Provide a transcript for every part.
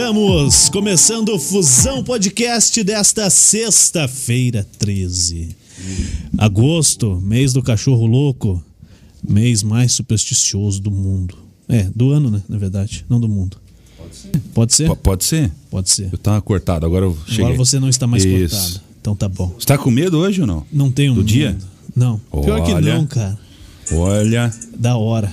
Chegamos, começando o Fusão Podcast desta sexta-feira 13. Agosto, mês do cachorro louco, mês mais supersticioso do mundo. É, do ano, né? Na verdade, não do mundo. Pode ser? P- pode ser? Pode ser. Eu tava cortado, agora eu cheguei. Agora você não está mais Isso. cortado. Então tá bom. Você tá com medo hoje ou não? Não tenho Do medo. dia? Não. Pior que Olha. não, cara. Olha. Da hora.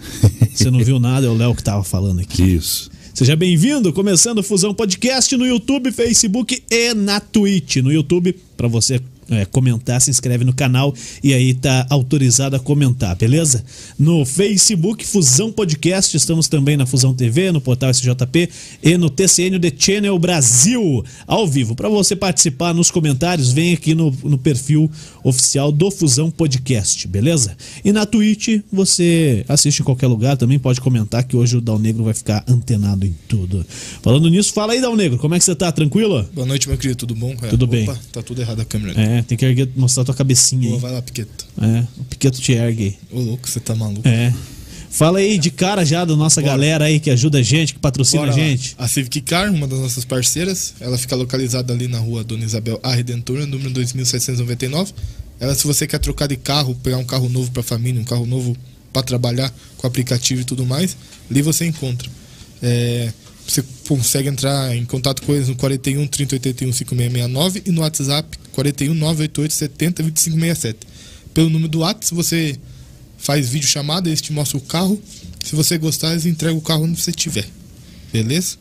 Você não viu nada, é o Léo que tava falando aqui. Isso. Seja bem-vindo, começando o Fusão Podcast no YouTube, Facebook e na Twitch. No YouTube, para você é, comentar, se inscreve no canal e aí tá autorizado a comentar, beleza? No Facebook, Fusão Podcast, estamos também na Fusão TV, no portal SJP e no TCN The Channel Brasil, ao vivo. Para você participar nos comentários, vem aqui no, no perfil oficial do Fusão Podcast, beleza? E na Twitch, você assiste em qualquer lugar, também pode comentar que hoje o Dal Negro vai ficar antenado em tudo. Falando nisso, fala aí, Dal Negro, como é que você tá? Tranquilo? Boa noite, meu querido. Tudo bom? cara? Tudo bem. Opa, tá tudo errado a câmera. ali. É, tem que erguer, mostrar tua cabecinha Boa, aí. vai lá, Piqueto. É, o Piqueto te ergue. Ô, louco, você tá maluco. É. Fala aí de cara já da nossa Bora. galera aí que ajuda a gente, que patrocina Bora a lá. gente. A Civic Car, uma das nossas parceiras, ela fica localizada ali na rua Dona Isabel A Redentora, número 2799. Ela, se você quer trocar de carro, pegar um carro novo pra família, um carro novo pra trabalhar com aplicativo e tudo mais, ali você encontra. É, você consegue entrar em contato com eles no 41 3081 5669 e no WhatsApp 41 988 70 2567. Pelo número do WhatsApp, você faz vídeo chamada, eles te mostram o carro. Se você gostar, eles entregam o carro onde você estiver. Beleza?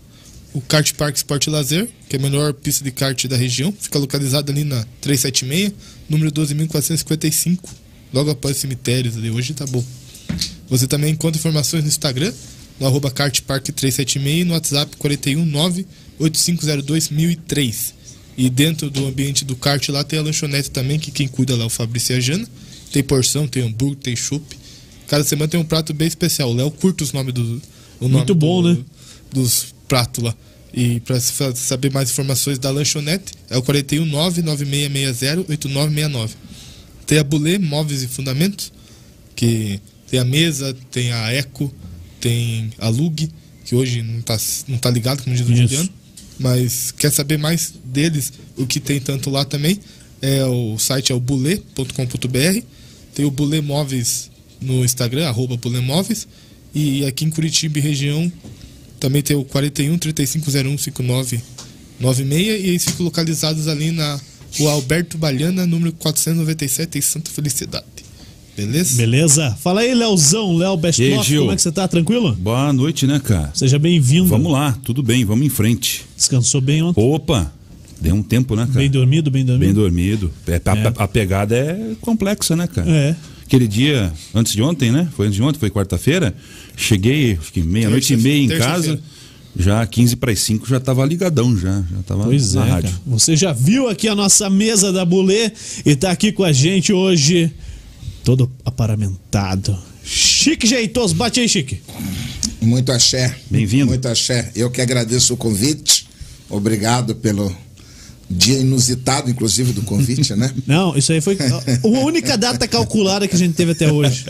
O Kart Park Sport e Lazer, que é a melhor pista de kart da região, fica localizado ali na 376, número 12.455, logo após os cemitérios ali. Hoje tá bom. Você também encontra informações no Instagram, no arroba kartpark376 e no WhatsApp 419-8502-1003. E dentro do ambiente do kart lá tem a lanchonete também, que quem cuida lá é o Fabrício e a Jana. Tem porção, tem hambúrguer, tem chopp. Cada semana tem um prato bem especial. O Léo curta os nomes do. O nome Muito bom, do- né? Dos pratos lá. E para saber mais informações da lanchonete, é o 41 99660 8969. Tem a Bulê Móveis e Fundamentos, que tem a mesa, tem a Eco, tem a Lug, que hoje não tá, não tá ligado, como diz o Isso. Juliano. Mas quer saber mais deles, o que tem tanto lá também, é o site é o bule.com.br, tem o Bulê Móveis no Instagram, arroba Bulê Móveis, e aqui em Curitiba e região também tem o 41 3501 5996 e eles ficam localizados ali na rua Alberto Balhana, número 497, em Santa Felicidade. Beleza? Beleza? Fala aí, Leozão, Léo aí, Bestloff, Gil? como é que você tá? Tranquilo? Boa noite, né, cara? Seja bem-vindo. Vamos lá, tudo bem, vamos em frente. Descansou bem ontem? Opa, deu um tempo, né, cara? Bem dormido, bem dormido? Bem dormido. É, a, É. a- a pegada é complexa, né, cara? É. Aquele dia, antes de ontem, né? Foi antes de ontem, foi quarta-feira. Cheguei, acho que meia-noite e meia em casa. Já 15 para as 5 já tava ligadão já. Já tava Pois na é, rádio. cara. Você já viu aqui a nossa mesa da Bulê e tá aqui com a gente hoje, todo aparamentado. Chique jeitoso, bate aí, Chique. Muito axé. Bem-vindo. Muito axé. Eu que agradeço o convite. Obrigado pelo dia inusitado, inclusive, do convite, né? Não, isso aí foi a única data calculada que a gente teve até hoje.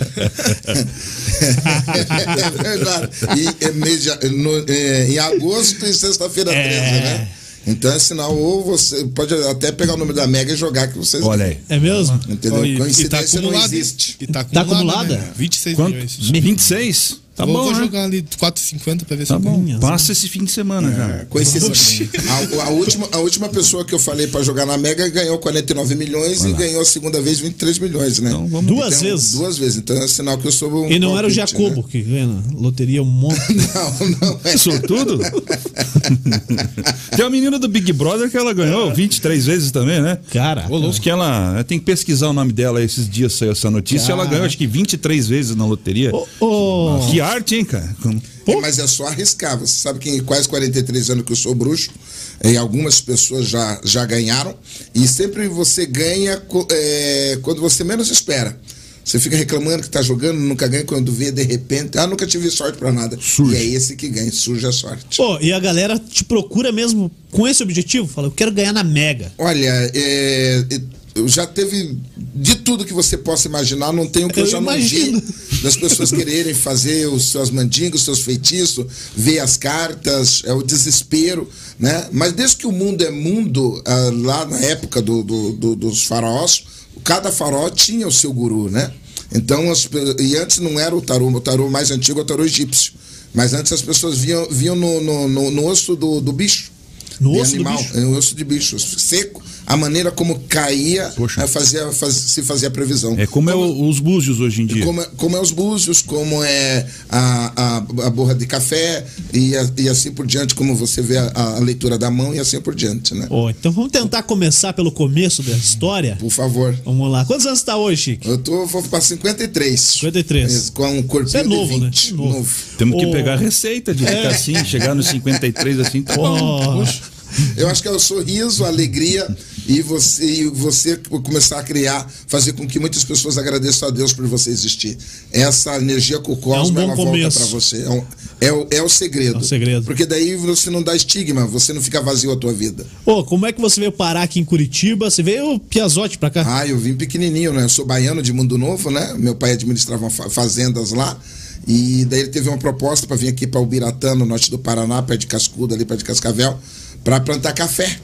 é verdade. E, é de- no- é, em agosto e sexta-feira É. 13, né? Então é sinal, ou você pode até pegar o número da Mega e jogar que vocês. Olha aí. É mesmo? Entendeu? E- e tá Coincidência não acumulado. existe. E tá Tá acumulada? acumulada? né? 26 Quanto? milhões. 26? Tá vou, bom, vou né? jogar ali 4,50 pra ver se Tá eu bom. ganho. Passa esse fim de semana já. Coincidência. A, a última, a última pessoa que eu falei pra jogar na Mega ganhou 49 milhões e ganhou a segunda vez 23 milhões, né? Então vamos- Duas Então, vezes. Duas vezes. Então é sinal que eu sou um. E não era o Jacobo que ganha na loteria um monte. Né? Não, não é. Sortudo? Tem a menina do Big Brother que ela ganhou 23 vezes também, né? Cara, que ela. Tem que pesquisar o nome dela esses dias saiu essa notícia. Cara. Ela ganhou acho que 23 vezes na loteria. Ô, ô. Que arte, hein, cara? É, mas é só arriscar. Você sabe que em quase 43 anos que eu sou bruxo, e algumas pessoas já, já ganharam, e sempre você ganha é, quando você menos espera. Você fica reclamando que tá jogando, nunca ganha, quando vê, de repente, ah, nunca tive sorte pra nada. Surge. E é esse que ganha, surge a sorte. Pô, e a galera te procura mesmo com esse objetivo? Fala, eu quero ganhar na Mega. Olha, é, é, eu já teve de tudo que você possa imaginar, não tem o que eu, Eu já não imagino. vi das pessoas quererem fazer os seus mandingos, os seus feitiços, ver as cartas, é o desespero, né? Mas desde que o mundo é mundo, ah, lá na época do, do- do- dos faraós, cada faraó tinha o seu guru, né? Então, as e antes não era o tarô, o tarô mais antigo é o tarô egípcio. Mas antes as pessoas viam, viam no, no, no- no osso do, do bicho. No osso do animal, bicho? é, o osso de bicho seco, a maneira como caía, Poxa. eh, fazia, faz- se fazia a previsão. É como é o- os búzios hoje em dia. Como, é- como é os búzios, como é a, a, a borra de café e, a- e assim por diante, como você vê a, a leitura da mão e assim por diante, né? Ó, então vamos tentar começar pelo começo da história. Por favor. Vamos lá. Quantos anos tá hoje, Chico? Eu tô, vou para 53. 53. Com um corpinho Você é novo, de né? 20. Novo. Temos que Ô. pegar a receita de ficar assim, chegar nos 53 assim, tá bom. Ó, Eu acho que é o sorriso, a alegria e você, e você começar a criar, fazer com que muitas pessoas agradeçam a Deus por você existir. Essa energia com o É um cosmos, ela volta começo. para você. É, um- é o, é o segredo. É o segredo. Porque daí você não dá estigma, você não fica vazio a tua vida. Ô, como é que você veio parar aqui em Curitiba? Você veio Piazote pra cá? Ah, eu vim pequenininho, né? Eu sou baiano de Mundo Novo, né? Meu pai administrava fa- fazendas lá. E daí ele teve uma proposta para vir aqui para Ubiratã, no norte do Paraná, perto de Cascudo, ali perto de Cascavel, para plantar café.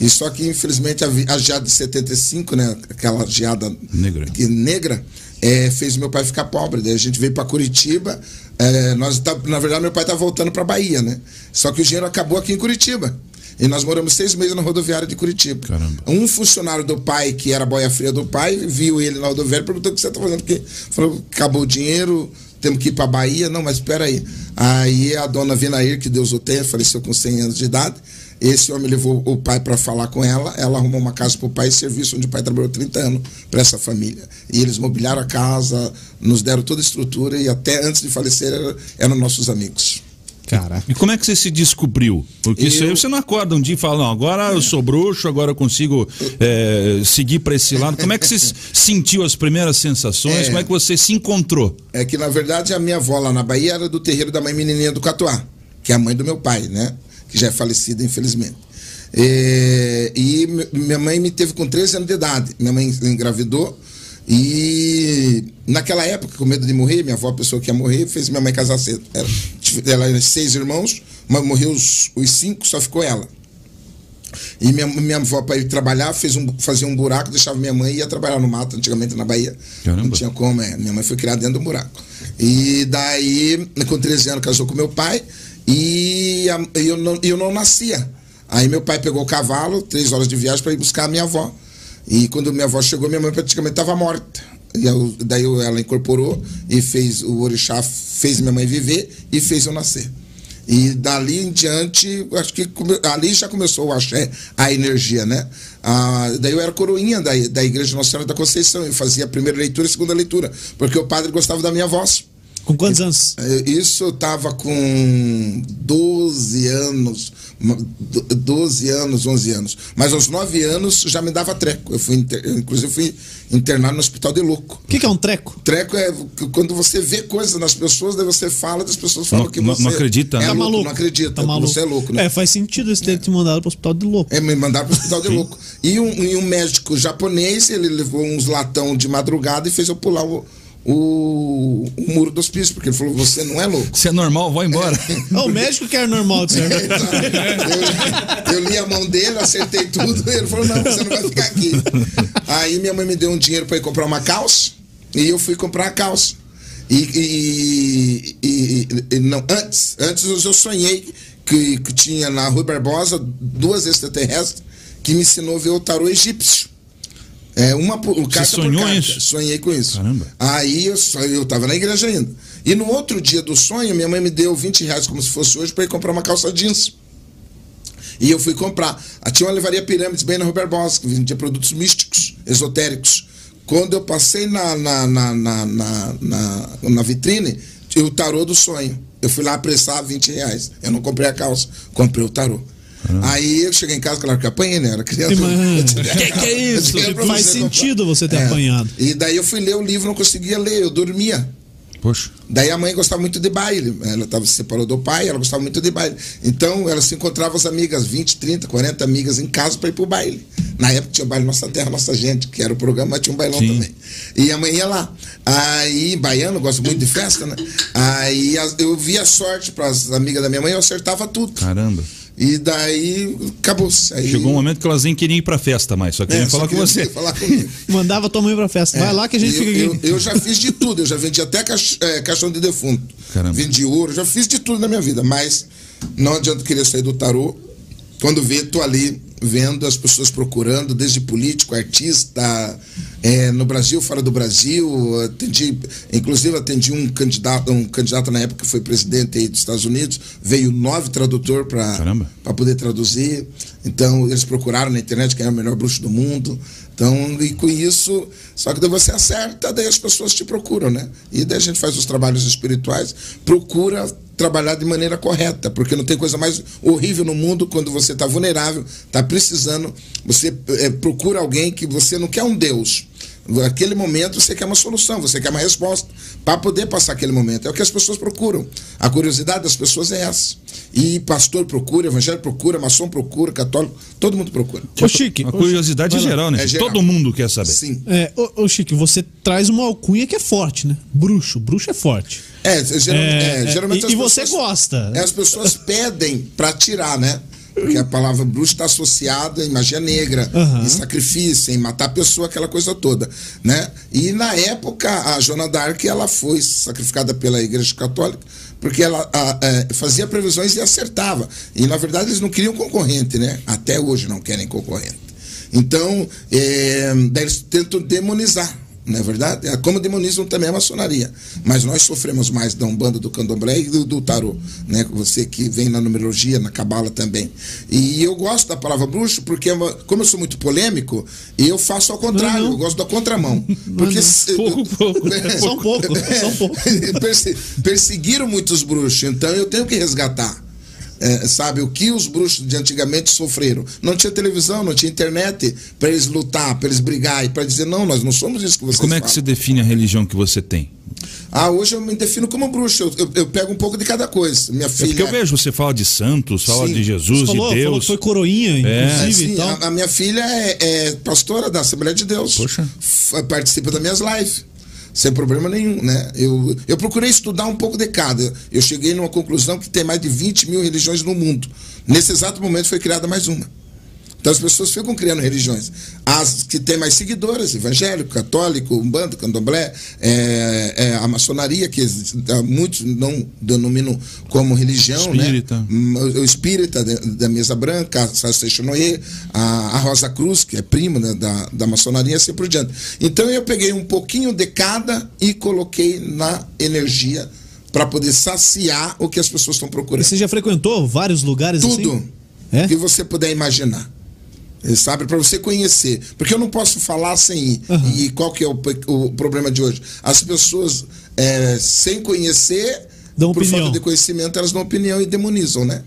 E só que, infelizmente, a, a geada de 75, né? Aquela geada Negra. que- negra, é, fez meu pai ficar pobre. Daí a gente veio para Curitiba. é, nós tá- na verdade, meu pai tá voltando para Bahia, né? Só que o dinheiro acabou aqui em Curitiba. E nós moramos seis meses na rodoviária de Curitiba. Caramba. Um funcionário do pai, que era boia fria do pai, viu ele na rodoviária e perguntou o que você está fazendo. Porque falou, acabou o dinheiro, temos que ir para Bahia. Não, mas espera aí. Aí a dona Vinair, que Deus o tenha, faleceu com 100 anos de idade. Esse homem levou o pai para falar com ela. Ela arrumou uma casa para o pai, serviço onde o pai trabalhou 30 anos para essa família. E eles mobiliaram a casa, nos deram toda a estrutura e até antes de falecer eram, eram nossos amigos. Caraca. E como é que você se descobriu? Porque isso aí Eu- você não acorda um dia e fala, não, agora eu sou bruxo, agora eu consigo é, seguir para esse lado. Como é que você sentiu as primeiras sensações? É. Como é que você se encontrou? É que, na verdade, a minha avó lá na Bahia era do terreiro da mãe menininha do Catuá, que é a mãe do meu pai, né? Que já é falecida, infelizmente. É, e mi- minha mãe me teve com 13 anos de idade. Minha mãe engravidou e naquela época, com medo de morrer, minha avó, a pessoa que ia morrer, fez minha mãe casar cedo. Ela, ela era seis irmãos, mas morreu os, os cinco, só ficou ela. E minha, minha avó, para ir trabalhar, fez um, fazia um buraco, deixava minha mãe e ia trabalhar no mato, antigamente na Bahia. Caramba. Não tinha como, é. Minha mãe foi criada dentro do buraco. E daí, com 13 anos, casou com meu pai e eu não, eu não nascia. Aí meu pai pegou o cavalo, três horas de viagem, para ir buscar a minha avó. E quando minha avó chegou, minha mãe praticamente estava morta. E eu- daí ela incorporou e fez o orixá, fez minha mãe viver e fez eu nascer. E dali em diante, acho que ali já começou o axé, a energia, né? Ah, daí eu era coroinha da, da Igreja Nossa Senhora da Conceição. Eu fazia a primeira leitura e a segunda leitura, porque o padre gostava da minha voz. Com quantos anos? Eh, Isso eu tava com 12 anos, ma- do- 12 anos, 11 anos. Mas aos 9 anos já me dava treco. Eu fui, inter- eu, inclusive, fui internado no hospital de louco. O que, que é um treco? Treco é quando você vê coisas nas pessoas, daí você fala, das pessoas falam Não- que você não acredita, é né? Tá louco, maluco. não acredita, Tá maluco. você é louco, né? É, faz sentido esse ter te mandado pro hospital de louco. É, me mandaram para o hospital de louco. E um, e um médico japonês, ele levou uns latão de madrugada e fez eu pular o, o, o muro do hospício, porque ele falou: você não é louco. Se é normal, vai embora. Ah, o médico que era normal de ser. eu, eu li a mão dele, acertei tudo, e ele falou: não, você não vai ficar aqui. Aí minha mãe me deu um dinheiro para ir comprar uma calça, e eu fui comprar a calça. E, e- e- e- não, antes, antes eu sonhei que, que tinha na Rua Barbosa duas extraterrestres que me ensinou a ver o tarô egípcio. É, uma por, carta sonhou por isso? Sonhei com isso. Caramba. Aí eu, eu tava na igreja ainda. E no outro dia do sonho, minha mãe me deu 20 reais, como se fosse hoje, para ir comprar uma calça jeans. E eu fui comprar. Ah, Tinha uma levaria Pirâmides bem na Rua Barbosa, que vendia produtos místicos, esotéricos. Quando eu passei na, na, na, na, na, na- na vitrine, tinha o tarô do sonho. Eu fui lá apressar 20 reais. Eu não comprei a calça, comprei o tarô. Aí eu cheguei em casa, claro que apanhei, né? Era criança. Mano, que que é isso? Faz você sentido você ter É. apanhado. E daí eu fui ler o livro, não conseguia ler, eu dormia. Poxa. Daí a mãe gostava muito de baile. Ela tava, se separou do pai, ela gostava muito de baile. Então ela se encontrava as amigas, 20, 30, 40 amigas em casa para ir pro baile. Na época tinha o baile Nossa Terra, Nossa Gente, que era o programa, mas tinha um bailão Sim. também. E a mãe ia lá. Aí, baiano, gosto muito de festa, né? Aí eu via sorte para as amigas da minha mãe, eu acertava tudo. Caramba. E daí acabou-se. Aí, Chegou um momento que elas nem queriam ir pra festa mais, só queriam É, só falar com queria você. Falar comigo. Mandava tua mãe pra festa. Vai lá que a gente eu, fica eu, aqui. eu já fiz de tudo, eu já vendi até cach- é, caixão de defunto. Caramba. Vendi ouro, já fiz de tudo na minha vida, mas não adianta querer sair do tarô. Quando vê, tô ali vendo as pessoas procurando, desde político, artista, é, no Brasil, fora do Brasil. Atendi, inclusive atendi um candidato, um candidato na época que foi presidente aí dos Estados Unidos, veio nove tradutor para poder traduzir. Então, eles procuraram na internet quem é o melhor bruxo do mundo. Então, e com isso, só que daí você acerta, daí as pessoas te procuram, né? E daí a gente faz os trabalhos espirituais, procura trabalhar de maneira correta, porque não tem coisa mais horrível no mundo quando você está vulnerável, está precisando, você eh, procura alguém que você não quer um Deus. Naquele momento você quer uma solução, você quer uma resposta para poder passar aquele momento. É o que as pessoas procuram. A curiosidade das pessoas é essa. E pastor procura, evangélico procura, maçom procura, católico, todo mundo procura. Ô, Chique. A curiosidade lá. geral, né? É geral. Todo mundo quer saber. Sim. É, ô, ô, Chique, você traz uma alcunha que é forte, né? Bruxo. Bruxo é forte. É, geral- É, é, geralmente e- as e você pessoas- gosta. é, As pessoas pedem para tirar, né? Porque a palavra bruxo está associada em magia negra, Aham. em sacrifício, em matar a pessoa, aquela coisa toda, né? E na época a Joana d'Arc ela foi sacrificada pela Igreja Católica porque ela a, é, fazia previsões e acertava. E na verdade eles não queriam concorrente, né? Até hoje não querem concorrente. Então, é, daí eles tentam demonizar, não é verdade? É, Como demonizam também a maçonaria. Mas nós sofremos mais da Umbanda, do Candomblé e do, do Tarô. Né? Você que vem na numerologia, na Cabala também. E eu gosto da palavra bruxo porque, é como eu sou muito polêmico, eu faço ao contrário, Não, não. eu gosto da contramão. Porque não. se- Pouco, pouco. Só um pouco, só um pouco. Perse- perseguiram muitos bruxos, então eu tenho que resgatar. É, sabe, o que os bruxos de antigamente sofreram. Não tinha televisão, não tinha internet para eles lutar, para eles brigar e para dizer, não, nós não somos isso que vocês Como é que falam. se define a religião que você tem? Ah, hoje eu me defino como bruxo, eu, eu- eu pego um pouco de cada coisa. Minha É filha. porque eu vejo você fala de santos, fala Sim. de Jesus, Você falou, de falou Deus. que foi coroinha, É. É, inclusive sim, e tal. a, a minha filha é, é pastora da Assembleia de Deus. Poxa. Participa das minhas lives. Sem problema nenhum, né? Eu, eu procurei estudar um pouco de cada. Eu cheguei numa conclusão que tem mais de 20 mil religiões no mundo. Nesse exato momento foi criada mais uma. Então as pessoas ficam criando religiões. As que têm mais seguidores, evangélico, católico, umbanda, candomblé, é, é, a maçonaria, que ah, muitos não denominam como religião, Espírita. né? O espírita da, mesa branca, a a, a Rosa Cruz, que é prima da, da, da maçonaria, e assim por diante. Então eu peguei um pouquinho de cada e coloquei na energia para poder saciar o que as pessoas estão E procurando. você já frequentou vários lugares Tudo assim? Que você puder imaginar. Sabe, para você conhecer. Porque eu não posso falar sem ir. Aham. E qual que é o, o problema de hoje? As pessoas, eh, sem conhecer, Dão por opinião. falta de conhecimento, elas dão opinião e demonizam, né?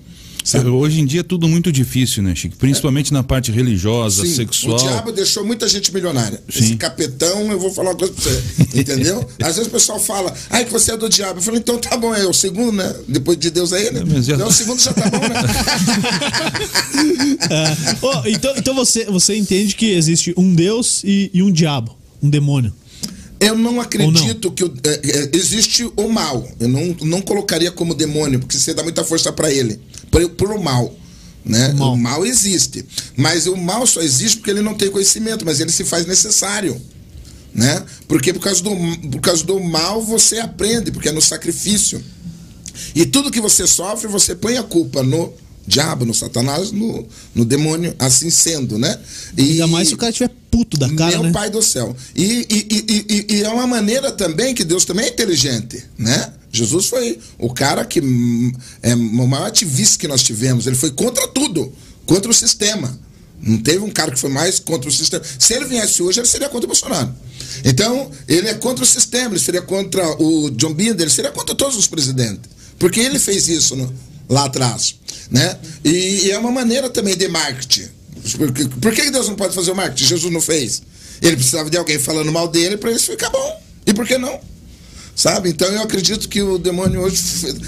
Hoje em dia é tudo muito difícil, né, Chico? Principalmente na parte religiosa, Sim, sexual. O diabo deixou muita gente milionária. Sim. Esse capetão, eu vou falar uma coisa pra você. Entendeu? Às vezes o pessoal fala, ai, que você é do diabo. Eu falo, então tá bom, é o segundo, né? Depois de Deus é ele. É, mas já- Então, o segundo já tá bom, né? É. Ô, então então você, você entende que existe um Deus e, e um diabo, um demônio. Eu não acredito que o- é, é, existe o mal. Eu não, não colocaria como demônio, porque você dá muita força para ele. Por, por o mal. Né? O mal. O mal existe. Mas o mal só existe porque ele não tem conhecimento, mas ele se faz necessário. Né? Porque por causa, do, por causa do mal você aprende, porque é no sacrifício. E tudo que você sofre, você põe a culpa no diabo, no satanás, no, no demônio, assim sendo, né? E, Ainda mais se o cara tiver puto da cara, meu né? pai do céu. E, e, e, e- é uma maneira também que Deus também é inteligente, né? Jesus foi o cara que é o maior ativista que nós tivemos. Ele foi contra tudo, contra o sistema. Não teve um cara que foi mais contra o sistema. Se ele viesse hoje, ele seria contra o Bolsonaro. Então, ele é contra o sistema, ele seria contra o John Binder, ele seria contra todos os presidentes. Porque ele fez isso no- lá atrás. Né? E, e é uma maneira também de marketing. Por, por que Deus não pode fazer o marketing? Jesus não fez. Ele precisava de alguém falando mal dele para isso ficar bom. E por que não? Sabe? Então eu acredito que o demônio hoje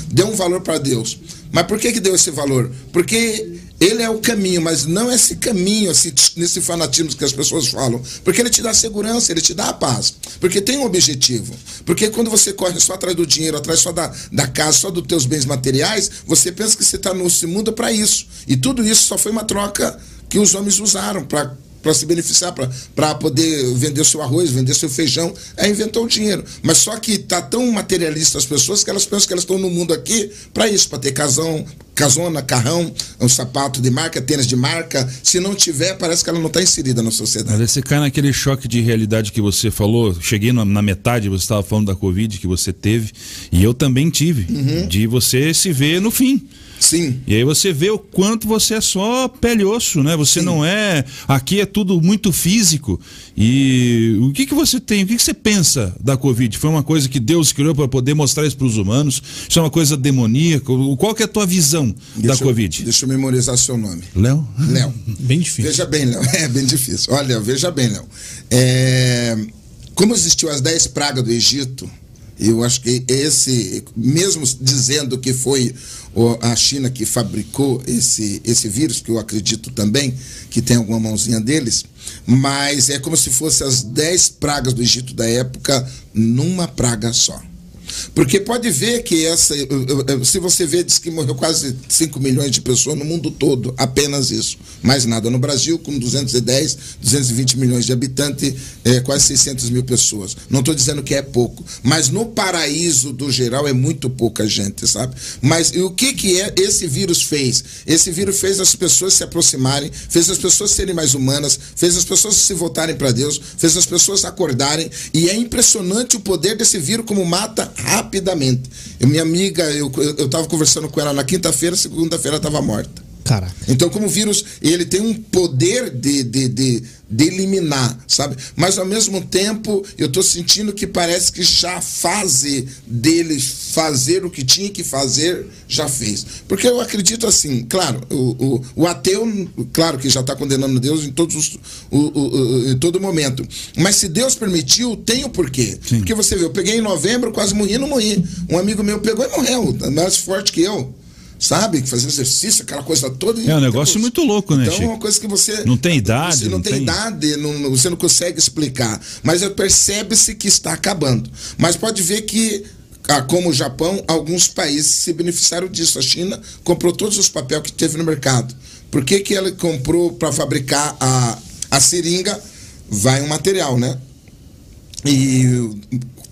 deu um valor para Deus. Mas por que, que deu esse valor? Porque Ele é o caminho, mas não esse caminho, esse, nesse fanatismo que as pessoas falam. Porque ele te dá segurança, ele te dá a paz. Porque tem um objetivo. Porque quando você corre só atrás do dinheiro, atrás só da, da casa, só dos teus bens materiais, você pensa que você está nesse mundo para isso. E tudo isso só foi uma troca que os homens usaram para para se beneficiar, para poder vender seu arroz, vender seu feijão. Aí inventou o dinheiro. Mas só que tá tão materialista as pessoas que elas pensam que elas estão no mundo aqui para isso, para ter casão, casona, carrão, um sapato de marca, tênis de marca. Se não tiver, parece que ela não está inserida na sociedade. Mas você cai naquele choque de realidade que você falou. Cheguei na, na metade, você estava falando da Covid que você teve, e eu também tive, uhum. de você se ver no fim. Sim. E aí você vê o quanto você é só pele e osso, né? Você Sim. não é. Aqui é tudo muito físico. E o que, que você tem? O que, que você pensa da Covid? Foi uma coisa que Deus criou para poder mostrar isso para os humanos? Isso é uma coisa demoníaca? Qual que é a tua visão deixa da Covid? Eu, deixa eu memorizar seu nome. Léo? Léo. Bem difícil. Veja bem, Léo. É bem difícil. Olha, veja bem, Léo. É... Como existiu as dez pragas do Egito, eu acho que esse, mesmo dizendo que foi a China que fabricou esse, esse vírus, que eu acredito também que tem alguma mãozinha deles, mas é como se fossem as dez pragas do Egito da época numa praga só. Porque pode ver que essa. Se você vê, diz que morreu quase 5 milhões de pessoas no mundo todo, apenas isso. Mais nada. No Brasil, com 210, 220 milhões de habitantes, é, quase 600 mil pessoas. Não estou dizendo que é pouco. Mas no paraíso do geral é muito pouca gente, sabe? Mas o que, que é esse vírus fez? Esse vírus fez as pessoas se aproximarem, fez as pessoas serem mais humanas, fez as pessoas se voltarem para Deus, fez as pessoas acordarem. E é impressionante o poder desse vírus, como mata rapidamente. Eu, minha amiga, eu estava conversando com ela na quinta-feira, segunda-feira estava morta. Caraca. Então, como o vírus, ele tem um poder de, de, de, de eliminar, sabe? Mas, ao mesmo tempo, eu estou sentindo que parece que já a fase dele fazer o que tinha que fazer, já fez. Porque eu acredito assim, claro, o, o, o ateu, claro que já está condenando Deus em, todos os, o, o, em todo momento. Mas se Deus permitiu, tem o porquê. Sim. Porque você vê, eu peguei em novembro, quase morri, não morri. Um amigo meu pegou e morreu, mais forte que eu sabe? Fazer exercício, aquela coisa toda. É um negócio muito louco, né, Então é uma coisa que você. Não tem idade. Você não, não tem, tem, idade, não, você não consegue explicar. Mas percebe-se que está acabando. Mas pode ver que. Ah, como o Japão, alguns países se beneficiaram disso. A China comprou todos os papéis que teve no mercado. Por que, que ela comprou para fabricar a, a seringa? Vai um material, né? E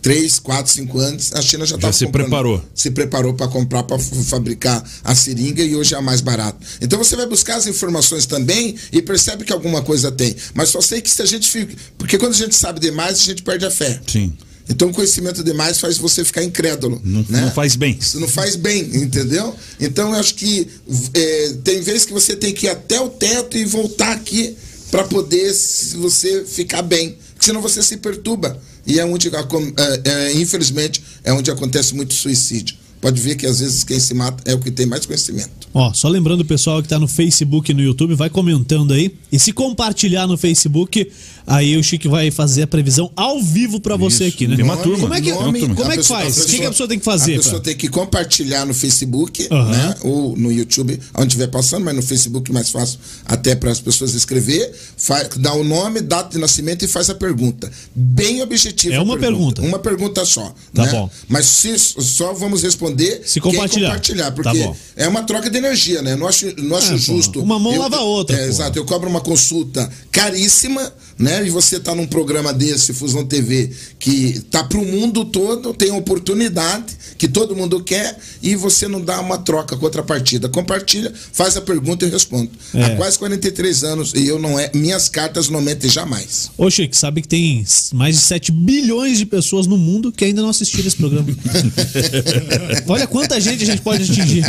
três, quatro, cinco anos, a China já, já se preparou. Se preparou para comprar, para fabricar a seringa e hoje é a mais barato. Então você vai buscar as informações também e percebe que alguma coisa tem. Mas só sei que se a gente fica. Porque quando a gente sabe demais, a gente perde a fé. Sim. Então o conhecimento demais faz você ficar incrédulo. Não, né? não faz bem. Isso não faz bem, entendeu? Então eu acho que é, tem vezes que você tem que ir até o teto e voltar aqui para poder você ficar bem. Senão você se perturba. E é onde, é, é, infelizmente, é onde acontece muito suicídio. Pode ver que às vezes quem se mata é o que tem mais conhecimento. Ó, só lembrando o pessoal que está no Facebook e no YouTube, vai comentando aí. E se compartilhar no Facebook, aí o Chique vai fazer a previsão ao vivo para você aqui, né? Tem uma turma. Como é que, nome, como é que faz? o que, que, a pessoa tem que fazer? A pessoa pra... tem que compartilhar no Facebook, uhum. né? Ou no YouTube, onde estiver passando, mas no Facebook é mais fácil até para as pessoas escrever. Faz, dá o nome, data de nascimento e faz a pergunta. Bem objetiva. É uma pergunta. pergunta. Uma pergunta só. Tá né? bom. Mas se, só vamos responder se compartilhar. compartilhar porque tá é uma troca de energia, né? Não acho, não acho é, justo. Uma mão eu, lava a outra. É, exato. Eu cobro uma consulta caríssima, né? E você está num programa desse, Fusão TV, que tá para o mundo todo, tem oportunidade que todo mundo quer e você não dá uma troca, contrapartida. Compartilha, faz a pergunta e eu respondo. É. Há quase 43 anos e eu não é, minhas cartas não mentem jamais. Ô, Chico, sabe que tem mais de 7 bilhões de pessoas no mundo que ainda não assistiram esse programa. Olha quanta gente a gente pode atingir.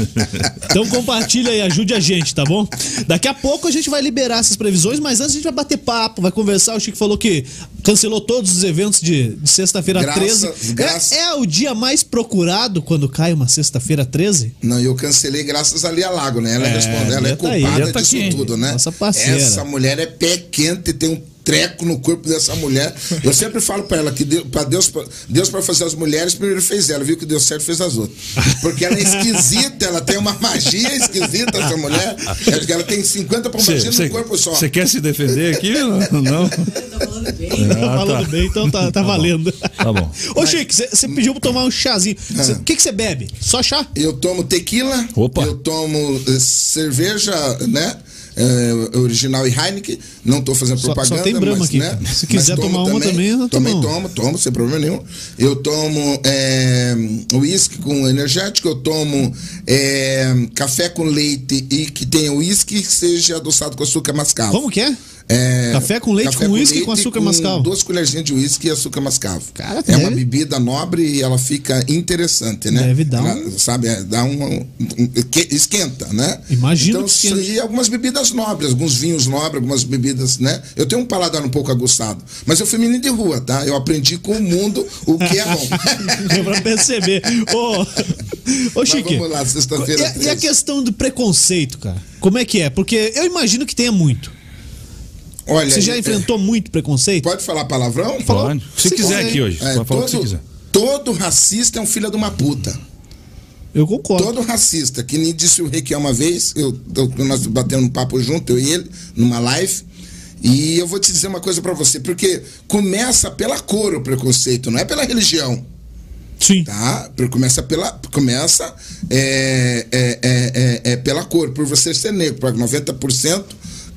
Então compartilha e ajude a gente, tá bom? Daqui a pouco a gente vai liberar essas previsões, mas antes a gente vai bater papo, vai conversar. O Chico falou que cancelou todos os eventos de, de sexta-feira 13. Graça... É, é, o dia mais procurado quando cai uma sexta-feira 13? Não, eu cancelei graças a Lia Lago, né? Ela é, responde, ela é tá culpada aí, tá disso aqui. tudo, né? Nossa parceira. Essa mulher é pé quente, tem um treco no corpo dessa mulher. Eu sempre falo para ela que Deus, para Deus, Deus para fazer as mulheres, primeiro fez ela, viu que deu certo, fez as outras. Porque ela é esquisita, ela tem uma magia esquisita, essa mulher. Ela tem 50 pombaginas no corpo só. Você quer se defender aqui? Não? não? Tá falando bem. Ah, tá falando bem, então tá, tá, tá valendo. Tá bom. Ô, Chico, você pediu pra tomar um chazinho. O ah. que você bebe? Só chá? Eu tomo tequila. Opa. Eu tomo uh, cerveja, né? É, original e Heineken. Não estou fazendo propaganda. Só, tem Brahma mas, aqui. Né, Se quiser tomar uma também, eu também tomo, tomo, sem problema nenhum. Eu tomo é, uísque com energético, eu tomo é, café com leite e que tenha uísque que seja adoçado com açúcar mascavo. Como que é? É, café com leite café com uísque com, com açúcar com mascavo. Duas colherzinhas de uísque e açúcar mascavo. Cara, é uma bebida nobre e ela fica interessante, né? Deve dar ela, um... Sabe, é, dá um, um, um, esquenta, né? Imagina então, que E algumas bebidas nobres, alguns vinhos nobres, algumas bebidas, né? Eu tenho um paladar um pouco aguçado, mas eu fui menino de rua, tá? Eu aprendi com o mundo o que é bom. Deu pra perceber. Ô, ô Chique, vamos lá, sexta-feira. E, e a questão do preconceito, cara? Como é que é? Porque eu imagino que tenha muito. Olha, Você já é, enfrentou é, muito preconceito? Pode falar palavrão? Pode. Se, se quiser aqui hoje. É, todo, quiser. todo racista é um filho de uma puta. Eu concordo. Todo racista, que nem disse o Requião uma vez, eu, eu, nós batendo um papo junto, eu e ele, numa live. E eu vou te dizer uma coisa para você, porque começa pela cor o preconceito, não é pela religião. Sim. Tá? Começa pela. Começa é, é, é, é, é pela cor, por você ser negro, para 90%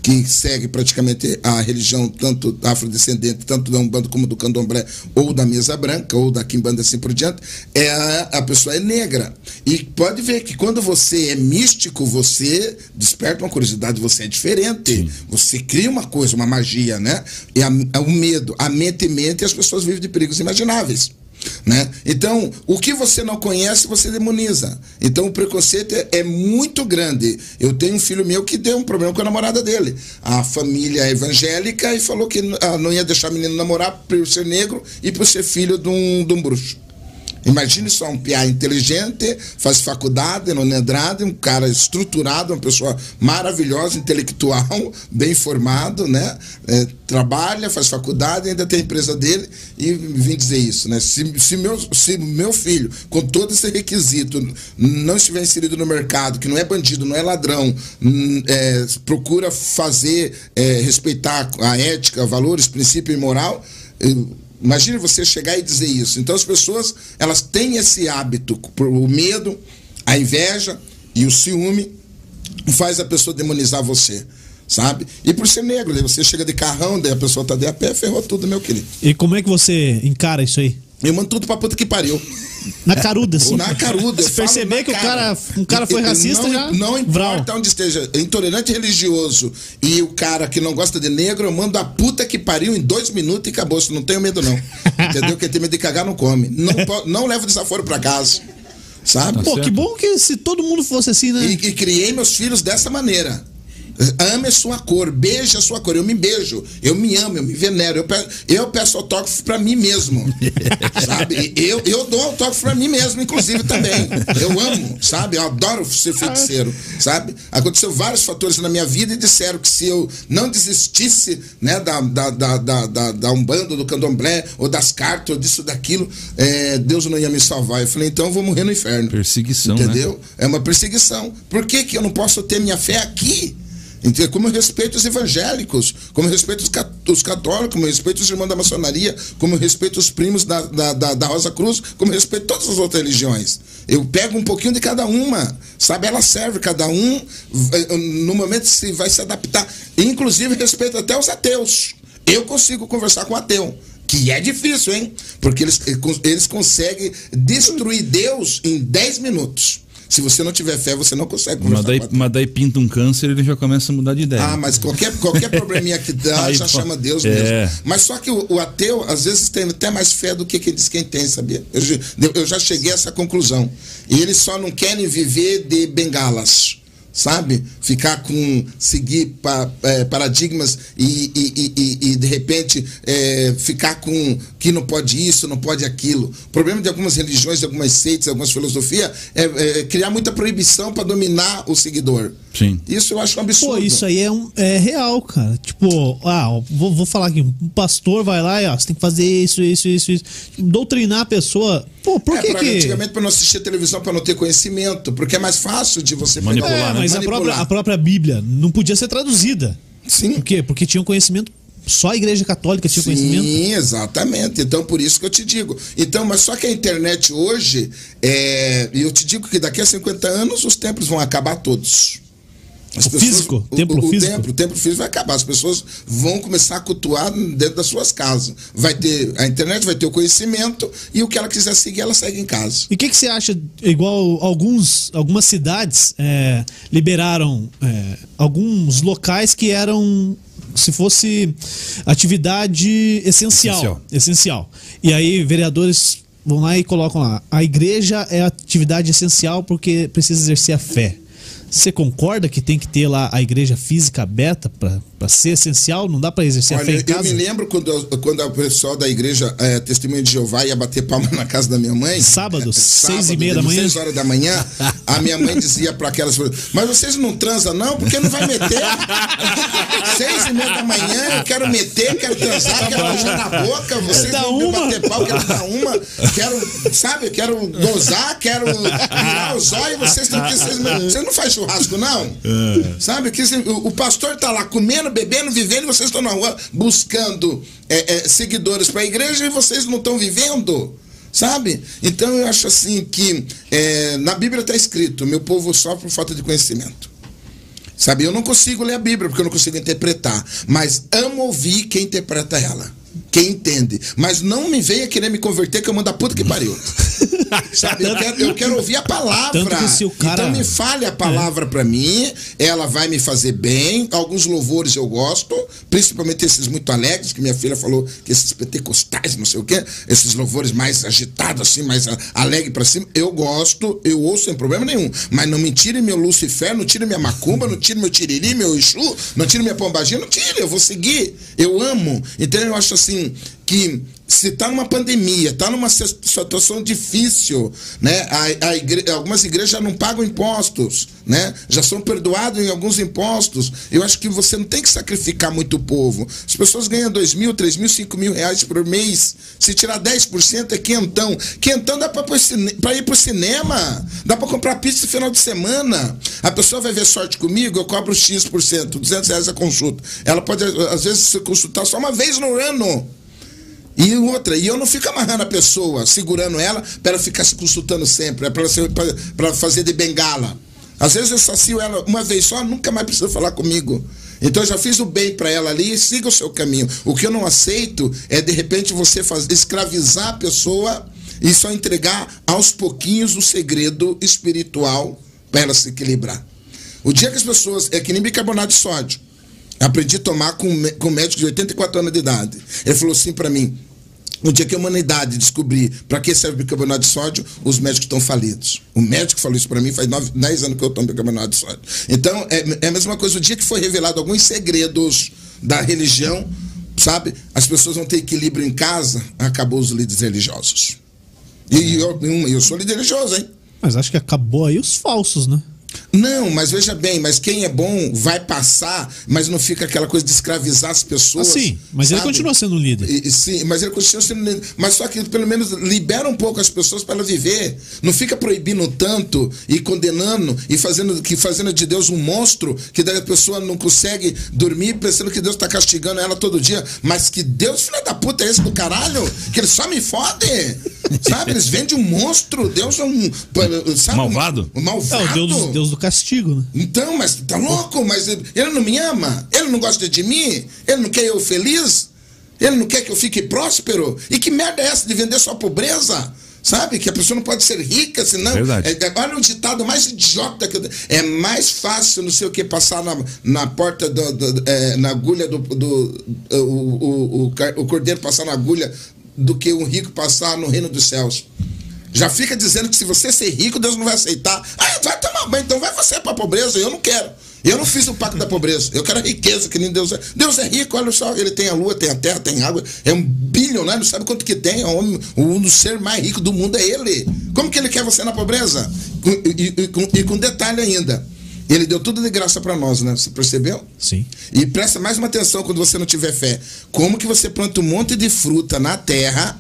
que segue praticamente a religião tanto afrodescendente, tanto da Umbanda como do Candomblé, ou da Mesa Branca, ou da Quimbanda assim por diante, é a, a pessoa é negra. E pode ver que quando você é místico, você desperta uma curiosidade, você é diferente. Sim. Você cria uma coisa, uma magia, né? E a, a, o medo, a mente mente e as pessoas vivem de perigos imagináveis. Né? Então, o que você não conhece, você demoniza. Então, o preconceito é, é, muito grande. Eu tenho um filho meu que deu um problema com a namorada dele. A família é evangélica e falou que ah, não ia deixar o menino namorar por ser negro e por ser filho de um, de um bruxo. Imagine só um piá inteligente, faz faculdade no Nedrade, um cara estruturado, uma pessoa maravilhosa, intelectual, bem formado, né? É, trabalha, faz faculdade, ainda tem a empresa dele e vim dizer isso, né? Se, se, meu, se meu filho, com todo esse requisito, não estiver inserido no mercado, que não é bandido, não é ladrão, hum, é, procura fazer, é, respeitar a ética, valores, princípio e moral, Imagine você chegar e dizer isso. Então as pessoas, elas têm esse hábito, o medo, a inveja e o ciúme faz a pessoa demonizar você, sabe? E por ser negro, você chega de carrão, daí a pessoa tá de a pé, ferrou tudo, meu querido. E como é que você encara isso aí? Eu mando tudo pra puta que pariu. Na caruda, sim. Na caruda. Se perceber que cara. o cara, um cara foi racista, não, já. Não importa Vral. onde esteja, intolerante religioso e o cara que não gosta de negro, eu mando a puta que pariu em dois minutos e acabou. Não tenho medo, não. Entendeu? Quem tem medo de cagar não come. Não, não levo desaforo pra casa. Sabe? Pô, que bom que se todo mundo fosse assim, né? E, e criei meus filhos dessa maneira. Ame a sua cor, beije a sua cor. Eu me beijo, eu me amo, eu me venero. Eu peço, eu peço autógrafo pra mim mesmo. sabe? Eu, eu dou autógrafo pra mim mesmo, inclusive também. Eu amo, sabe? Eu adoro ser feiticeiro, sabe? Aconteceu vários fatores na minha vida e disseram que se eu não desistisse né, da, da, da, da, da Umbanda, do Candomblé, ou das cartas, ou disso, daquilo, é, Deus não ia me salvar. Eu falei, então eu vou morrer no inferno. Perseguição, né? Entendeu? Né? É uma perseguição. Por que, que eu não posso ter minha fé aqui? Como eu respeito os evangélicos, como eu respeito os católicos, como eu respeito os irmãos da maçonaria, como eu respeito os primos da, da, da, da Rosa Cruz, como eu respeito todas as outras religiões. Eu pego um pouquinho de cada uma, sabe? Ela serve, cada um no momento se vai se adaptar. Inclusive respeito até os ateus. Eu consigo conversar com ateu. Que é difícil, hein? Porque eles, eles conseguem destruir Deus em 10 minutos. Se você não tiver fé, você não consegue conversar mas daí, mas daí pinta um câncer ele já começa a mudar de ideia. Ah, mas qualquer, qualquer probleminha que dá, Aí, já chama Deus é. mesmo. Mas só que o, o, ateu, às vezes, tem até mais fé do que quem diz quem tem, sabia? Eu, eu já cheguei a essa conclusão. E eles só não querem viver de bengalas sabe? Ficar com. seguir pa, é, paradigmas e, e, e, e, de repente é, ficar com que não pode isso, não pode aquilo. O problema de algumas religiões, de algumas seitas, algumas filosofias é, é criar muita proibição para dominar o seguidor. Sim. Isso eu acho um absurdo. Pô, isso aí é, um, é real, cara. Tipo, ah, vou, vou falar aqui, um pastor vai lá e ó, você tem que fazer isso, isso, isso, isso. Doutrinar a pessoa. Pô, por É, que pra- que... Antigamente, para não assistir televisão, para não ter conhecimento, porque é mais fácil de você pegar- Manipular, É, né? mas a manipular. própria, a própria Bíblia não podia ser traduzida. Sim. Por quê? Porque tinha um conhecimento, só a igreja católica tinha conhecimento. Sim, exatamente. Então, por isso que eu te digo. Então, mas só que a internet hoje, é, e eu te digo que daqui a 50 anos os templos vão acabar todos. As O físico? o- Templo o, o físico? Templo, o templo físico vai acabar. As pessoas vão começar a cultuar dentro das suas casas. Vai ter a internet, vai ter o conhecimento e o que ela quiser seguir, ela segue em casa. E o que, que você acha, igual alguns, algumas cidades é, liberaram é, alguns locais que eram, se fosse atividade essencial, Essencial. essencial. E aí vereadores vão lá e colocam lá, a igreja é atividade essencial porque precisa exercer a fé. Você concorda que tem que ter lá a igreja física aberta para ser essencial? Não dá para exercer a fé Olha, em eu casa? me lembro quando, eu- quando o pessoal da igreja é, Testemunho de Jeová ia bater palma na casa da minha mãe. Sábado, É, seis e meia da manhã. Seis horas da manhã, a minha mãe dizia para aquelas pessoas, mas vocês não transam não, porque não vai meter. seis e meia da manhã, eu quero meter, quero transar, quero beijar na boca, vocês Dá não me uma. bater pau, quero dar uma, quero, sabe, quero gozar, quero virar os olhos, vocês, que- vocês, não- vocês não fazem churrasco não? Sabe, que o, o pastor tá lá comendo, bebendo, vivendo, e vocês estão na rua buscando é, é, seguidores para a igreja e vocês não estão vivendo. Sabe? Então eu acho assim que é, na Bíblia está escrito: meu povo sofre por falta de conhecimento. Sabe? Eu não consigo ler a Bíblia porque eu não consigo interpretar, mas amo ouvir quem interpreta ela. Quem entende. Mas não me venha querer me converter que eu mando a puta que pariu. Sabe? Eu quero, eu quero ouvir a palavra. Cara- Então me fale a palavra pra mim, ela vai me fazer bem. Alguns louvores eu gosto, principalmente esses muito alegres, que minha filha falou que esses pentecostais, não sei o quê, esses louvores mais agitados, assim, mais alegre pra cima. Eu gosto, eu ouço sem problema nenhum. Mas não me tire meu Lucifer, não tire minha macumba, não tire meu tiriri, meu Exu, não tire minha pombaginha, não tire, eu vou seguir. Eu amo. Então eu acho assim yeah que se está numa pandemia, está numa situação difícil, né? A, a igre- algumas igrejas já não pagam impostos, né? Já são perdoados em alguns impostos. Eu acho que você não tem que sacrificar muito o povo. As pessoas ganham dois mil, três mil, cinco mil reais por mês. Se tirar 10% é quentão. Quentão dá para ir pro cinema, dá para comprar pizza no final de semana. A pessoa vai ver sorte comigo, eu cobro X%, 200 reais a consulta. Ela pode, às vezes, se consultar só uma vez no ano. E outra, e eu não fico amarrando a pessoa, segurando ela, para ela ficar se consultando sempre, é para fazer de bengala. Às vezes eu sacio ela uma vez só, nunca mais precisa falar comigo. Então eu já fiz o bem para ela ali siga o seu caminho. O que eu não aceito é de repente você fazer, escravizar a pessoa e só entregar aos pouquinhos o segredo espiritual para ela se equilibrar. O dia que as pessoas. É que nem bicarbonato de sódio. Aprendi a tomar com, com um médico de 84 anos de idade. Ele falou assim para mim: no dia que a humanidade descobrir para que serve bicarbonato de sódio, os médicos estão falidos. O médico falou isso para mim faz 9, 10 anos que eu tomo bicarbonato de sódio. Então, é, é a mesma coisa. O dia que foi revelado alguns segredos da religião, sabe? As pessoas vão ter equilíbrio em casa, acabou os líderes religiosos. E eu, eu sou líder religioso, hein? Mas acho que acabou aí os falsos, né? Não, mas veja bem, mas quem é bom vai passar, mas não fica aquela coisa de escravizar as pessoas. Assim, mas ele sabe? continua sendo um líder. E- sim, mas ele continua sendo líder. Mas só que pelo menos libera um pouco as pessoas para ela viver. Não fica proibindo tanto e condenando e fazendo que fazendo de Deus um monstro que daí a pessoa não consegue dormir pensando que Deus está castigando ela todo dia. Mas que Deus, filho da puta, é esse do caralho? Que ele só me fode. Sabe? Eles vendem um monstro. Deus é um. Sabe? Malvado? Um É malvado. o Deus, do- Deus do castigo, né? Então, mas tá louco? Mas ele não me ama? Ele não gosta de mim? Ele não quer eu feliz? Ele não quer que eu fique próspero? E que merda é essa de vender só pobreza? Sabe? Que a pessoa não pode ser rica, senão. Verdade. É, olha o ditado mais idiota que eu... É mais fácil, não sei o que, passar na, na porta, do, do- é, na agulha do. do o, o, o, o cordeiro passar na agulha do que um rico passar no reino dos céus. Já fica dizendo que se você ser rico, Deus não vai aceitar. Ah, vai tomar banho, então vai você pra pobreza. Eu não quero. Eu não fiz o pacto da pobreza. Eu quero a riqueza que nem Deus é. Deus é rico, olha só. Ele tem a lua, tem a terra, tem água. É um bilionário, não sabe quanto que tem. É um o do ser mais rico do mundo é ele. Como que ele quer você na pobreza? Com- E, e- com, e com detalhe ainda. Ele deu tudo de graça para nós, né? Você percebeu? Sim. E presta mais uma atenção quando você não tiver fé. Como que você planta um monte de fruta na terra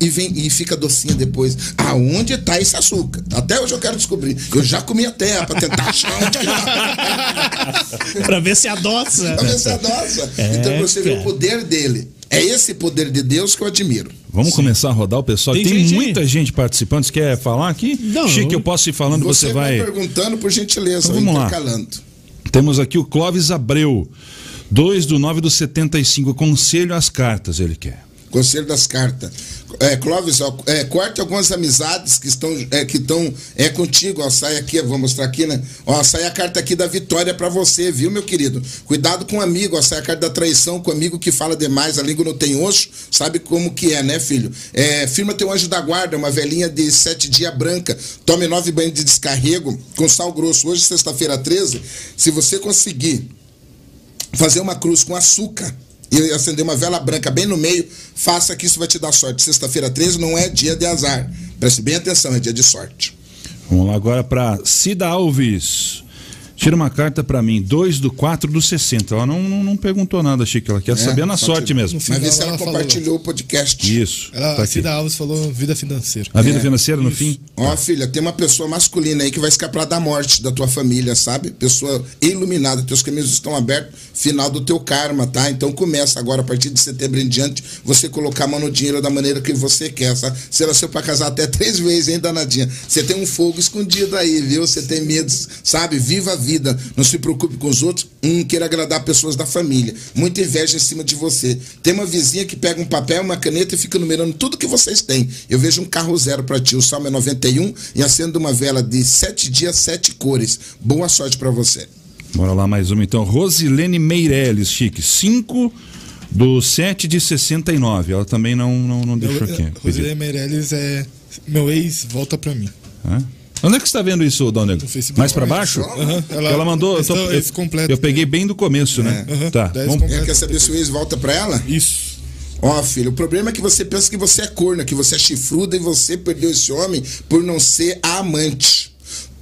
e, e vem, e fica docinha depois? Aonde está esse açúcar? Até hoje eu quero descobrir. Eu já comi a terra para tentar achar onde tá. pra ver se adoça. Pra ver se adoça. É, então você vê o poder dele. É esse poder de Deus que eu admiro. Vamos começar a rodar o pessoal. Tem Tem, gente aí? muita gente participando. Você quer falar aqui? Não, Chique, eu- eu posso ir falando, você, Você vai. perguntando, por gentileza, Então vamos lá. Temos aqui o Clóvis Abreu. 2 do 9 do 75. Conselho às cartas, ele quer. Conselho das cartas. É, Clóvis, ó, é, corte algumas amizades que estão é, que estão é contigo. Ó, sai aqui, vou mostrar aqui, né? Ó, sai a carta aqui da vitória pra você, viu, meu querido? Cuidado com o amigo, ó, sai a carta da traição com o amigo que fala demais, a língua não tem osso, sabe como que é, né, filho? É, firma teu anjo da guarda, uma velhinha de sete dias branca. Tome nove banhos de descarrego com sal grosso. Hoje, sexta-feira 13, se você conseguir fazer uma cruz com açúcar e acender uma vela branca bem no meio, faça que isso vai te dar sorte. Sexta-feira 13 não é dia de azar. Preste bem atenção, é dia de sorte. Vamos lá agora para Cida Alves. Tira uma carta para mim, 2 do 4 do 60. Ela não, não, não perguntou nada, Chico. Ela quer É, saber na sorte te- mesmo. Mas vê se ela ela falou. compartilhou o podcast. Isso. Ela, tá a aqui. Cida Alves falou vida financeira. A vida É, financeira no fim? Ó, filha, tem uma pessoa masculina aí que vai escapar da morte da tua família, sabe? Pessoa iluminada, teus caminhos estão abertos, final do teu karma, tá? Então começa agora, a partir de setembro em diante, você colocar a mão no dinheiro da maneira que você quer, sabe? Você nasceu pra casar até três vezes, hein, danadinha? Você tem um fogo escondido aí, viu? Você tem medo, sabe? Viva a vida, não se preocupe com os outros, um queira agradar pessoas da família. Muita inveja em cima de você. Tem uma vizinha que pega um papel, uma caneta e fica numerando tudo que vocês têm. Eu vejo um carro zero pra ti, o Salmo é 91 e acendo uma vela de sete dias, sete cores. Boa sorte pra você. Bora lá mais uma então. Rosilene Meirelles, Chique. 5 do 7 de 69. Ela também não, não, não deixou aqui. Rosé Meirelles é meu ex, volta pra mim. Hã? Onde é que você está vendo isso, Facebook. Mais para baixo? Aham, Porque ela mandou. Eu, tô- Então, eu- esse completo, eu peguei bem do começo, né? Aham, Tá. Vamos. Ela quer saber se o ex volta pra ela? Isso. Ó, filho, o problema é que você pensa que você é corna, que você é chifruda e você perdeu esse homem por não ser a amante.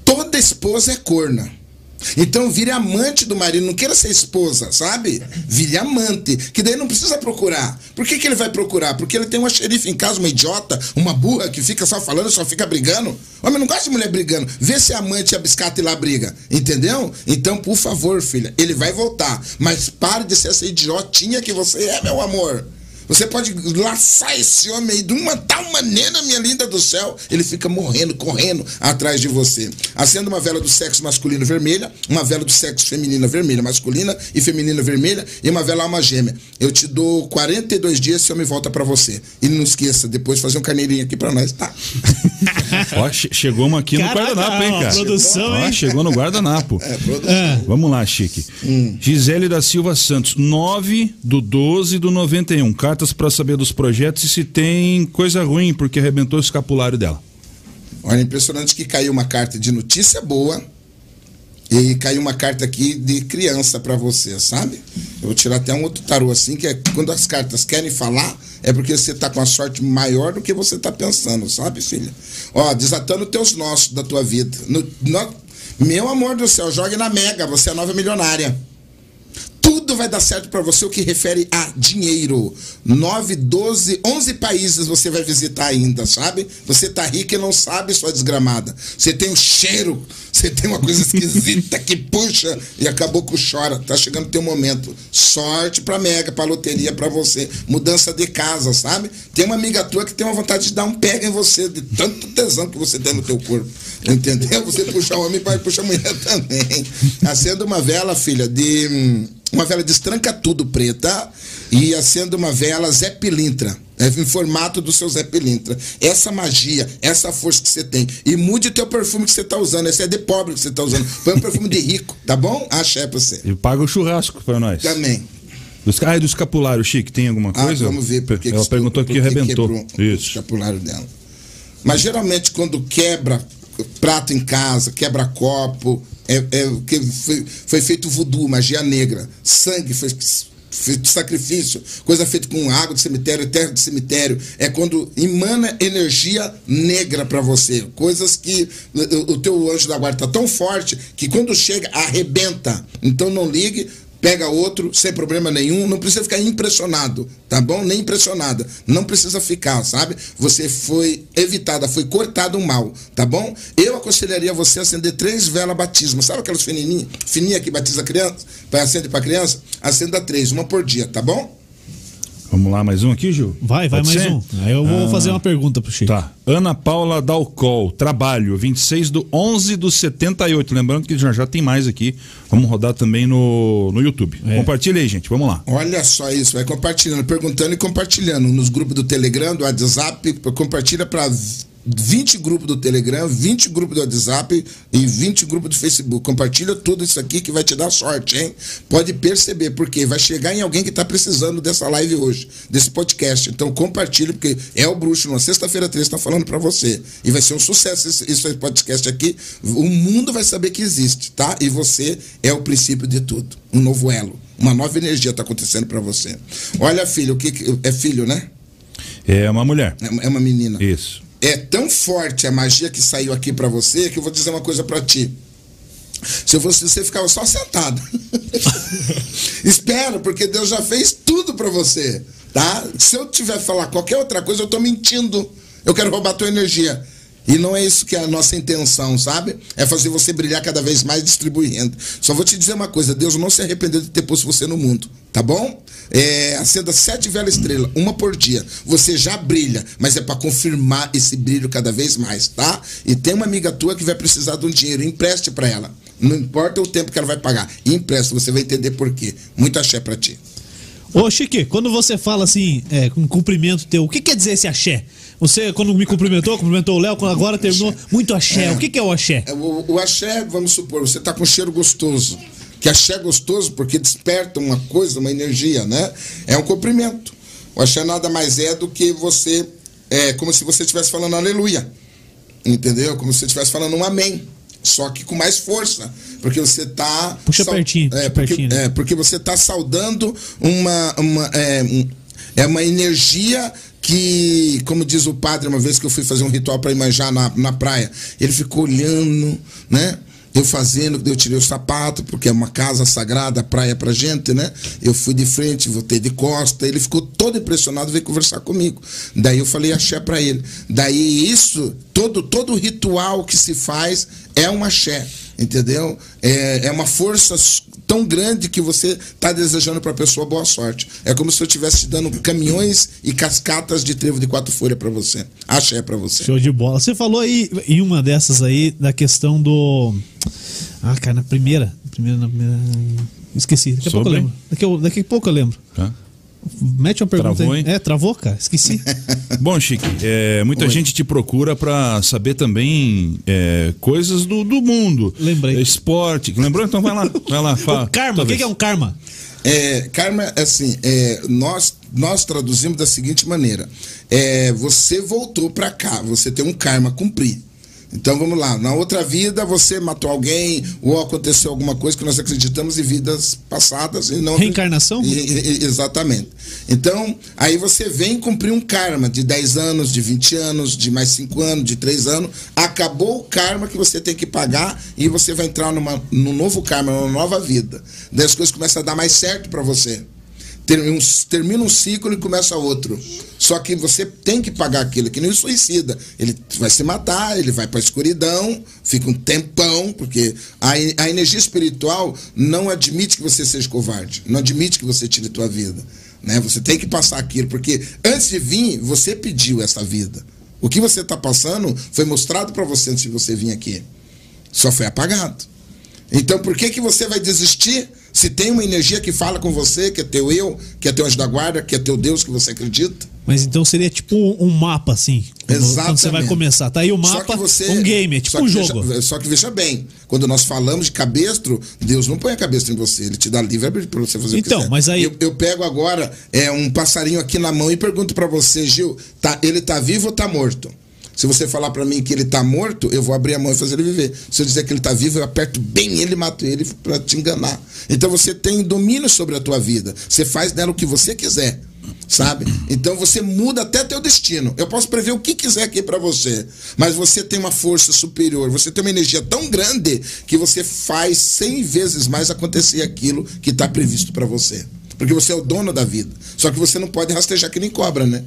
Toda esposa é corna. Então vire amante do marido, não queira ser esposa, sabe? Vire amante, que daí não precisa procurar. Por que, que ele vai procurar? Porque ele tem uma xerife em casa, uma idiota, uma burra que fica só falando, só fica brigando. Homem não gosta de mulher brigando. Vê se amante e a biscata e lá briga. Entendeu? Então, por favor, filha, ele vai voltar. Mas pare de ser essa idiotinha que você é, meu amor. Você pode laçar esse homem aí de uma tal maneira, minha linda do céu, ele fica morrendo, correndo atrás de você. Acenda uma vela do sexo masculino vermelha, uma vela do sexo feminino vermelha, masculina e feminina vermelha, e uma vela alma gêmea. Eu te dou 42 dias se eu me volta pra você. E não esqueça, depois fazer um carneirinho aqui pra nós, tá? Ó, che- chegou uma aqui Caraca, no guardanapo, hein, cara? produção, Ó, hein? chegou no guardanapo. É, produção. Ah, Vamos lá, Chique. Gisele da Silva Santos, 9 do 12 do 91. Cartas para saber dos projetos e se tem coisa ruim, porque arrebentou o escapulário dela. Olha, impressionante que caiu uma carta de notícia boa e caiu uma carta aqui de criança pra você, sabe? Eu vou tirar até um outro tarô assim, que é quando as cartas querem falar, é porque você tá com a sorte maior do que você tá pensando, sabe, filha? Ó, desatando teus nossos da tua vida. No- no- meu amor do céu, jogue na Mega, você é nova milionária. Tudo vai dar certo para você o que refere a dinheiro. 9, 12, 11 países você vai visitar ainda, sabe? Você tá rico e não sabe, sua desgramada. Você tem um cheiro, você tem uma coisa esquisita que puxa e acabou com chora. Tá chegando teu momento. Sorte pra mega, pra loteria pra você. Mudança de casa, sabe? Tem uma amiga tua que tem uma vontade de dar um pega em você, de tanto tesão que você tem no teu corpo. Entendeu? Você puxa o homem, pode puxar a mulher também. Acenda uma vela, filha, de. Uma vela de estranca tudo preta e acenda uma vela Zé Pilintra. É em formato do seu Zé Pilintra. Essa magia, essa força que você tem. E mude o teu perfume que você tá usando. Esse é de pobre que você tá usando. Põe um perfume de rico, tá bom? Axé pra você. E paga o churrasco para nós. Também. Dos, ah, e do escapulário, Chique, tem alguma Ah, coisa? vamos ver. Por que Ela que perguntou que que arrebentou. quebrou o Isso. escapulário dela. Mas geralmente quando quebra prato em casa, quebra copo, é, é que foi, foi feito voodoo, magia negra. Sangue foi feito sacrifício, coisa feita com água de cemitério, terra de cemitério, é quando emana energia negra para você, coisas que o, o teu anjo da guarda tá tão forte que quando chega arrebenta. Então não ligue, pega outro sem problema nenhum, não precisa ficar impressionado, tá bom? Nem impressionada, não precisa ficar, sabe? Você foi evitada, foi cortado o mal, tá bom? Eu aconselharia você a acender três velas batismo, sabe aquelas fininhas, fininha que batiza criança, vai acender para criança? Acenda três, uma por dia, tá bom? Vamos lá, mais um aqui, Gil? Vai, vai Pode mais ser? um. Aí eu vou Ah, fazer uma pergunta pro Chico. Tá. Ana Paula Dalcol, trabalho, 26 do 11 do 78. Lembrando que já já tem mais aqui. Vamos rodar também no, no YouTube. É. Compartilha aí, gente. Vamos lá. Olha só isso, vai compartilhando, perguntando e compartilhando nos grupos do Telegram, do WhatsApp, compartilha para 20 grupos do Telegram, 20 grupos do WhatsApp e 20 grupos do Facebook. Compartilha tudo isso aqui que vai te dar sorte, hein? Pode perceber, porque vai chegar em alguém que está precisando dessa live hoje, desse podcast. Então compartilha, porque é o bruxo, numa sexta-feira 13, está falando para você. E vai ser um sucesso esse, esse podcast aqui. O mundo vai saber que existe, tá? E você é o princípio de tudo. Um novo elo. Uma nova energia está acontecendo para você. Olha, filho, o que, que é filho, né? É uma mulher. É é uma menina. Isso. É tão forte a magia que saiu aqui pra você que eu vou dizer uma coisa pra ti. Se eu fosse você, ficava só sentado. Espera, porque Deus já fez tudo pra você, tá? Se eu tiver falar qualquer outra coisa, eu tô mentindo. Eu quero roubar tua energia. E não é isso que é a nossa intenção, sabe? É fazer você brilhar cada vez mais distribuir renda. Só vou te dizer uma coisa: Deus não se arrependeu de ter posto você no mundo, tá bom? É, acenda sete velas estrelas, uma por dia. Você já brilha, mas é para confirmar esse brilho cada vez mais, tá? E tem uma amiga tua que vai precisar de um dinheiro, empreste para ela. Não importa o tempo que ela vai pagar, empresta, você vai entender por quê. Muito axé pra ti. Ô, Chique, quando você fala assim, é, com cumprimento teu, o que quer dizer esse axé? Você, quando me cumprimentou, cumprimentou o Léo, agora terminou, muito axé. O que, que é o axé? É, O, o axé, vamos supor, você tá com cheiro gostoso. Que axé é gostoso porque desperta uma coisa, uma energia, né? É um cumprimento. O axé nada mais é do que você. É como se você estivesse falando aleluia. Entendeu? Como se você estivesse falando um amém. Só que com mais força. Porque você tá. Puxa pertinho, É, puxa porque, pertinho, né? é, porque você tá saudando uma. uma é, um- é uma energia que, como diz o padre, uma vez que eu fui fazer um ritual para Imanjá na, na praia, ele ficou olhando, né? Eu fazendo, eu tirei o sapato, porque é uma casa sagrada, praia pra gente, né? Eu fui de frente, voltei de costa, ele ficou todo impressionado, veio conversar comigo. Daí eu falei axé pra ele. Daí isso, todo, todo ritual que se faz é um axé, entendeu? É, é uma força tão grande que você está desejando para a pessoa boa sorte. É como se eu estivesse te dando caminhões e cascatas de trevo de quatro folhas para você. Axé para você. Show de bola. Você falou aí em uma dessas aí da questão do. Ah, cara, na primeira. na primeira, na primeira... Esqueci. Daqui a pouco eu Sobre? lembro. Daqui, a- daqui a pouco eu lembro. Tá? Mete uma pergunta Travou, aí. hein? É, travou, cara? Esqueci. Bom, Chique, é, muita Oi. gente te procura para saber também é, coisas do, do mundo. Lembrei. Esporte. Lembrou? Então vai lá. Vai lá. Fala. o karma, o que, é um karma? É, karma, assim, é, nós, nós traduzimos da seguinte maneira: é, você voltou para cá, você tem um karma a cumprir. Então vamos lá, na outra vida você matou alguém ou aconteceu alguma coisa que nós acreditamos em vidas passadas e não Reencarnação? E- e- exatamente. Então, aí você vem cumprir um karma de 10 anos, de 20 anos, de mais 5 anos, de 3 anos. Acabou o karma que você tem que pagar e você vai entrar numa, num novo karma, numa nova vida. Daí as coisas começam a dar mais certo para você. Ter- termina um ciclo e começa outro. Só que você tem que pagar aquilo, que nem o suicida. Ele vai se matar, ele vai para a escuridão, fica um tempão, porque a, a energia espiritual não admite que você seja covarde, não admite que você tire tua vida. Né? Você tem que passar aquilo, porque antes de vir, você pediu essa vida. O que você está passando foi mostrado para você antes de você vir aqui. Só foi apagado. Então por que, que você vai desistir se tem uma energia que fala com você, que é teu eu, que é teu anjo da guarda, que é teu Deus que você acredita? Mas então seria tipo um mapa, assim. Quando, quando você vai Exatamente. começar. Tá aí o mapa, você- um game, é tipo um jogo. Veja, só que veja bem, quando nós falamos de cabestro, Deus não põe a cabestra em você, ele te dá livre para você fazer o que Então, mas aí- Eu, eu pego agora é, um passarinho aqui na mão e pergunto para você, Gil, tá, ele tá vivo ou tá morto? Se você falar para mim que ele tá morto, eu vou abrir a mão e fazer ele viver. Se eu dizer que ele tá vivo, eu aperto bem ele e mato ele para te enganar. Então você tem domínio sobre a tua vida. Você faz nela o que você quiser sabe? Então você muda até teu destino. Eu posso prever o que quiser aqui para você, mas você tem uma força superior, você tem uma energia tão grande que você faz 100 vezes mais acontecer aquilo que está previsto para você. Porque você é o dono da vida. Só que você não pode rastejar que nem cobra, né?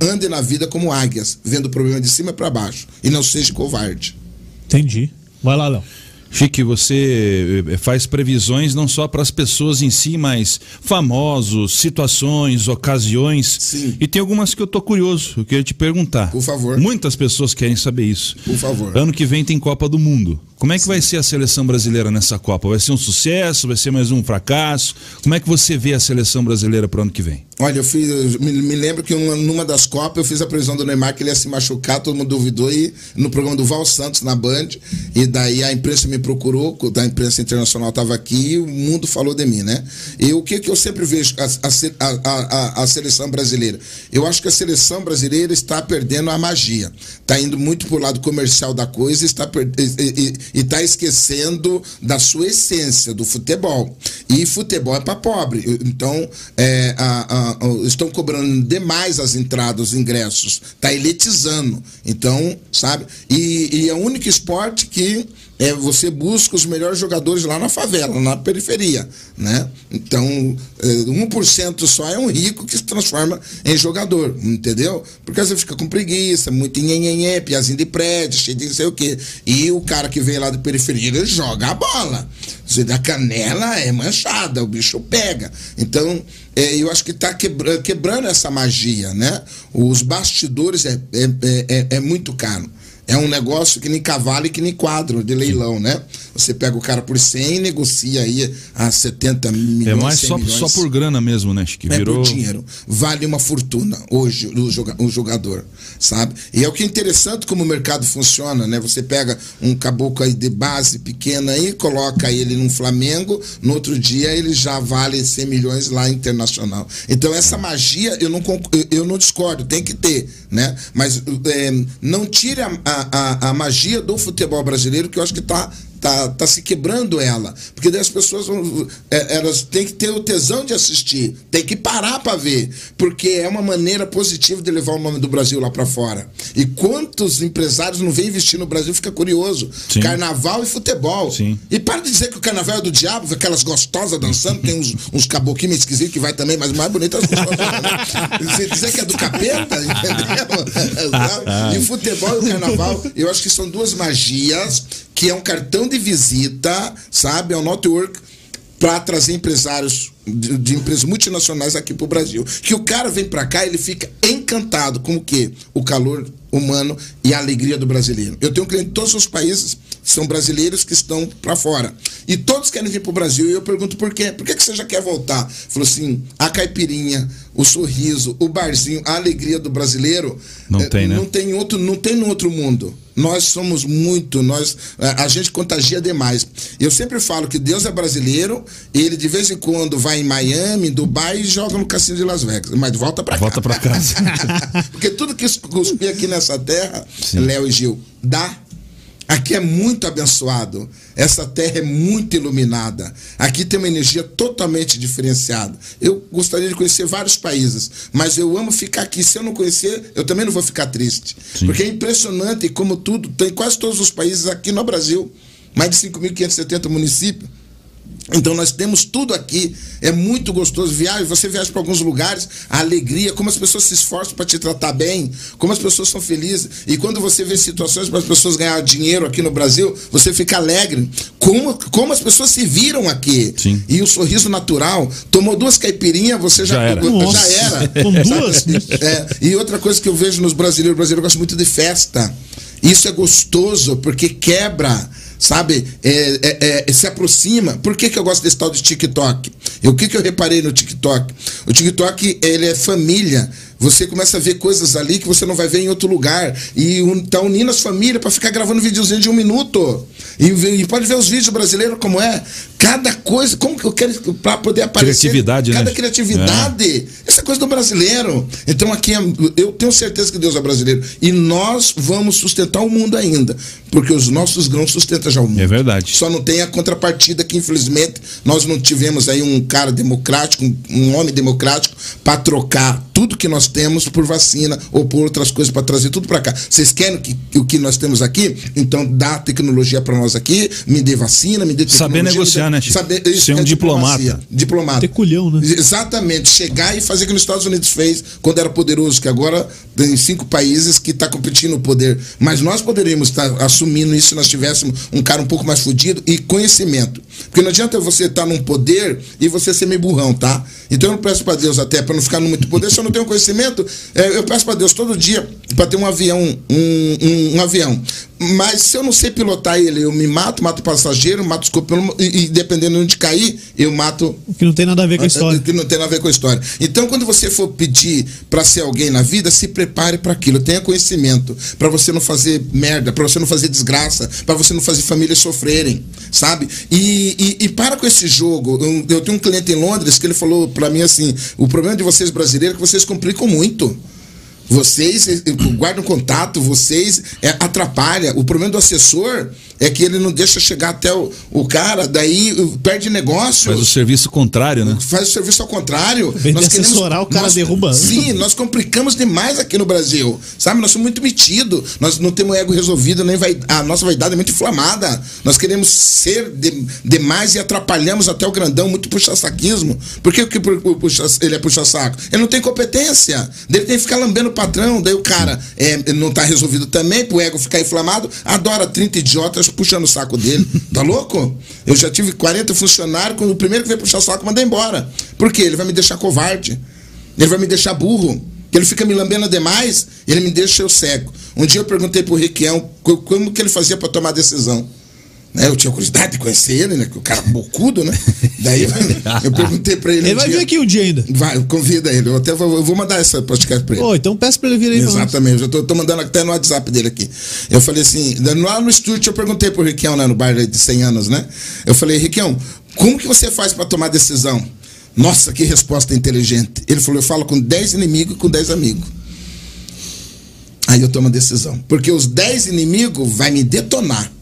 Ande na vida como águias, vendo o problema de cima para baixo. E não seja covarde. Entendi. Vai lá, Léo. Chique, você eh, faz previsões não só para as pessoas em si, mas famosos, situações, ocasiões. Sim. E tem algumas que eu tô curioso, eu queria te perguntar. Por favor. Muitas pessoas querem saber isso. Por favor. Ano que vem tem Copa do Mundo. Como é que vai ser a seleção brasileira nessa Copa? Vai ser um sucesso? Vai ser mais um fracasso? Como é que você vê a seleção brasileira para o ano que vem? Olha, eu fiz. eu me, me lembro que uma- numa das Copas eu fiz a previsão do Neymar que ele ia se machucar, todo mundo duvidou, e no programa do Val Santos na Band. E daí a imprensa me procurou, a imprensa internacional estava aqui e o mundo falou de mim, né? E o que, que eu sempre vejo a, a a, a, seleção brasileira? Eu acho que a seleção brasileira está perdendo a magia. Está indo muito pro lado comercial da coisa está per- e está esquecendo da sua essência, do futebol. E futebol é para pobre. Então, é, a- a- a- estão cobrando demais as entradas, os ingressos. Está elitizando. Então, sabe? E, e é o único esporte que é, você busca os melhores jogadores lá na favela, na periferia, né? Então, é, 1% só é um rico que se transforma em jogador, entendeu? Porque vezes fica com preguiça, muito nhenhenhé, piazinho de prédio, cheio de não sei o quê. E o cara que vem lá da periferia, ele joga a bola. Você da canela é manchada, o bicho pega. Então, é, eu acho que está quebra, quebrando essa magia, né? Os bastidores é, é, é, é- é muito caro. É um negócio que nem cavalo e que nem quadro de leilão, né? Você pega o cara por 100 e negocia aí a 70 milhões. É mais 100 só, milhões. só por grana mesmo, né? É Virou. por dinheiro. Vale uma fortuna hoje o, joga- o jogador, sabe? E é o que é interessante como o mercado funciona, né? Você pega um caboclo aí de base pequena aí, coloca ele num Flamengo, no outro dia ele já vale 100 milhões lá internacional. Então essa magia eu não, eu não discordo, tem que ter, né? Mas é, não tire a, a, a- magia do futebol brasileiro, que eu acho que tá tá, tá se quebrando ela. Porque daí as pessoas vão, é, elas têm que ter o tesão de assistir, tem que parar para ver, porque é uma maneira positiva de levar o nome do Brasil lá para fora. E quantos empresários não vêm investir no Brasil, fica curioso. Sim. Carnaval e futebol. Sim. E para de dizer que o carnaval é do diabo, aquelas gostosas dançando, tem uns, uns caboclinhos esquisitos que vai também, mas mais bonitas as gostosas. né? Você dizer que é do capeta, entendeu? E o futebol e o carnaval, eu acho que são duas magias que é um cartão de visita, sabe? É um network para trazer empresários de, de empresas multinacionais aqui para o Brasil. Que o cara vem para cá, ele fica encantado com o quê? O calor humano e a alegria do brasileiro. Eu tenho um cliente em todos os países, são brasileiros que estão para fora. E todos querem vir para o Brasil. E eu pergunto por quê? Por que, que você já quer voltar? Falou assim: a caipirinha, o sorriso, o barzinho, a alegria do brasileiro. Não eh, tem, né? Não tem outro, não tem no outro mundo. Nós somos muito, nós a a gente contagia demais. Eu sempre falo que Deus é brasileiro, ele de vez em quando vai em Miami, em Dubai e joga no cassino de Las Vegas, mas volta para cá. Volta pra casa. Porque tudo que cuspir aqui nessa terra, Léo e Gil, dá. Aqui é muito abençoado. Essa terra é muito iluminada. Aqui tem uma energia totalmente diferenciada. Eu gostaria de conhecer vários países, mas eu amo ficar aqui. Se eu não conhecer, eu também não vou ficar triste. Sim. Porque é impressionante como tudo, tem quase todos os países aqui no Brasil, mais de 5.570 municípios. Então nós temos tudo aqui, é muito gostoso viajar. Você viaja para alguns lugares, a alegria, como as pessoas se esforçam para te tratar bem, como as pessoas são felizes. E quando você vê situações para as pessoas ganhar dinheiro aqui no Brasil, você fica alegre. Como, como as pessoas se viram aqui. Sim. E o sorriso natural. Tomou duas caipirinhas, você já, Já era. já Nossa, era. com duas? É, e outra coisa que eu vejo nos brasileiros, o brasileiro gosta muito de festa. Isso é gostoso porque quebra, sabe? É, é, é, se aproxima. Por que, que eu gosto desse tal de TikTok? E o que, que eu reparei no TikTok? O TikTok, ele é família. Você começa a ver coisas ali que você não vai ver em outro lugar. E un, tá unindo as famílias para ficar gravando videozinho de um minuto. E, e, pode ver os vídeos brasileiros como é. Cada coisa, como que eu quero para poder aparecer. Criatividade, cada né? criatividade. É. Essa coisa do brasileiro. Então aqui é, eu tenho certeza que Deus é brasileiro. E nós vamos sustentar o mundo ainda. Porque os nossos grãos sustentam já o mundo. É verdade. Só não tem a contrapartida que, infelizmente, nós não tivemos aí um cara democrático, um homem democrático, para trocar tudo que nós temos por vacina ou por outras coisas para trazer tudo para cá. Vocês querem que, o que nós temos aqui? Então dá tecnologia para nós aqui, me dê vacina, me dê. Saber negociar, dê, né, Chico? Saber, isso Ser um é diplomata. Diplomata. Ter culhão, né? Exatamente. Chegar e fazer o que os Estados Unidos fez quando era poderoso, que agora tem cinco países que está competindo o poder. Mas nós poderíamos estar tá assumindo isso se nós tivéssemos um cara um pouco mais fudido e conhecimento. Porque não adianta você estar tá num poder e você ser meio burrão, tá? Então eu não peço para Deus até para não ficar no muito poder, se eu não tenho conhecimento, é, eu peço para Deus todo dia para ter um avião, um, um, um, avião. Mas se eu não sei pilotar ele, eu me mato, mato o passageiro, mato os copilotos, e, e dependendo de onde cair, eu mato. O que não tem nada a ver com a história. O que não tem nada a ver com a história. Então, quando você for pedir para ser alguém na vida, se prepare para aquilo, tenha conhecimento, para você não fazer merda, para você não fazer desgraça, para você não fazer famílias sofrerem, sabe? E, e, e para com esse jogo. Eu, eu tenho um cliente em Londres que ele falou para mim assim: o problema de vocês brasileiros é que vocês complicam muito. Vocês guardam contato, vocês é, atrapalha. O problema do assessor é que ele não deixa chegar até o, o cara, daí perde negócio. Faz o serviço contrário, né? Faz o serviço ao contrário. Vem nós queremos, assessorar, o cara nós, derruba. Sim, nós complicamos demais aqui no Brasil. Sabe? Nós somos muito metidos. Nós não temos ego resolvido, nem vai, a nossa vaidade é muito inflamada. Nós queremos ser de, demais e atrapalhamos até o grandão, muito puxa-saquismo. Por que, que puxa, ele é puxa-saco? Ele não tem competência. Ele tem que ficar lambendo o patrão. Daí o cara é, não está resolvido também, pro ego ficar inflamado, adora 30 idiotas puxando o saco dele. Tá louco? Eu já tive 40 funcionários, quando o primeiro que veio puxar o saco, mandei embora. Por quê? Ele vai me deixar covarde. Ele vai me deixar burro. Ele fica me lambendo demais, ele me deixa eu cego. Um dia eu perguntei pro Riquião como que ele fazia para tomar decisão. Né? Eu tinha curiosidade de conhecer ele, né? O cara bocudo, né? Daí eu, eu perguntei pra ele. Ele um vai dia, vir aqui um dia ainda. Vai, convida ele. Eu até vou, eu vou mandar essa podcast pra ele. Oh, então peço pra ele vir aí. Exatamente. Eu já tô, tô, mandando até no WhatsApp dele aqui. Eu falei assim, lá no estúdio eu perguntei pro Riquião, né? No bar de 100 anos, né? Eu falei, Riquião, como que você faz para tomar decisão? Nossa, que resposta inteligente. Ele falou, eu falo com 10 inimigos e com 10 amigos. Aí eu tomo a decisão. Porque os 10 inimigos vai me detonar.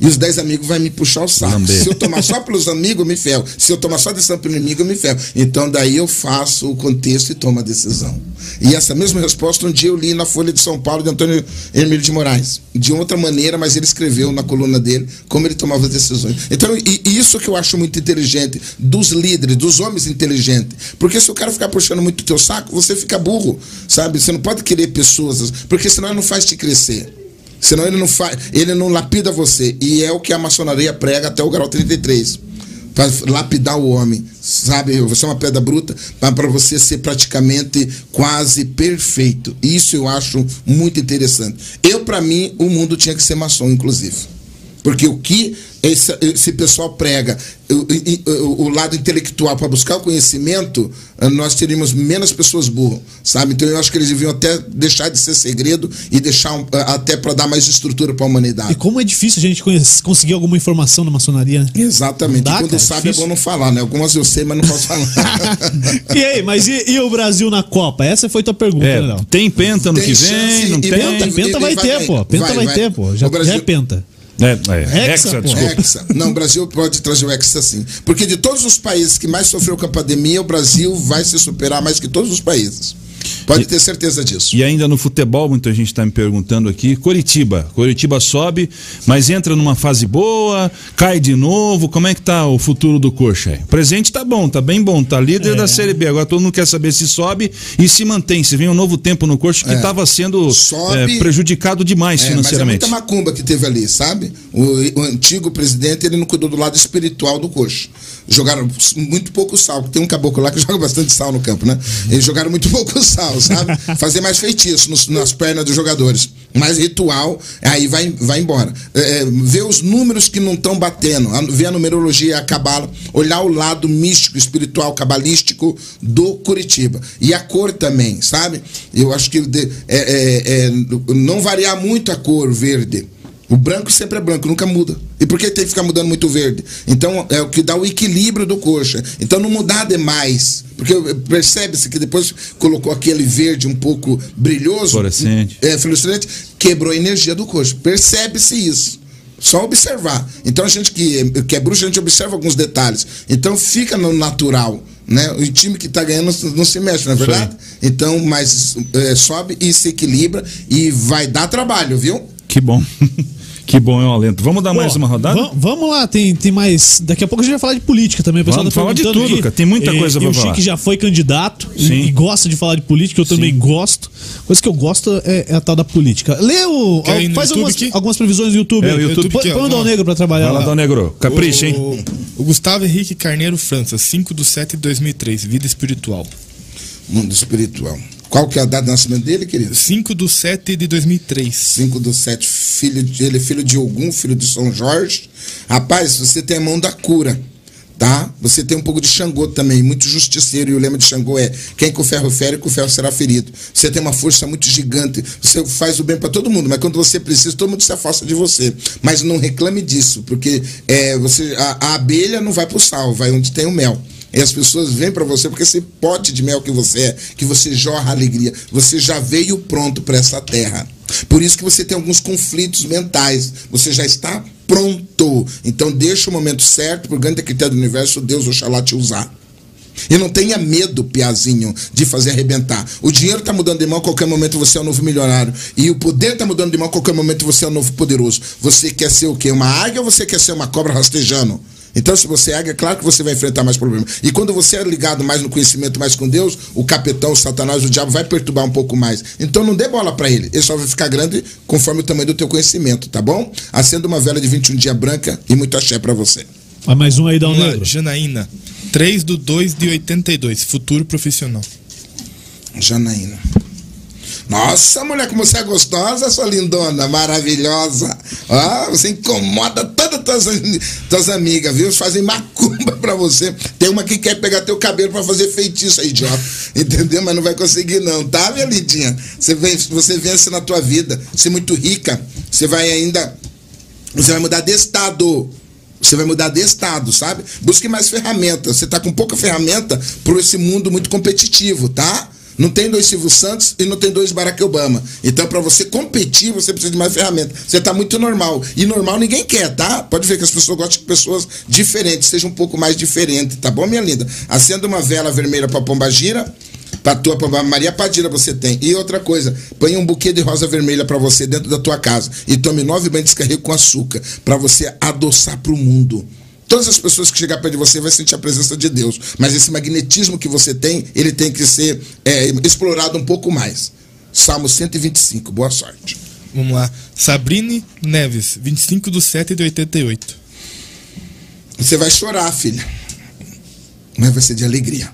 E os 10 amigos vão me puxar o saco. Se eu tomar só pelos amigos, eu me ferro. Se eu tomar só decisão pelo inimigo, eu me ferro. Então daí eu faço o contexto e tomo a decisão. E essa mesma resposta um dia eu li na Folha de São Paulo de Antônio Emílio de Moraes. De outra maneira, mas ele escreveu na coluna dele como ele tomava as decisões. Então, e, e isso que eu acho muito inteligente dos líderes, dos homens inteligentes. Porque se o cara ficar puxando muito o teu saco, você fica burro, sabe? Você não pode querer pessoas, porque senão ele não faz te crescer. Senão ele não faz, ele não lapida você. E é o que a maçonaria prega até o grau 33. Para lapidar o homem, sabe? Você é uma pedra bruta, para você ser praticamente quase perfeito. Isso eu acho muito interessante. Eu, para mim, o mundo tinha que ser maçom, inclusive. Porque o que esse, esse pessoal prega, o, o, o lado intelectual para buscar o conhecimento, eh, nós teríamos menos pessoas burras, sabe? Então eu acho que eles deviam até deixar de ser segredo e deixar um, eh, até para dar mais estrutura para a humanidade. E como é difícil a gente conseguir alguma informação na maçonaria, né? Exatamente. Dá, e quando cara, sabe é bom não falar, né? Algumas eu sei, mas não posso falar. e aí, mas e, e, o Brasil na Copa? Essa foi tua pergunta, é, né, Tem penta no tem que vem? Não tem? Penta, penta vai, vai, ter, pô. Penta vai, vai, vai ter, pô. Já, Brasil... já é penta. É, é, Hexa, Hexa, desculpa. Hexa. Não, o Brasil pode trazer o Hexa sim. Porque de todos os países que mais sofreu com a pandemia, o Brasil vai se superar mais que todos os países. Pode e, ter certeza disso. E ainda no futebol, muita gente está me perguntando aqui. Coritiba. Coritiba sobe, mas entra numa fase boa, cai de novo. Como é que tá o futuro do Coxa aí? O presente tá bom, tá bem bom, tá líder é. da Série B. Agora todo mundo quer saber se sobe e se mantém. Se vem um novo tempo no Coxa que estava é. sendo sobe, é, prejudicado demais é, financeiramente. Mas é muita macumba que teve ali, sabe? O, o, antigo presidente ele não cuidou do lado espiritual do Coxa. Jogaram muito pouco sal. Tem um caboclo lá que joga bastante sal no campo, né? Eles jogaram muito pouco sal. Falo, sabe? Fazer mais feitiço nos- nas pernas dos jogadores. Mais ritual, aí vai, vai embora. É, é, ver os números que não estão batendo, ver a numerologia a cabala, olhar o lado místico, espiritual, cabalístico do Curitiba. E a cor também, sabe? Eu acho que é, é, é, não variar muito a cor verde. O branco sempre é branco, nunca muda. E por que tem que ficar mudando muito verde? Então é o que dá o equilíbrio do coxa. Então não mudar demais. Porque percebe-se que depois colocou aquele verde um pouco brilhoso. Fluorescente. É, fluorescente, quebrou a energia do coxa. Percebe-se isso. Só observar. Então a gente que, que é bruxo, a gente observa alguns detalhes. Então fica no natural. Né? O time que está ganhando não, se mexe, não é verdade? Então, mas é, sobe e se equilibra e vai dar trabalho, viu? Que bom. que bom é um alento. Vamos dar mais Pô, uma rodada? vam- Vamos lá, tem, tem mais. Daqui a pouco a gente vai falar de política também. O pessoal Vamos tá falar de tudo, aqui. cara. Tem muita E- coisa pra o falar. Chique já foi candidato e, Sim. e gosta de falar de política, eu também gosto. Coisa que eu gosto é, é a tal da política. Lê o. No faz algumas, algumas previsões do YouTube. É, o. YouTube Põe, ó, põe o Dal. Negro pra trabalhar Vai lá, lá. Dal Negro. Capricha, hein? O, o Gustavo Henrique Carneiro França, 5 de 7 de 2003, vida espiritual. Mundo espiritual. Qual que é a data de nascimento dele, querido? 5 de 7 de 2003. 5 do 7, filho de, ele é filho de Ogum, filho de São Jorge. Rapaz, você tem a mão da cura, tá? Você tem um pouco de Xangô também, muito justiceiro, e o lema de Xangô é: quem com ferro fere, com ferro será ferido. Você tem uma força muito gigante, você faz o bem para todo mundo, mas quando você precisa, todo mundo se afasta de você. Mas não reclame disso, porque é, você, a, a abelha não vai pro sal, vai onde tem o mel. E as pessoas vêm para você porque esse pote de mel que você é, que você jorra alegria, você já veio pronto para essa terra. Por isso que você tem alguns conflitos mentais. Você já está pronto. Então deixa o momento certo, por grande critério do universo, Deus oxalá te usar. E não tenha medo, piazinho, de fazer arrebentar. O dinheiro está mudando de mão, a qualquer momento você é o novo milionário. E o poder está mudando de mão, a qualquer momento você é o novo poderoso. Você quer ser o quê? Uma águia ou você quer ser uma cobra rastejando? Então, se você é águia, é claro que você vai enfrentar mais problemas. E quando você é ligado mais no conhecimento, mais com Deus, o capitão, o satanás, o diabo vai perturbar um pouco mais. Então, não dê bola para ele. Ele só vai ficar grande conforme o tamanho do teu conhecimento, tá bom? Acenda uma vela de 21 dia branca e muito axé para você. Vai mais um aí, lá, Negro. Janaína, 3 de 2 de 82, futuro profissional. Janaína. Nossa, mulher, como você é gostosa, sua lindona, maravilhosa. Ó, você incomoda todas as tuas, amigas, viu? Fazem macumba pra você. Tem uma que quer pegar teu cabelo pra fazer feitiço, aí, idiota. Entendeu? Mas não vai conseguir, não, tá, minha lindinha? Você vence, você vence na tua vida. Você é muito rica. Você vai ainda. Você vai mudar de estado. Você vai mudar de estado, sabe? Busque mais ferramentas. Você tá com pouca ferramenta por esse mundo muito competitivo, tá? Não tem dois Silvio Santos e não tem dois Barack Obama. Então, para você competir, você precisa de mais ferramentas. Você tá muito normal. E normal ninguém quer, tá? Pode ver que as pessoas gostam de pessoas diferentes, seja um pouco mais diferente, tá bom, minha linda? Acenda uma vela vermelha pra Pombagira. Pra tua Pomba Maria Padilha você tem. E outra coisa, põe um buquê de rosa vermelha pra você dentro da tua casa e tome nove banhos de descarrego com açúcar pra você adoçar pro mundo. Todas as pessoas que chegar perto de você vai sentir a presença de Deus, mas esse magnetismo que você tem, ele tem que ser é, explorado um pouco mais. Salmo 125, boa sorte. Vamos lá. Sabrine Neves, 25 de 7 de 88. Você vai chorar, filha, mas vai ser de alegria.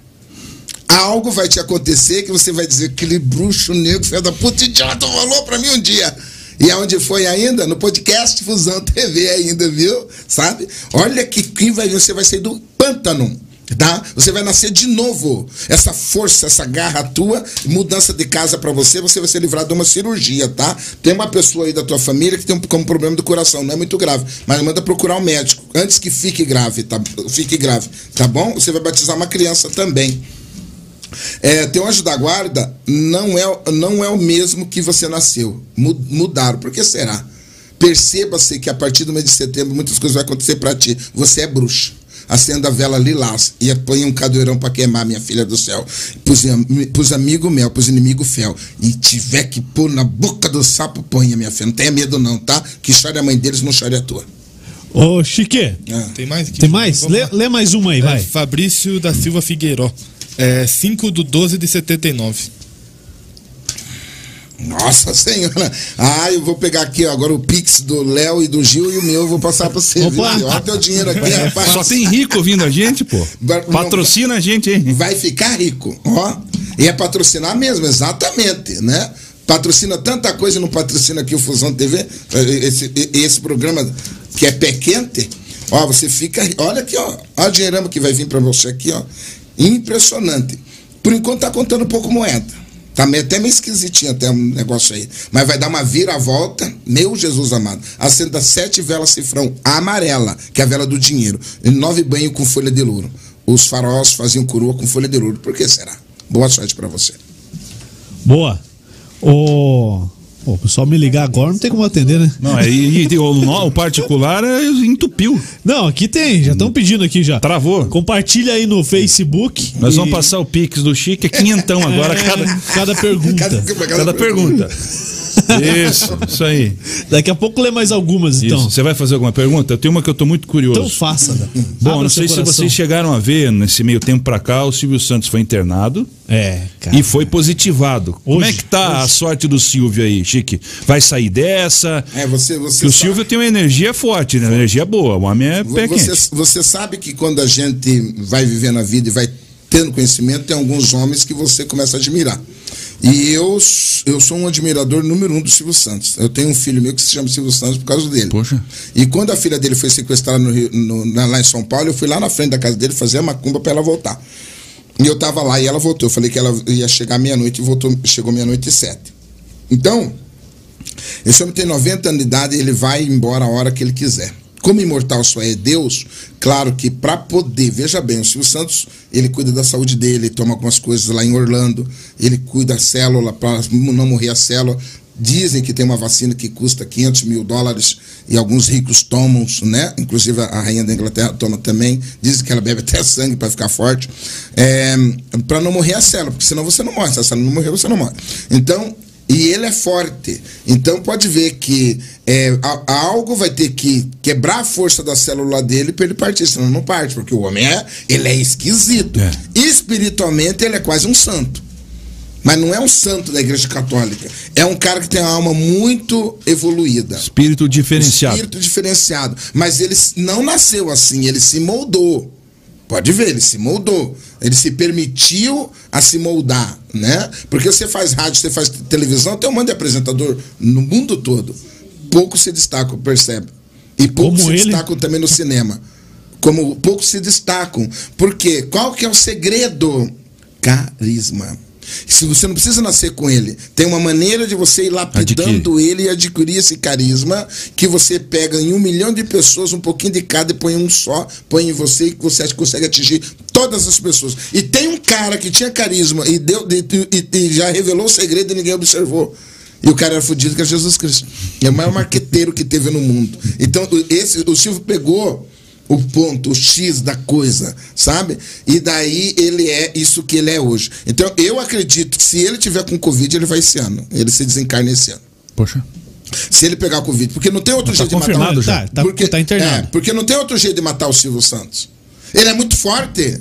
Algo vai te acontecer que você vai dizer aquele bruxo negro, filho da puta idiota, falou pra mim um dia. E aonde foi ainda? No podcast Fusão TV ainda, viu? Sabe? Olha que, que vai, você vai sair do pântano. Tá? Você vai nascer de novo. Essa força, essa garra tua, mudança de casa para você, você vai ser livrado de uma cirurgia, tá? Tem uma pessoa aí da tua família que tem um, problema do coração, não é muito grave, mas manda procurar um médico antes que fique grave, tá? Fique grave, tá bom? Você vai batizar uma criança também. É, teu anjo da guarda não é, não é o mesmo que você nasceu. Mu- Mudaram. Por que será? Perceba-se que a partir do mês de setembro muitas coisas vão acontecer para ti. Você é bruxo. Acenda a vela lilás e põe um cadeirão para queimar, minha filha do céu. Pros, am- pros amigos mel, pros inimigos fel. E tiver que pôr na boca do sapo, ponha, minha filha. Não tenha medo, não, tá? Que chore a mãe deles, não chore a tua. Ô, Chique, Ah. Tem mais aqui? tem mais? Lê, lê mais uma aí, É, vai. Fabrício da Silva Figueiró. É, 5 de 12 de 79. Nossa senhora. Ah, eu vou pegar aqui ó, agora o Pix do Léo e do Gil e o meu eu vou passar pra você. Opa. viu? Olha teu dinheiro aqui, rapaz. Só tem rico ouvindo a gente, pô. Patrocina a gente, hein? Vai ficar rico, ó. E é patrocinar mesmo, exatamente, né? Patrocina tanta coisa e não patrocina aqui o Fusão TV, esse, esse programa que é pé quente. Ó, você fica. Olha aqui, ó. Olha o dinheirama que vai vir para você aqui, ó. Impressionante. Por enquanto tá contando pouco moeda. Tá meio, até meio esquisitinho até um negócio aí. Mas vai dar uma vira-volta, meu Jesus amado. Acenda sete velas cifrão amarela, que é a vela do dinheiro. E nove banhos com folha de louro. Os faraós faziam coroa com folha de louro. Por que será? Boa sorte para você. Boa. O... Pô, o pessoal me ligar agora não tem como atender, né? Não, é, e, e o, o, particular é, entupiu. Não, aqui tem, já estão pedindo aqui já. Travou. Compartilha aí no Facebook. Nós e... vamos passar o Pix do Chique, é quinhentão agora é, cada, cada pergunta. Cada, cada, cada pergunta. pergunta. Isso, isso aí. Daqui a pouco lê mais algumas, então. Isso. Você vai fazer alguma pergunta? Eu tenho uma que eu estou muito curioso. Então faça. Né? Bom, Abra não sei se vocês chegaram a ver nesse meio tempo para cá, o Silvio Santos foi internado. É, cara. E foi positivado. Hoje, Como é que tá hoje. a sorte do Silvio aí, Chique? Vai sair dessa? É, você, você que o Silvio tem uma energia forte, né? Uma energia boa. O homem é pé você, quente. Você sabe que quando a gente vai vivendo a vida e vai tendo conhecimento, tem alguns homens que você começa a admirar. E eu, eu sou um admirador número um do Silvio Santos. Eu tenho um filho meu que se chama Silvio Santos por causa dele. Poxa. E quando a filha dele foi sequestrada no Rio, no, lá em São Paulo, eu fui lá na frente da casa dele fazer a macumba para ela voltar. E eu tava lá e ela voltou. Eu falei que ela ia chegar meia-noite e voltou, chegou meia-noite e sete. Então, esse homem tem 90 anos de idade e ele vai embora a hora que ele quiser como imortal só é Deus, claro que para poder, veja bem, o Silvio Santos, ele cuida da saúde dele, toma algumas coisas lá em Orlando, ele cuida da célula para não morrer a célula. Dizem que tem uma vacina que custa 500 mil dólares e alguns ricos tomam, né? Inclusive a rainha da Inglaterra toma também. Dizem que ela bebe até sangue para ficar forte. É, para não morrer a célula, porque senão você não morre. Se a célula não morrer, você não morre. Então, e ele é forte. Então pode ver que é, algo vai ter que quebrar a força da célula dele para ele partir, senão não parte, porque o homem é, ele é esquisito. É. Espiritualmente ele é quase um santo. Mas não é um santo da igreja católica. É um cara que tem uma alma muito evoluída. Espírito diferenciado. Espírito diferenciado. Mas ele não nasceu assim, ele se moldou. Pode ver, ele se moldou. Ele se permitiu a se moldar, né? Porque você faz rádio, você faz televisão, tem um monte de apresentador no mundo todo. Poucos se destacam, percebe? E poucos se ele? destacam também no cinema. Como poucos se destacam. Por quê? Qual que é o segredo? Carisma. Se você não precisa nascer com ele, tem uma maneira de você ir lapidando Adquire. ele e adquirir esse carisma que você pega em um milhão de pessoas, um pouquinho de cada e põe um só, põe em você e você consegue atingir todas as pessoas. E tem um cara que tinha carisma e, deu, e, e, já revelou o segredo e ninguém observou. E o cara era fudido que é Jesus Cristo. É o maior marqueteiro que teve no mundo. Então, esse, o Silvio pegou o ponto, o X da coisa, sabe? E daí ele é isso que ele é hoje. Então eu acredito que se ele tiver com Covid, ele vai esse ano. Ele se desencarna esse ano. Poxa. Se ele pegar Covid, porque não tem outro tá jeito de matar o já. Tá, porque, tá internado. É, porque não tem outro jeito de matar o Silvio Santos. Ele é muito forte.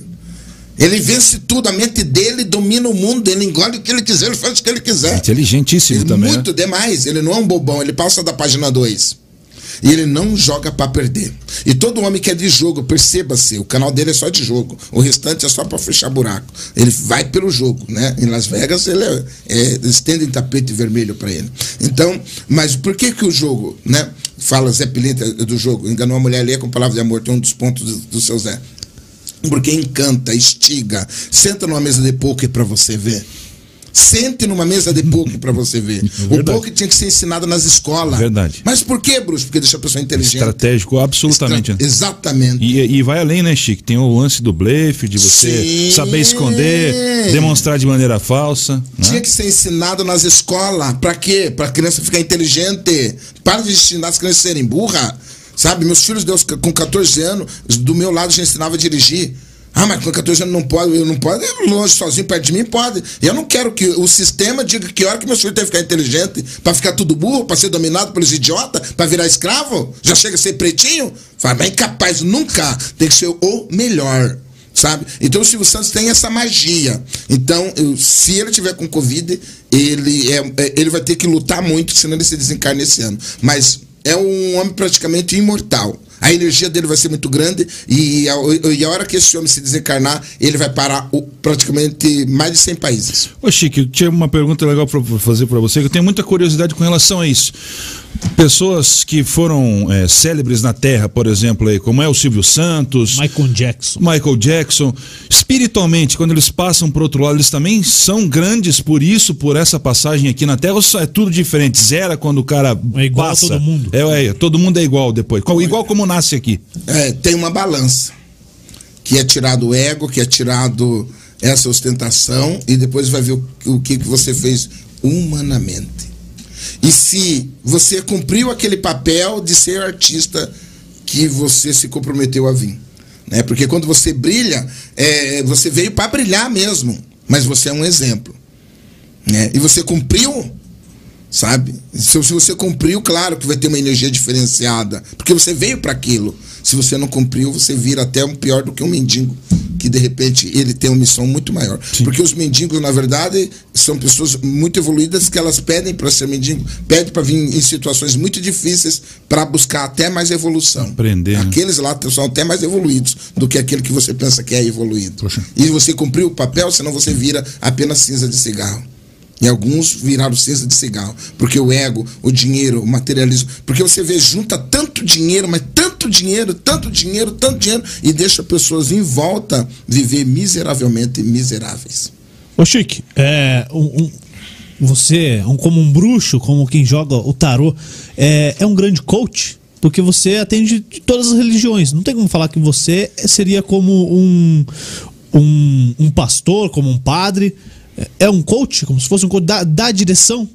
Ele vence tudo, a mente dele domina o mundo, ele engole o que ele quiser, ele faz o que ele quiser. Inteligentíssimo ele, também. Muito né? demais. Ele não é um bobão, ele passa da página 2. E ele não joga para perder. E todo homem que é de jogo, perceba-se, o canal dele é só de jogo. O restante é só para fechar buraco. Ele vai pelo jogo, né? Em Las Vegas ele é, é, eles tendem tapete vermelho para ele. Então, mas por que que o jogo, né? Fala Zé Pilintra do jogo, enganou a mulher ali com palavra de amor, tem um dos pontos do, do seu Zé. Porque encanta, estiga. Senta numa mesa de poker para você ver. Sente numa mesa de poker para você ver. É o poker tinha que ser ensinado nas escolas. Verdade. Mas por que, Bruce? Porque deixa a pessoa inteligente. Estratégico, absolutamente. Estra... Exatamente. E, e, vai além, né, Chico? Tem o lance do blefe, de você Sim. saber esconder, demonstrar de maneira falsa. Né? Tinha que ser ensinado nas escolas. Para quê? Para a criança ficar inteligente. Para de ensinar as crianças a serem burras. Sabe? Meus filhos, Deus, com 14 anos, do meu lado já ensinava a dirigir. Ah, mas com 14 anos não pode, eu não pode, longe, sozinho, perto de mim, pode. Eu não quero que o sistema diga que hora que meu filho tem que ficar inteligente, para ficar tudo burro, para ser dominado pelos idiotas, para virar escravo, já chega a ser pretinho. Fala, mas incapaz, nunca. Tem que ser o melhor. Sabe? Então o Silvio Santos tem essa magia. Então, eu, se ele tiver com Covid, ele, é, é, ele vai ter que lutar muito, senão ele se desencarna esse ano. Mas é um homem praticamente imortal. A energia dele vai ser muito grande e a, e a hora que esse homem se desencarnar, ele vai parar o, praticamente mais de 100 países. Ô Chico, tinha uma pergunta legal para fazer para você, que eu tenho muita curiosidade com relação a isso. Pessoas que foram é, célebres na Terra, por exemplo, aí, como é o Silvio Santos, Michael Jackson. Michael Jackson, espiritualmente, quando eles passam para outro lado, eles também são grandes por isso, por essa passagem aqui na Terra, ou só é tudo diferente? Zera quando o cara É igual a passa? todo mundo. É, é, todo mundo é igual depois. Igual como nasce aqui. É, tem uma balança. Que é tirado o ego, que é tirado essa ostentação, e depois vai ver o, o que, que você fez humanamente. E se você cumpriu aquele papel de ser artista que você se comprometeu a vir. Né? Porque quando você brilha, é, você veio para brilhar mesmo, mas você é um exemplo. Né? E você cumpriu sabe? Se, se você cumpriu, claro que vai ter uma energia diferenciada, porque você veio para aquilo. Se você não cumpriu, você vira até um pior do que um mendigo, que de repente ele tem uma missão muito maior. Porque os mendigos, na verdade, são pessoas muito evoluídas que elas pedem para ser mendigo, pedem para vir em situações muito difíceis para buscar até mais evolução. Aprender, né? Aqueles lá são até mais evoluídos do que aquele que você pensa que é evoluído. Poxa. E você cumpriu o papel, senão você vira apenas cinza de cigarro. E alguns viraram cinza de cigarro. Porque o ego, o dinheiro, o materialismo. Porque você vê, junta tanto dinheiro, mas tanto dinheiro, tanto dinheiro, tanto dinheiro, e deixa pessoas em volta viver miseravelmente miseráveis. Ô Chique, é, um, um- você, um, como um bruxo, como quem joga o tarô, é, é um grande coach, porque você atende de todas as religiões. Não tem como falar que você seria como um, um, um pastor, como um padre. É- É um coach, como se fosse um coach, dá, dá direção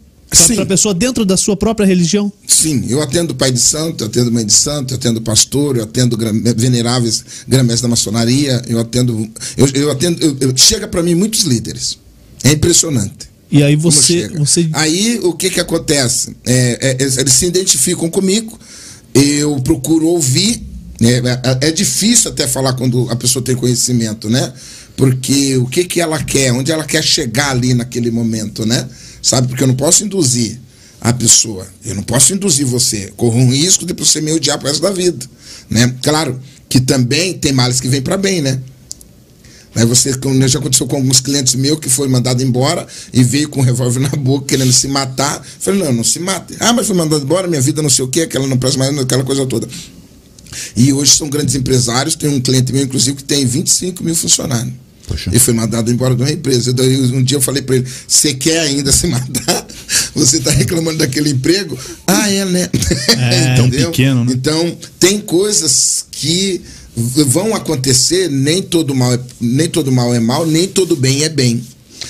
para a pessoa dentro da sua própria religião. Sim, eu atendo pai de santo, eu atendo mãe de santo, eu atendo pastor, eu atendo veneráveis grã-mestres da maçonaria, eu atendo. Eu, eu atendo. eu- eu- chega para mim muitos líderes. É impressionante. E aí você, você Aí o que que acontece? É, é, eles se identificam comigo, eu procuro ouvir. né? É, é difícil até falar quando a pessoa tem conhecimento, né? Porque o que que ela quer, onde ela quer chegar ali naquele momento, né? Sabe? Porque eu não posso induzir a pessoa, eu não posso induzir você. Corro um risco de você me odiar pro resto da vida, né? Claro que também tem males que vêm para bem, né? Aí você, já aconteceu com alguns clientes meus que foi mandado embora e veio com um revólver na boca querendo se matar. Falei, não, não se mate. Ah, mas foi mandado embora, minha vida não sei o quê, aquela não presta mais, aquela coisa toda. E hoje são grandes empresários, tem um cliente meu, inclusive, que tem 25 mil funcionários. Poxa. E foi mandado embora de uma empresa. Daí, um dia eu falei para ele: você quer ainda se matar? Você está reclamando daquele emprego? Ah, é, né? É, tão pequeno, né? Então, tem coisas que vão acontecer, nem todo mal é, nem todo mal é mal, nem todo bem é bem.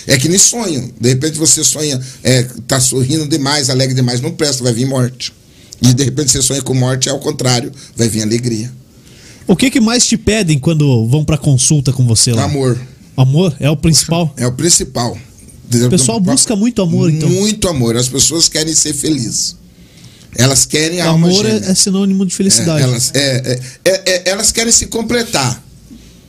É que nem sonho. De repente você sonha, é, tá sorrindo demais, alegre demais, não presta, vai vir morte. E de repente você sonha com morte, é ao contrário, vai vir alegria. O que, que mais te pedem quando vão para consulta com você lá? Amor Amor é o principal. é o principal. O pessoal busca muito amor, então. Muito amor. As pessoas querem ser felizes. Elas querem a alma Amor é, é sinônimo de felicidade. É, elas, é, é, é, é, elas querem se completar.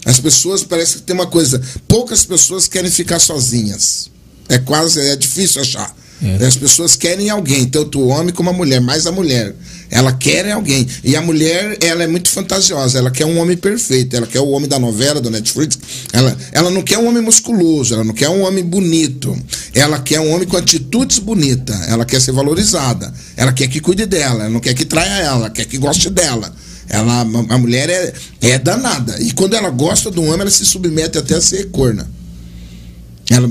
As pessoas parece que tem uma coisa. Poucas pessoas querem ficar sozinhas. É quase é difícil achar. É. As pessoas querem alguém, tanto o homem como a mulher, mais a mulher. Ela quer alguém. E a mulher, ela é muito fantasiosa. Ela quer um homem perfeito. Ela quer o homem da novela, do Netflix. Ela, ela não quer um homem musculoso. Ela não quer um homem bonito. Ela quer um homem com atitudes bonitas. Ela quer ser valorizada. Ela quer que cuide dela. Ela não quer que traia ela. Ela quer que goste dela. Ela, a mulher é, é danada. E quando ela gosta do homem, ela se submete até a ser corna. Ela,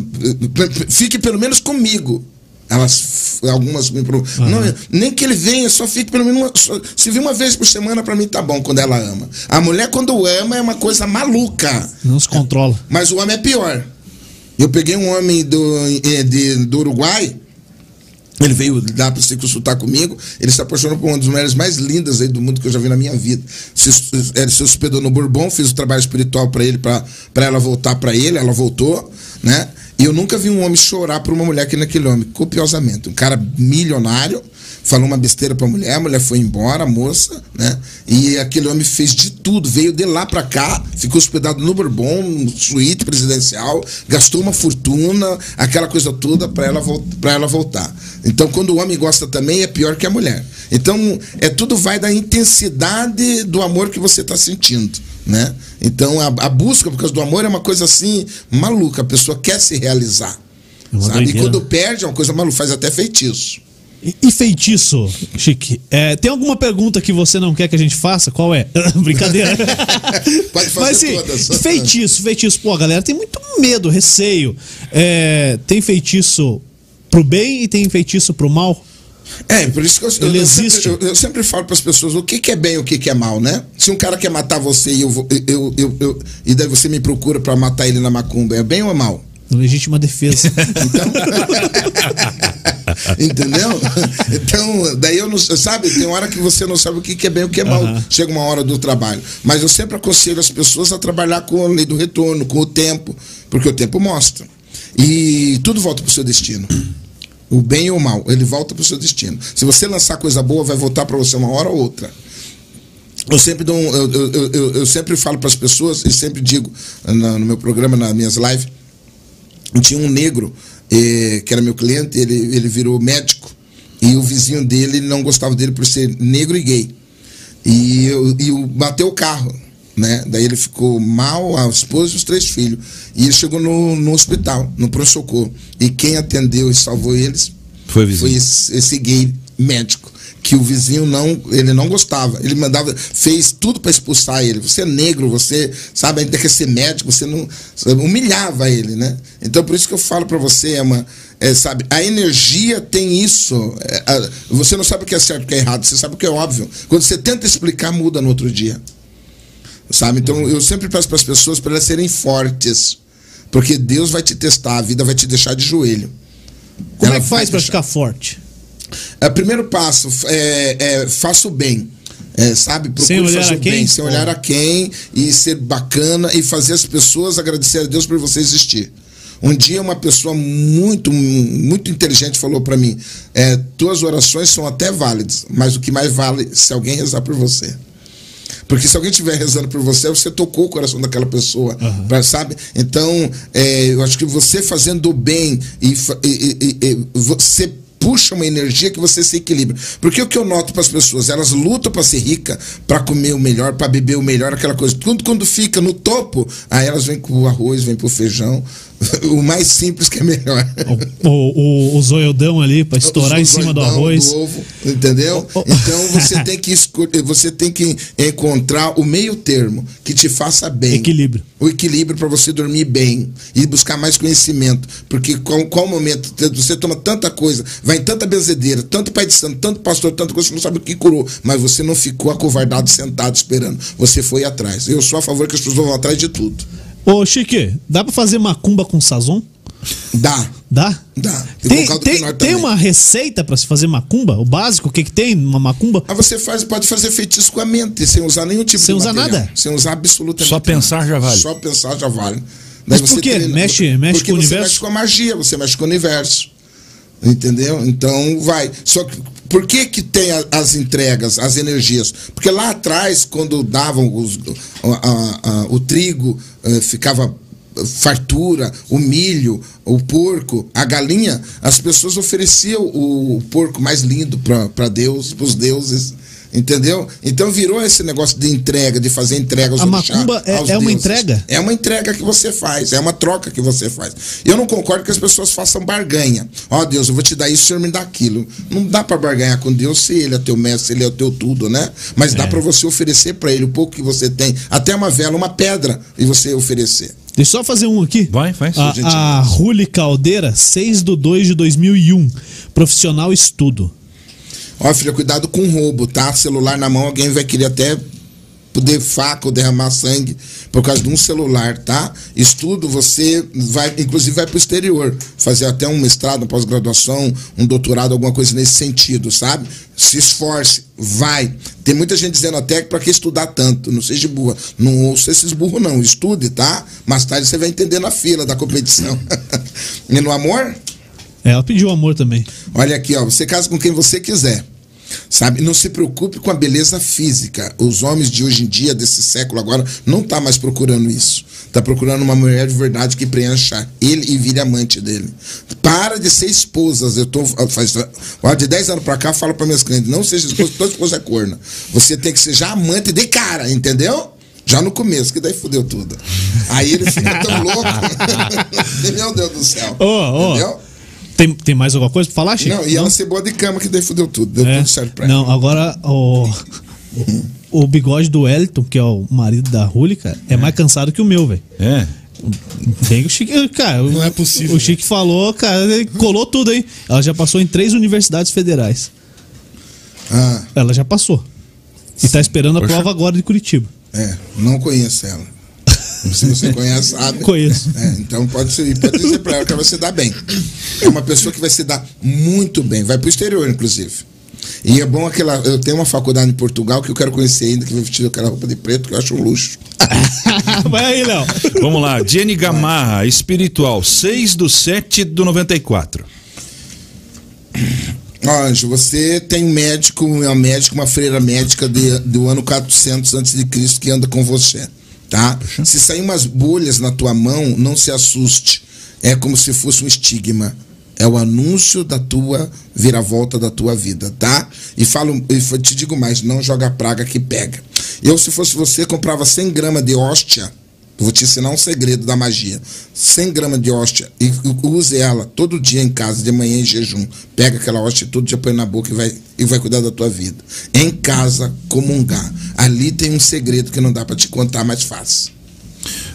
fique pelo menos comigo. Elas, algumas me pro- não, nem que ele venha, só fique pelo menos uma, só- se vir uma vez por semana pra mim tá bom quando ela ama. A mulher quando ama é uma coisa maluca. Não se controla. Mas o homem é pior. Eu peguei um homem do, eh, de- do Uruguai, ele veio lá para se consultar comigo, ele se apaixonou por uma das mulheres mais lindas aí do mundo que eu já vi na minha vida. Se, ele se hospedou no Bourbon, fiz o trabalho espiritual para ele, para ela voltar para ele, ela voltou, né? E eu nunca vi um homem chorar por uma mulher que naquele homem, copiosamente. Um cara milionário, falou uma besteira pra mulher, a mulher foi embora, a moça, né? E aquele homem fez de tudo, veio de lá pra cá, ficou hospedado no Bourbon, suíte presidencial, gastou uma fortuna, aquela coisa toda pra ela, pra ela voltar. Então, quando o homem gosta também, é pior que a mulher. Então, é tudo vai da intensidade do amor que você está sentindo, né? Então, a, a, busca por causa do amor é uma coisa assim maluca. A pessoa quer se realizar, é sabe? E quando perde é uma coisa maluca, faz até feitiço. E, feitiço, Chique? É, tem alguma pergunta que você não quer que a gente faça? Qual é? Brincadeira. Pode fazer Mas, assim, todas. Feitiço, feitiço. Pô, galera tem muito medo, receio. É, tem feitiço pro bem e tem feitiço pro mal? É, por isso que eu, eu, existe. Sempre, eu, eu sempre falo para as pessoas o que, que, é bem e o que, que, é mal, né? Se um cara quer matar você e, eu, eu, eu, e daí você me procura para matar ele na macumba, é bem ou é mal? Legítima defesa. Então. Entendeu? Então, daí eu não. Sabe, tem hora que você não sabe o que é bem e o que é mal. Uhum. Chega uma hora do trabalho. Mas eu sempre aconselho as pessoas a trabalhar com a lei do retorno, com o tempo, porque o tempo mostra. E tudo volta para o seu destino. O bem ou o mal, ele volta para o seu destino. Se você lançar coisa boa, vai voltar para você uma hora ou outra. Eu sempre, dou, eu, eu, eu, eu sempre falo para as pessoas e sempre digo no, no meu programa, nas minhas lives, tinha um negro eh, que era meu cliente, ele, ele virou médico e o vizinho dele não gostava dele por ser negro e gay. E, e bateu o carro, né? Daí ele ficou mal, a esposa e os três filhos. E ele chegou no, no hospital, no pronto-socorro. E quem atendeu e salvou eles foi, foi esse, esse gay médico que o vizinho não, ele não gostava. Ele mandava, fez tudo para expulsar ele. Você é negro, você sabe, ainda quer ser médico, você não humilhava ele, né? Então por isso que eu falo para você, Emma, é, sabe, a energia tem isso. É, a, você não sabe o que é certo e o que é errado, você sabe o que é óbvio. Quando você tenta explicar, muda no outro dia. Sabe? Então eu sempre peço para as pessoas para elas serem fortes. Porque Deus vai te testar, a vida vai te deixar de joelho. Como Ela é que faz para ficar forte? É, primeiro passo, é, é faça o bem. É, sabe? Procure sem olhar fazer a quem? bem, sem olhar a quem e ser bacana e fazer as pessoas agradecer a Deus por você existir. Um dia uma pessoa muito, muito inteligente falou para mim: é, tuas orações são até válidas, mas o que mais vale é se alguém rezar por você. Porque se alguém estiver rezando por você, você tocou o coração daquela pessoa, uhum. pra, sabe? Então, é, eu acho que você fazendo o bem e, e, e, e você puxa uma energia que você se equilibra. Porque o que eu noto para as pessoas, elas lutam para ser rica, para comer o melhor, para beber o melhor, aquela coisa. Quando, quando fica no topo, aí elas vêm com o arroz, vêm pro feijão, o mais simples que é melhor. O, o, o zoiodão ali para estourar em cima do arroz. Do ovo, entendeu? Então você tem que você tem que encontrar o meio termo que te faça bem. Equilíbrio. O equilíbrio para você dormir bem e buscar mais conhecimento. Porque qual, qual momento você toma tanta coisa, vai em tanta benzedeira, tanto pai de santo, tanto pastor, tanto coisa, você não sabe o que curou, mas você não ficou acovardado sentado esperando. Você foi atrás. Eu sou a favor que as pessoas vão atrás de tudo. Ô, Chique, dá pra fazer macumba com sazon? Dá. Dá? Dá. Tem, tem, tem uma receita para se fazer macumba? O básico, o que, que tem numa macumba? Ah, você faz, pode fazer feitiço com a mente, sem usar nenhum tipo sem de usar nada? Sem usar absolutamente Só pensar nada. já vale. Só pensar já vale. Daí Mas por quê? Treina, mexe, mexe com o você universo? mexe com a magia, você mexe com o universo. Entendeu? Então vai. Só que por que, que tem as entregas, as energias? Porque lá atrás, quando davam os, a, a, o trigo, eh, ficava fartura, o milho, o porco, a galinha, as pessoas ofereciam o porco mais lindo para Deus, para os deuses. Entendeu? Então virou esse negócio de entrega, de fazer entrega aos A macumba é, é uma entrega? É uma entrega que você faz, é uma troca que você faz. Eu não concordo que as pessoas façam barganha. Ó oh, Deus, eu vou te dar isso, o senhor me dá aquilo. Não dá para barganhar com Deus se ele é teu mestre, se ele é o teu tudo, né? Mas é. dá para você oferecer para ele o pouco que você tem, até uma vela, uma pedra, e você oferecer. Deixa eu só fazer um aqui. Vai, faz. A, a Ruli Caldeira, 6 de 2 de 2001. Profissional estudo. Ó, filha, cuidado com roubo, tá? Celular na mão, alguém vai querer até poder faca ou derramar sangue por causa de um celular, tá? Estudo, você vai, inclusive vai para o exterior, fazer até um mestrado, uma pós-graduação, um doutorado, alguma coisa nesse sentido, sabe? Se esforce, vai. Tem muita gente dizendo até que para que estudar tanto, não seja burra. Não ouça esses burros, não. Estude, tá? Mais tarde você vai entender na fila da competição. e no amor? É, ela pediu amor também. Olha aqui, ó, você casa com quem você quiser. Sabe? Não se preocupe com a beleza física. Os homens de hoje em dia, desse século agora, não tá mais procurando isso. tá procurando uma mulher de verdade que preencha ele e vire amante dele. Para de ser esposas. Eu tô faz de 10 anos pra cá, eu falo pra minhas clientes, não seja esposa, toda esposa é corna. Você tem que ser já amante de cara, entendeu? Já no começo, que daí fudeu tudo. Aí ele fica tão louco. Meu Deus do céu. Ô, ô. Entendeu? Tem, tem mais alguma coisa pra falar, Chico? Não, e ela ser boa de cama, que daí fudeu tudo. Deu É. tudo certo pra Não, agora o, o bigode do Wellington, que é o marido da Ruli, cara, é, mais cansado que o meu, velho. É. Tem o Chique, cara. Não é possível, O Chique falou, cara, ele colou tudo aí. Ela já passou em três universidades federais. Ah, Ela já passou. E tá esperando a Poxa. prova agora de Curitiba. é, não conheço ela. Se você conhece, sabe. Conheço. É, então pode, ser, pode dizer pra ela que ela vai se dar bem. É uma pessoa que vai se dar muito bem. Vai pro exterior, inclusive. E é bom aquela. Eu tenho uma faculdade em Portugal que eu quero conhecer ainda, que vai vestir aquela roupa de preto, que eu acho um luxo. Vai aí, Léo. Vamos lá, Jenny Gamarra, espiritual, 6 do 7 do 94. Ó, Anjo, você tem um médico, uma médica, uma freira médica de, do ano 400 antes de Cristo que anda com você, tá? Se sair umas bolhas na tua mão, não se assuste. É como se fosse um estigma. É o anúncio da tua viravolta da tua vida, tá? E falo, e te digo mais, não joga praga que pega. Eu, se fosse você, comprava 100 gramas de hóstia vou te ensinar um segredo da magia. 100 gramas de hóstia e use ela todo dia em casa, de manhã em jejum. Pega aquela hóstia todo dia põe na boca e vai, e vai cuidar da tua vida. Em casa, comungar. Ali tem um segredo que não dá para te contar mais fácil.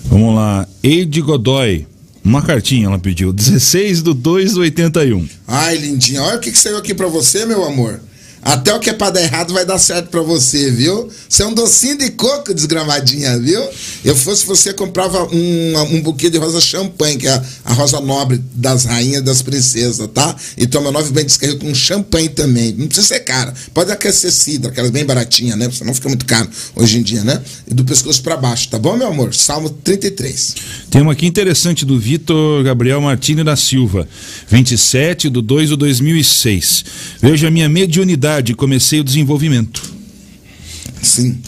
Vamos lá, Eide Godoy, uma cartinha ela pediu, 16 do 2 do 81. Ai, lindinha, olha o que, que saiu aqui para você, meu amor. Até o que é pra dar errado vai dar certo pra você, viu? Você é um docinho de coco, desgramadinha, viu? Eu fosse você, comprava um, um buquê de rosa champanhe, que é a, rosa nobre das rainhas das princesas, tá? E toma nove de descarrego com champanhe também. Não precisa ser cara. Pode aquecer cidra, aquelas bem baratinhas, né? Você não fica muito caro hoje em dia, né? E do pescoço pra baixo, tá bom, meu amor? Salmo 33. Tem uma aqui interessante do Vitor Gabriel Martini da Silva, 27 do 2 do 2006. Veja a minha mediunidade, comecei o desenvolvimento. Sim.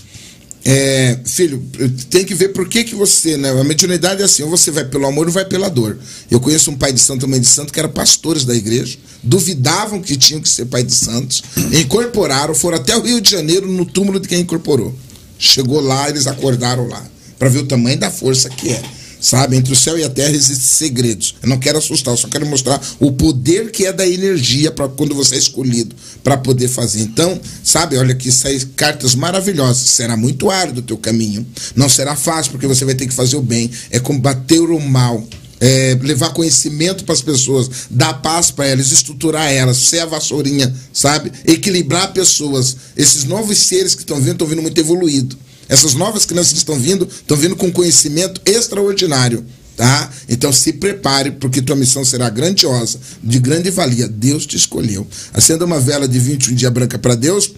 É, filho, tem que ver por que, que você, né? A mediunidade é assim, ou você vai pelo amor ou vai pela dor. Eu conheço um pai de santo, uma mãe de santo, que eram pastores da igreja, duvidavam que tinham que ser pai de santos, incorporaram, foram até o Rio de Janeiro no túmulo de quem incorporou. Chegou lá, eles acordaram lá, para ver o tamanho da força que é. Sabe, entre o céu e a terra existem segredos. Eu não quero assustar, eu só quero mostrar o poder que é da energia para quando você é escolhido para poder fazer. Então, sabe, olha aqui saem cartas maravilhosas. Será muito árduo o teu caminho. Não será fácil porque você vai ter que fazer o bem. É combater o mal. É, levar conhecimento para as pessoas, dar paz para elas, estruturar elas, ser a vassourinha, sabe? Equilibrar pessoas. Esses novos seres que estão vindo, estão vindo muito evoluído. Essas novas crianças que estão vindo, estão vindo com conhecimento extraordinário, tá? Então se prepare, porque tua missão será grandiosa, de grande valia. Deus te escolheu. Acenda uma vela de 21 dia branca para Deus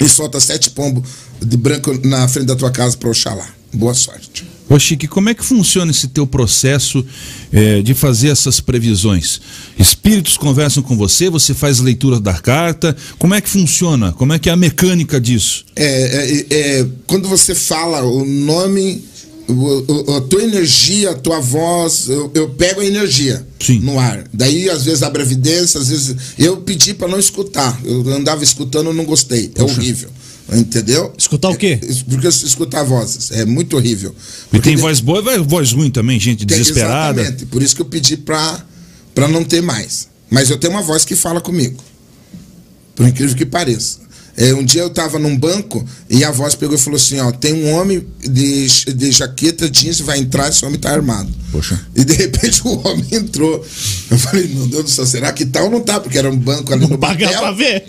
e solta sete pombos de branco na frente da tua casa para Oxalá. Boa sorte. Ô Chique, como é que funciona esse teu processo eh, de fazer essas previsões? Espíritos conversam com você, você faz leitura da carta, como é que funciona? Como é que é a mecânica disso? É, é, é, quando você fala o nome, o- o- a tua energia, a tua voz, eu, eu pego a energia Sim. no ar. Daí, às vezes, abre evidência, às vezes. Eu pedi para não escutar. Eu andava escutando, não gostei. É horrível. Entendeu? Escutar o quê? É, porque escutar vozes. É muito horrível. E tem de- voz boa e voz ruim também, gente tem- desesperada. Exatamente. Por isso que eu pedi pra, pra não ter mais. Mas eu tenho uma voz que fala comigo. Por incrível que pareça. É, um dia eu estava num banco e a voz pegou e falou assim: ó, tem um homem de, de jaqueta jeans vai entrar, esse homem tá armado. Poxa. E de repente o homem entrou. Eu falei, meu Deus do céu, será que tá ou não tá? Porque era um banco ali no Pagar pra ver.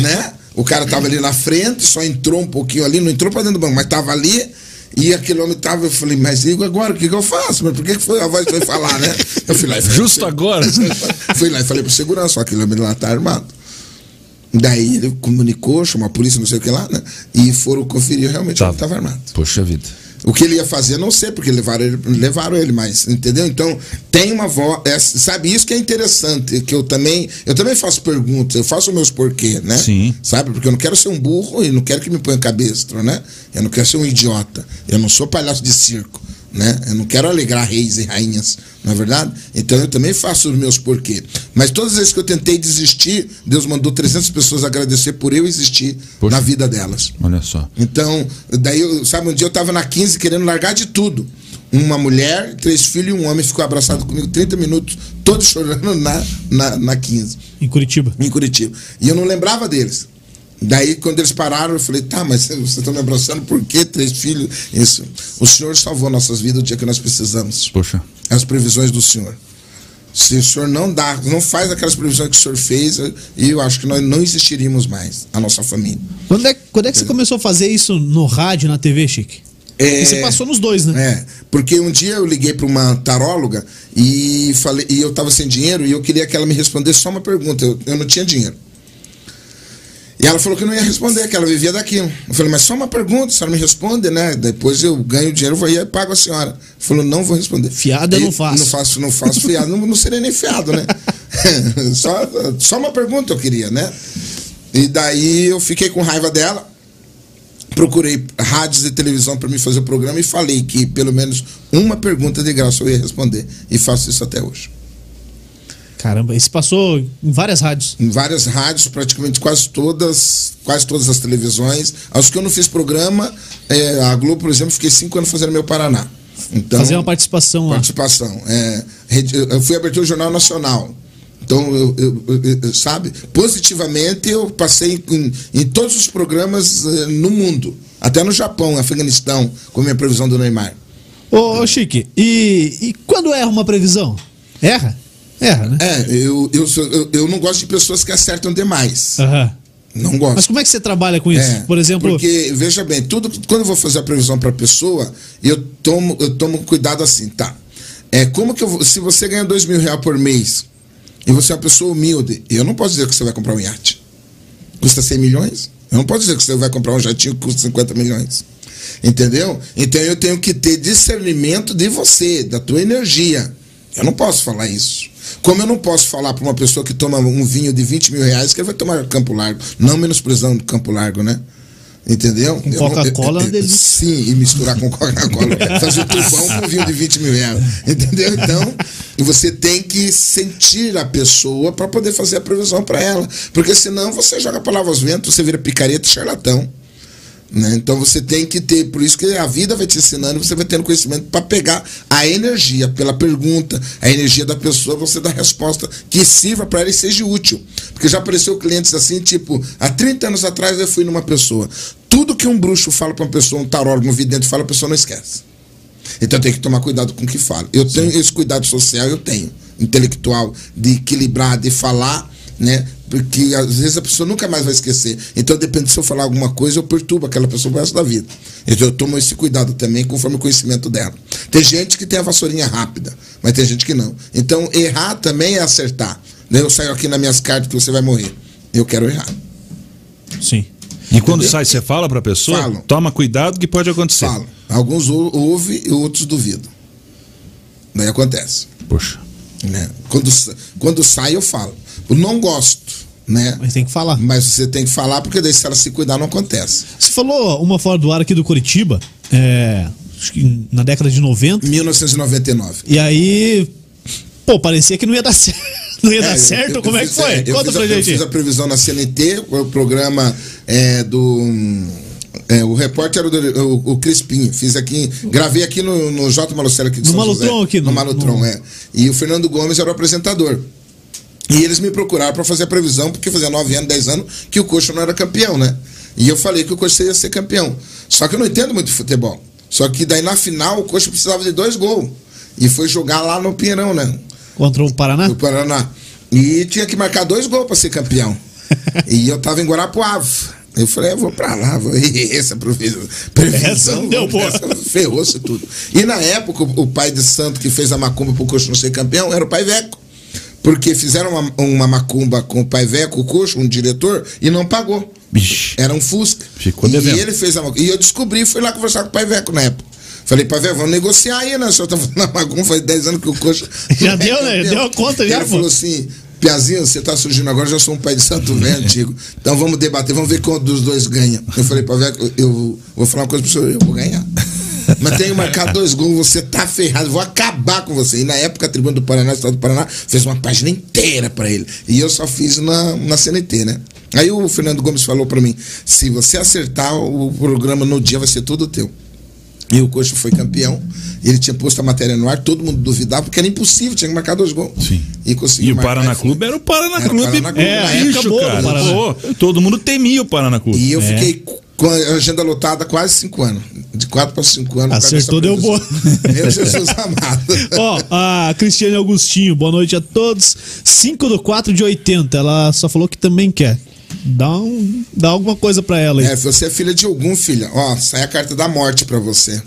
né? O cara tava ali na frente, só entrou um pouquinho ali, não entrou pra dentro do banco, mas tava ali. E aquele homem tava, eu falei, mas agora, o que, que eu faço? Mas por que, que foi a voz que foi falar, né? Eu fui lá e falei, Justo agora. Fui lá e falei pro segurança, ó, aquele homem lá tá armado. Daí ele comunicou, chamou a polícia, não sei o que lá, né? E foram conferir, realmente ele estava armado. Poxa vida. O que ele ia fazer, eu não sei, porque levaram ele, levaram ele mais, entendeu? Então, tem uma voz. é, sabe, isso que é interessante, que eu também. Eu também faço perguntas, eu faço meus porquê, né? Sim. Sabe? Porque eu não quero ser um burro e não quero que me ponha cabestro, né? Eu não quero ser um idiota. Eu não sou palhaço de circo. Né? Eu não quero alegrar reis e rainhas, não é verdade? Então eu também faço os meus porquê. Mas todas as vezes que eu tentei desistir, Deus mandou 300 pessoas agradecer por eu existir Poxa. na vida delas. Olha só. Então, daí, eu, sabe, um dia eu tava na 15 querendo largar de tudo. Uma mulher, três filhos e um homem ficou abraçado comigo 30 minutos, todos chorando na, na, na 15, Em Curitiba. em Curitiba. E eu não lembrava deles. Daí, quando eles pararam, eu falei, tá, mas vocês estão me abraçando por quê? Três filhos? Isso. O Senhor salvou nossas vidas o dia que nós precisamos. Poxa. As previsões do Senhor. Se o Senhor não dá, não faz aquelas previsões que o Senhor fez, e eu acho que nós não existiríamos mais, a nossa família. Quando é, quando é que você começou a fazer isso no rádio, na TV, Chique? É, E você passou nos dois, né? É, porque um dia eu liguei para uma taróloga e falei, e eu tava sem dinheiro e eu queria que ela me respondesse só uma pergunta. Eu, eu não tinha dinheiro. E ela falou que não ia responder, que ela vivia daquilo. Eu falei, mas só uma pergunta, a senhora me responde, né? Depois eu ganho dinheiro, vou aí e pago a senhora. Falou, não vou responder. Fiado eu não faço. Não faço, não faço fiado, não, não seria nem fiado, né? só, só uma pergunta eu queria, né? E daí eu fiquei com raiva dela procurei rádios e televisão para me fazer o programa e falei que pelo menos uma pergunta de graça eu ia responder. E faço isso até hoje. Caramba, você passou em várias rádios. Em várias rádios, praticamente quase todas, quase todas as televisões. Aos que eu não fiz programa, é, a Globo, por exemplo, fiquei cinco anos fazendo meu Paraná. Então, Fazer uma participação lá. participação. É, eu fui abertura do Jornal Nacional. Então, eu- eu- eu- sabe, positivamente eu passei em, em todos os programas eh, no mundo. Até no Japão, Afeganistão, com a minha previsão do Neymar. Ô, ô, Chique, e, e quando erra uma previsão? Erra? Erra, né? É, eu, eu, sou- eu, eu não gosto de pessoas que acertam demais. Aham. Não gosto. Mas como é que você trabalha com isso? É, Por exemplo, Porque, veja bem, tudo, quando eu vou fazer a previsão para a pessoa, eu tomo, eu tomo cuidado assim, tá? É, como que eu se você ganha dois mil reais por mês e você é uma pessoa humilde, eu não posso dizer que você vai comprar um iate. Custa 100 milhões? Eu não posso dizer que você vai comprar um jatinho que custa 50 milhões. Entendeu? Então eu tenho que ter discernimento de você, da tua energia. Eu não posso falar isso. Como eu não posso falar para uma pessoa que toma um vinho de 20 mil reais que ele vai tomar Campo Largo. Não menosprezando Campo Largo, né? Entendeu? Com Coca-Cola é delícia. Sim, e misturar com Coca-Cola. Fazer o tubão com vinho de 20 mil reais. Entendeu? Então, você tem que sentir a pessoa para poder fazer a previsão para ela. Porque senão você joga a palavra aos ventos, você vira picareta e charlatão. Né? Então você tem que ter, por isso que a vida vai te ensinando, você vai tendo conhecimento para pegar a energia pela pergunta, a energia da pessoa, você dá a resposta que sirva para ela e seja útil. Porque já apareceu clientes assim, tipo, há 30 anos atrás eu fui numa pessoa. Tudo que um bruxo fala para uma pessoa, um tarólogo, um vidente fala, a pessoa não esquece. Então tem que tomar cuidado com o que fala. Eu tenho esse cuidado social, eu tenho, intelectual, de equilibrar, de falar, né? Porque às vezes a pessoa nunca mais vai esquecer. Então depende se eu falar alguma coisa, eu perturbo aquela pessoa pro resto da vida. Então eu tomo esse cuidado também conforme o conhecimento dela. Tem gente que tem a vassourinha rápida, mas tem gente que não. Então errar também é acertar. Daí eu saio aqui nas minhas cartas que você vai morrer. Eu quero errar. sim. E quando sai, você fala pra pessoa? Falo. Toma cuidado que pode acontecer. Falo. Alguns ou- ouvem e outros duvidam. Daí acontece. Poxa. né? Quando, quando sai, eu falo. Eu não gosto, né? Mas tem que falar. Mas você tem que falar, porque daí se ela se cuidar, não acontece. Você falou uma fora do ar aqui do Curitiba, é, acho que na década de 90, 1999. e aí, pô, parecia que não ia dar certo. Não ia É, dar eu- certo? eu- Como eu é que fiz- foi? é, eu Conta fiz pra a- Eu gente. fiz a previsão na CNT, o programa é, do. é, o repórter era o, o, o Crispim. Fiz aqui, gravei aqui no, no J. Malucello aqui de No São Malutron José. aqui, no, no- Malutron, no- é. E o Fernando Gomes era o apresentador. E eles me procuraram para fazer a previsão, porque fazia 9 anos, 10 anos que o Coxa não era campeão, né? E eu falei que o Coxa ia ser campeão. Só que eu não entendo muito de futebol. Só que daí na final o Coxa precisava de dois gols. E foi jogar lá no Pinheirão, né? Contra o Paraná? do Paraná. E tinha que marcar dois gols para ser campeão. e eu tava em Guarapuava. Eu falei, eu vou pra lá, vou. E essa previsão. Essa não deu boa. Ferrou-se tudo. E na época, o pai de santo que fez a macumba pro Coxo não ser campeão era o pai Veco. Porque fizeram uma, uma macumba com o pai Veco, o Coxo, um diretor, e não pagou. Bicho. Era um Fusca. Ficou e devendo. ele fez a macumba. E eu descobri, fui lá conversar com o pai Veco na época. Falei, pai Veco, vamos negociar aí, né? O senhor tá fazendo a macumba faz 10 anos que o Coxo. Já é deu, né? campeão. Deu a conta já, Ele pô. falou assim. Piazinho, você tá surgindo agora, já sou um pai de santo velho antigo. Então vamos debater, vamos ver qual dos dois ganha. Eu falei, pai Veco, eu vou falar uma coisa pro senhor, eu vou ganhar. Mas tenho marcado dois gols, você tá ferrado, vou acabar com você. E na época a Tribuna do Paraná, Estado do Paraná, fez uma página inteira para ele. E eu só fiz na, na CNT, né? Aí o Fernando Gomes falou para mim: se você acertar, o programa no dia vai ser todo teu. E o Coxa foi campeão. Ele tinha posto a matéria no ar, todo mundo duvidava, porque era impossível, tinha que marcar dois gols. Sim. E, conseguiu E o Paraná Clube era o Paraná Era o Clube. Paraná Clube, É, época, acabou, cara. Paraná. Pô, todo mundo temia o Paraná Clube. E eu É. fiquei com a agenda lotada há quase cinco anos. De quatro para cinco anos. Acertou, deu boa. Meu Jesus amado. Ó, a Cristiane Augustinho, boa noite a todos. 5 do 4 de 80. Ela só falou que também quer. Dá, um, dá alguma coisa pra ela aí. É, você é filha de algum, filha. Ó, sai a carta da morte pra você.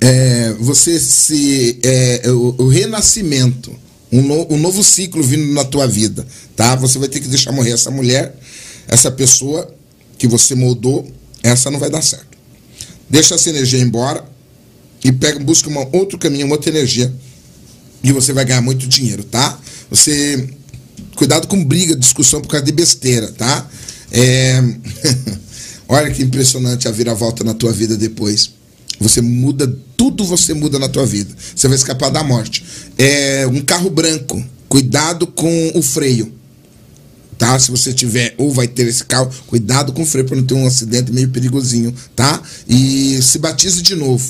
É, você se. É, o, o renascimento, um, no- um novo ciclo vindo na tua vida, tá? Você vai ter que deixar morrer essa mulher, essa pessoa que você moldou, essa não vai dar certo. Deixa essa energia embora e pega, busca uma, outro caminho, uma outra energia. E você vai ganhar muito dinheiro, tá? Você. Cuidado com briga, discussão por causa de besteira, tá? É... Olha que impressionante a viravolta na tua vida depois. Você muda, tudo você muda na tua vida. Você vai escapar da morte. É um carro branco. Cuidado com o freio. Tá? Se você tiver ou vai ter esse carro, cuidado com o freio para não ter um acidente meio perigosinho, tá? E se batize de novo.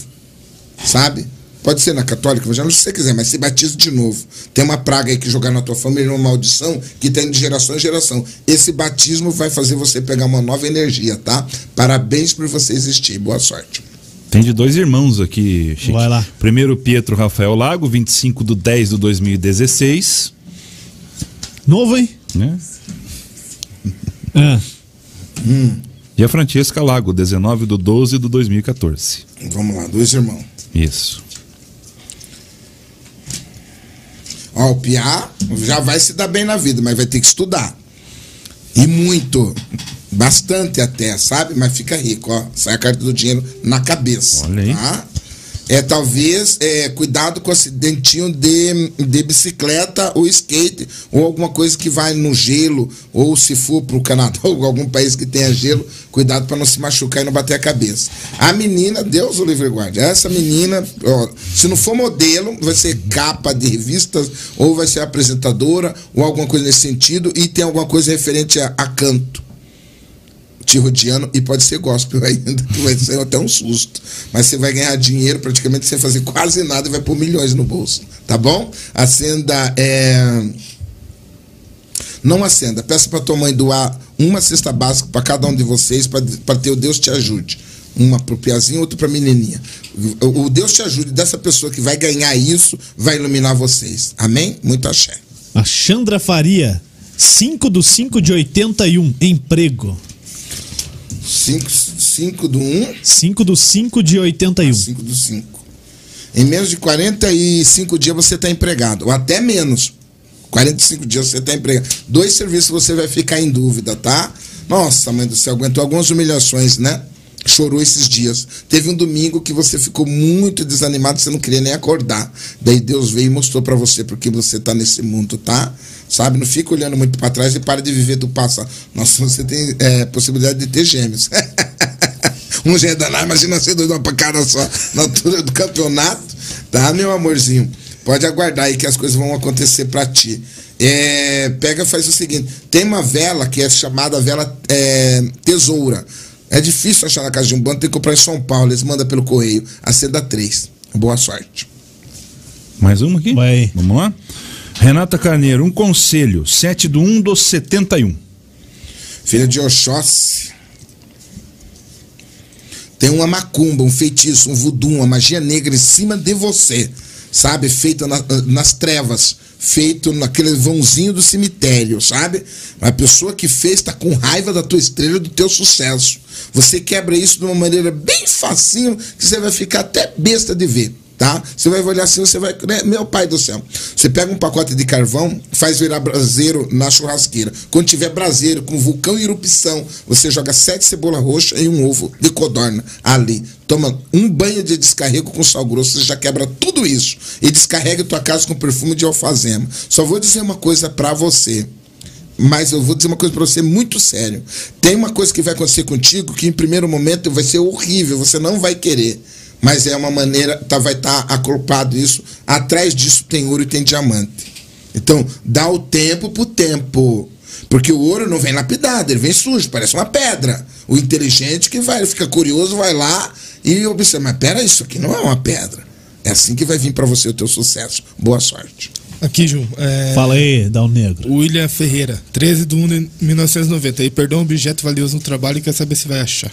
Sabe? Pode ser na católica, evangélica, se você quiser, mas se batize de novo. Tem uma praga aí que jogar na tua família, uma maldição, que tem de geração em geração. Esse batismo vai fazer você pegar uma nova energia, tá? Parabéns por você existir. Boa sorte. Tem de dois irmãos aqui, Chique. Vai lá. Primeiro, Pietro Rafael Lago, 25 de 10 de 2016. Novo, hein? É. E a Francesca Lago, 19 de 12 de 2014. Vamos lá, dois irmãos. Isso. Ó, o Piá já vai se dar bem na vida, mas vai ter que estudar. E muito. Bastante até, sabe? Mas fica rico, ó. Sai a carta do dinheiro na cabeça. Olha aí. Tá? É, talvez, é, cuidado com acidentinho de, de bicicleta ou skate, ou alguma coisa que vai no gelo, ou se for pro Canadá ou algum país que tenha gelo, cuidado para não se machucar e não bater a cabeça. A menina, Deus o livre guarde, essa menina, ó, se não for modelo, vai ser capa de revistas, ou vai ser apresentadora, ou alguma coisa nesse sentido, e tem alguma coisa referente a, a canto te rodeando e pode ser gospel ainda, que vai ser até um susto. Mas você vai ganhar dinheiro praticamente sem fazer quase nada e vai pôr milhões no bolso, tá bom? Acenda é. Não acenda, peça para tua mãe doar uma cesta básica para cada um de vocês para o Deus te ajude. Uma pro Piazinho, outra pra menininha. O o Deus te ajude dessa pessoa que vai ganhar isso, vai iluminar vocês. Amém? Muito axé. A Chandra Faria, 5 do 5 de 81. Emprego. 5 do 1. 5 do 5 de 81. 5 do 5. Em menos de 45 dias você está empregado, ou até menos. 45 dias você está empregado. Dois serviços você vai ficar em dúvida, tá? Nossa, mãe do céu, aguentou algumas humilhações, né? Chorou esses dias. Teve um domingo que você ficou muito desanimado, você não queria nem acordar. Daí Deus veio e mostrou para você porque você tá nesse mundo, tá? Sabe? Não fica olhando muito para trás e para de viver do passado. Nossa, você tem é, possibilidade de ter gêmeos. um já é danado, imagina ser dois uma pancada só na altura do campeonato, tá, meu amorzinho? Pode aguardar aí que as coisas vão acontecer pra ti. É, pega faz o seguinte: tem uma vela que é chamada vela é, tesoura. É difícil achar na casa de um bando, tem que comprar em São Paulo. Eles mandam pelo correio. Acenda 3. Boa sorte. Mais uma aqui? Vai. Vamos lá? Renata Carneiro, um conselho. 7 do 1 do 71. Filha de Oxóssi. Tem uma macumba, um feitiço, um voodoo, uma magia negra em cima de você. Sabe? Feita na- nas trevas. Feito naquele vãozinho do cemitério, sabe? A pessoa que fez está com raiva da tua estrela, do teu sucesso. Você quebra isso de uma maneira bem facinho que você vai ficar até besta de ver tá? Você vai olhar assim, você vai. né? Meu pai do céu. Você pega um pacote de carvão, faz virar braseiro na churrasqueira. Quando tiver braseiro com vulcão e erupção, você joga sete cebola roxa e um ovo de codorna ali. Toma um banho de descarrego com sal grosso, você já quebra tudo isso. E descarrega tua casa com perfume de alfazema. Só vou dizer uma coisa pra você. Mas eu vou dizer uma coisa pra você muito sério. Tem uma coisa que vai acontecer contigo que em primeiro momento vai ser horrível, você não vai querer. Mas é uma maneira, tá, vai estar tá acoplado isso. Atrás disso tem ouro e tem diamante. Então, dá o tempo pro tempo. Porque o ouro não vem lapidado, ele vem sujo, parece uma pedra. O inteligente que vai, ele fica curioso, vai lá e observa. Mas pera, isso aqui não é uma pedra. É assim que vai vir para você o teu sucesso. Boa sorte. Aqui, Ju. É... Fala aí, Dal Negro. William Ferreira, 13 de 1 de 1990. Aí perdeu um objeto valioso no trabalho e quer saber se vai achar.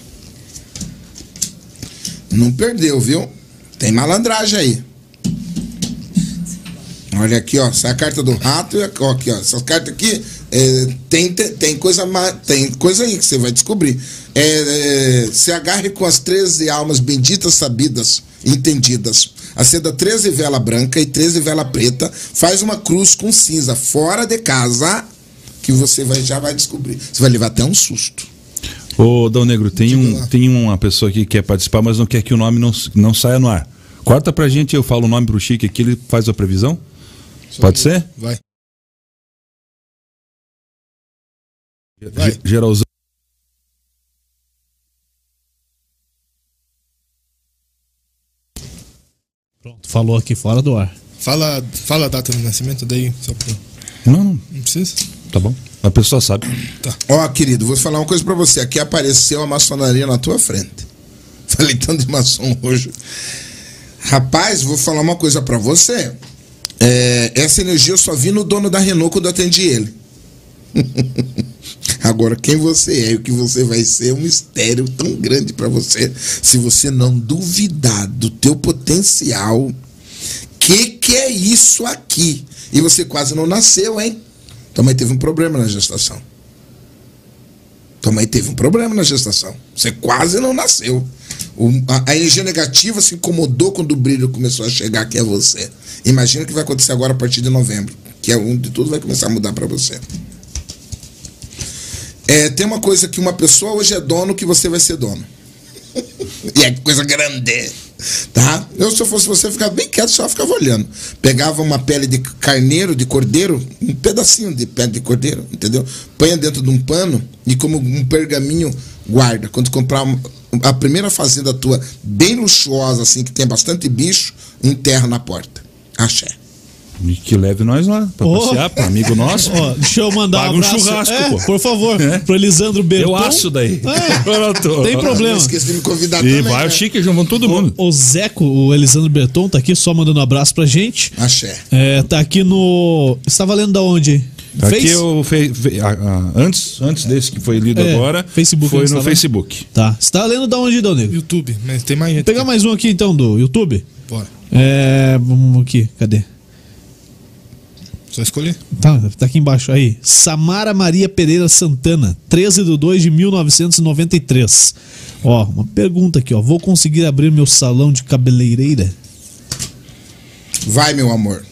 Não perdeu, viu? Tem malandragem aí. Olha aqui, ó. Essa é a carta do rato e aqui, ó. Essas cartas aqui é, tem, tem, tem, coisa, tem coisa aí que você vai descobrir. É, é, se agarre com as 13 almas benditas, sabidas, entendidas. Acenda 13 vela branca e 13 vela preta. Faz uma cruz com cinza fora de casa que você vai, já vai descobrir. Você vai levar até um susto. Ô, Dão Negro, tem, um, tem uma pessoa aqui que quer participar, mas não quer que o nome não, não saia no ar. Corta pra gente, eu falo o nome pro Chique aqui, ele faz a previsão? Só Pode ser? Vai. vai. Geralzão. Pronto, falou aqui fora do ar. Fala, fala a data de nascimento daí, só pra... Não, não. Não precisa? Tá bom. A pessoa sabe. Tá. Ó, querido, vou falar uma coisa pra você. Aqui apareceu a maçonaria na tua frente. Falei tanto de maçom hoje. Rapaz, vou falar uma coisa pra você. É, essa energia eu só vi no dono da Renault quando atendi ele. Agora, quem você é e o que você vai ser é um mistério tão grande para você. Se você não duvidar do teu potencial, que que é isso aqui? E você quase não nasceu, hein? Tua mãe teve um problema na gestação. Tua mãe teve um problema na gestação. Você quase não nasceu. O, a, a, energia negativa se incomodou quando o brilho começou a chegar aqui a você. Imagina o que vai acontecer agora a partir de novembro, que é onde tudo vai começar a mudar para você. É, tem uma coisa que uma pessoa hoje é dono que você vai ser dono. e é coisa grande. Tá? Eu, se eu fosse você, ficava bem quieto, só ficava olhando. Pegava uma pele de carneiro, de cordeiro, um pedacinho de pele de cordeiro, entendeu? Põe dentro de um pano e, como um pergaminho, guarda. Quando comprar a primeira fazenda tua, bem luxuosa, assim, que tem bastante bicho, enterra na porta. Axé. E que leve nós lá, pra oh. passear, pra amigo nosso. Oh, deixa eu mandar Paga um, um churrasco, é, pô. Por favor, é. pro Elisandro Berton. Eu acho daí. É. Tem problema. Esqueci de me convidar e também. vai né? o Chique, vão todo mundo. O, o Zeco, o Elisandro Berton, tá aqui só mandando um abraço pra gente. Axé. É, tá aqui no... Estava lendo da onde? Aqui Face? eu fe, antes, antes desse que foi lido É, agora, Facebook, foi no tá Facebook. Tá. Você tá lendo da onde, Donego? YouTube, mas tem mais gente. Pegar mais um aqui então do YouTube. Bora. É. Vamos aqui, cadê? Só escolher. Tá, tá aqui embaixo aí. Samara Maria Pereira Santana, 13 de 2 de 1993. Ó, uma pergunta aqui, ó. Vou conseguir abrir meu salão de cabeleireira? Vai, meu amor.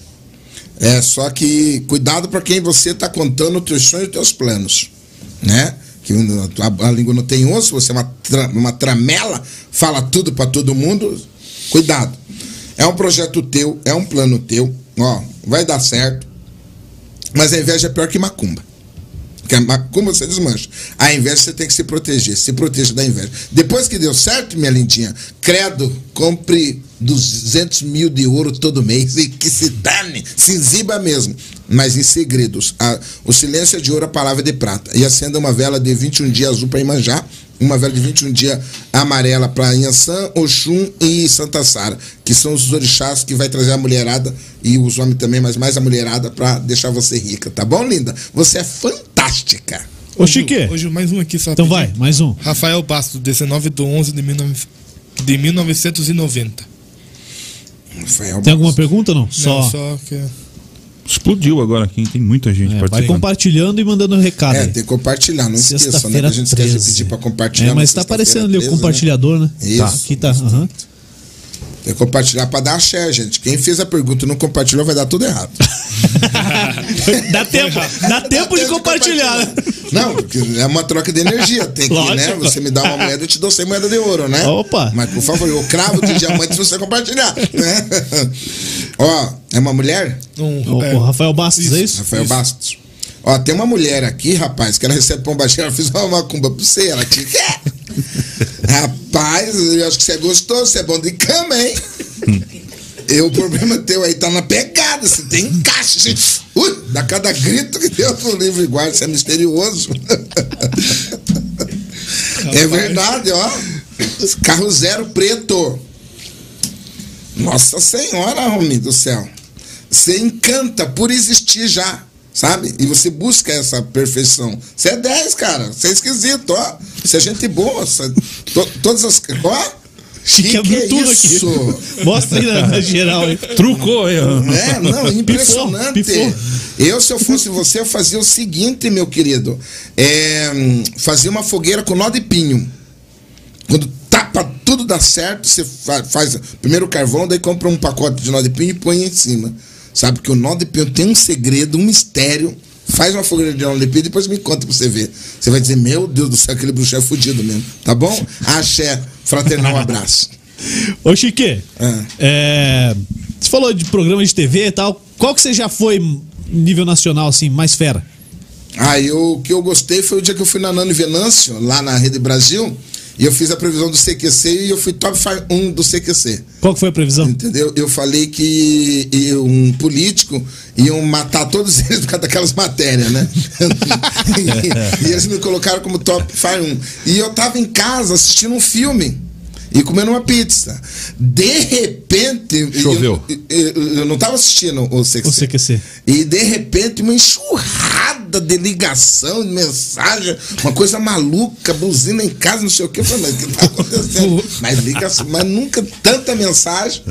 É só que cuidado para quem você tá contando os teus sonhos e os teus planos, né? Que a, a língua não tem osso, você é uma, tra, uma tramela, fala tudo para todo mundo. Cuidado. É um projeto teu, é um plano teu, ó, vai dar certo. Mas a inveja é pior que macumba. Porque a macumba você desmancha. A inveja você tem que se proteger. Se proteja da inveja. Depois que deu certo, minha lindinha, credo, compre 200 mil de ouro todo mês e que se dane, se exiba mesmo. Mas em segredos. A, o silêncio é de ouro, a palavra é de prata. E acenda uma vela de 21 dias azul para Imanjá uma vela de 21 dias amarela para Inhansã, Oxum e Santa Sara, que são os orixás que vai trazer a mulherada e os homens também, mas mais a mulherada para deixar você rica, tá bom, linda? Você é fantástica. Ô, Chique. Hoje mais um aqui só. Então vai, mais um. Rafael Bastos, 19 de 11 de, 19, de 1990. Rafael Tem alguma pergunta não? Só. Não, só que... Explodiu agora aqui, tem muita gente É, vai participando. compartilhando e mandando recado. É, aí. tem que compartilhar, não esqueça, né? Que Sexta-feira a gente esquece de 13. pedir para compartilhar. É, mas tá aparecendo ali o 13, compartilhador, né? Isso. Tá, aqui tá. aham. Tem que compartilhar para dar axé, gente. Quem fez a pergunta e não compartilhou vai dar tudo errado. dá tempo, dá tempo de compartilhar, né? Não, porque é uma troca de energia. Tem que, Lógico. né? Você me dá uma moeda, eu te dou 100 moedas de ouro, né? Opa. Mas, por favor, eu cravo de diamante se você compartilhar. Né? Ó, é uma mulher? Um, O, é, o Rafael Bastos, é isso? Rafael Bastos. Ó, tem uma mulher aqui, rapaz, que ela recebe pombagira, ela fez uma macumba pra você, ela te quer. rapaz, eu acho que você é gostoso, você é bom de cama, hein? E o problema teu aí tá na pegada, você tem encaixe, você, ui, dá cada grito que Deus no livro guarda, você é misterioso. é verdade, ó. Carro zero preto. Nossa Senhora, Romi do céu. Você encanta por existir já, sabe? E você busca essa perfeição. Você é 10, cara. Você é esquisito, ó. Você é gente boa. Você... To, todas as. Ó. Chique abriu que tudo isso? aqui. Mostra aí na, na geral. Trucou aí, ó. É, não, impressionante. pifou. Eu, se eu fosse você, eu fazia o seguinte, meu querido. É, fazia uma fogueira com nó de pinho. Quando tapa tudo dá certo, você fa- faz primeiro o carvão, daí compra um pacote de nó de pinho e põe em cima. Sabe que o nó de pinho tem um segredo, um mistério. Faz uma fogueira de nó de pinho e depois me conta pra você ver. Você vai dizer, meu Deus do céu, aquele bruxo é fudido mesmo. Tá bom? Axé, fraternal abraço. Ô, Chique, Ah. é, você falou de programa de TV e tal. Qual que você já foi nível nacional, assim, mais fera? Ah, eu, o que eu gostei foi o dia que eu fui na Nani Venâncio, lá na Rede Brasil, e eu fiz a previsão do CQC e eu fui top 1 do CQC. Qual que foi a previsão? Entendeu? Eu falei que um político iam matar todos eles por causa daquelas matérias, né? e, e eles me colocaram como top 1. E eu tava em casa assistindo um filme e comendo uma pizza. De repente. Choveu. Eu, eu- eu não tava assistindo o CQC. O CQC. E de repente uma enxurrada de ligação, de mensagem, uma coisa maluca, buzina em casa, não sei o que. Eu falei, mas o que tá acontecendo? mas ligação, mas nunca tanta mensagem.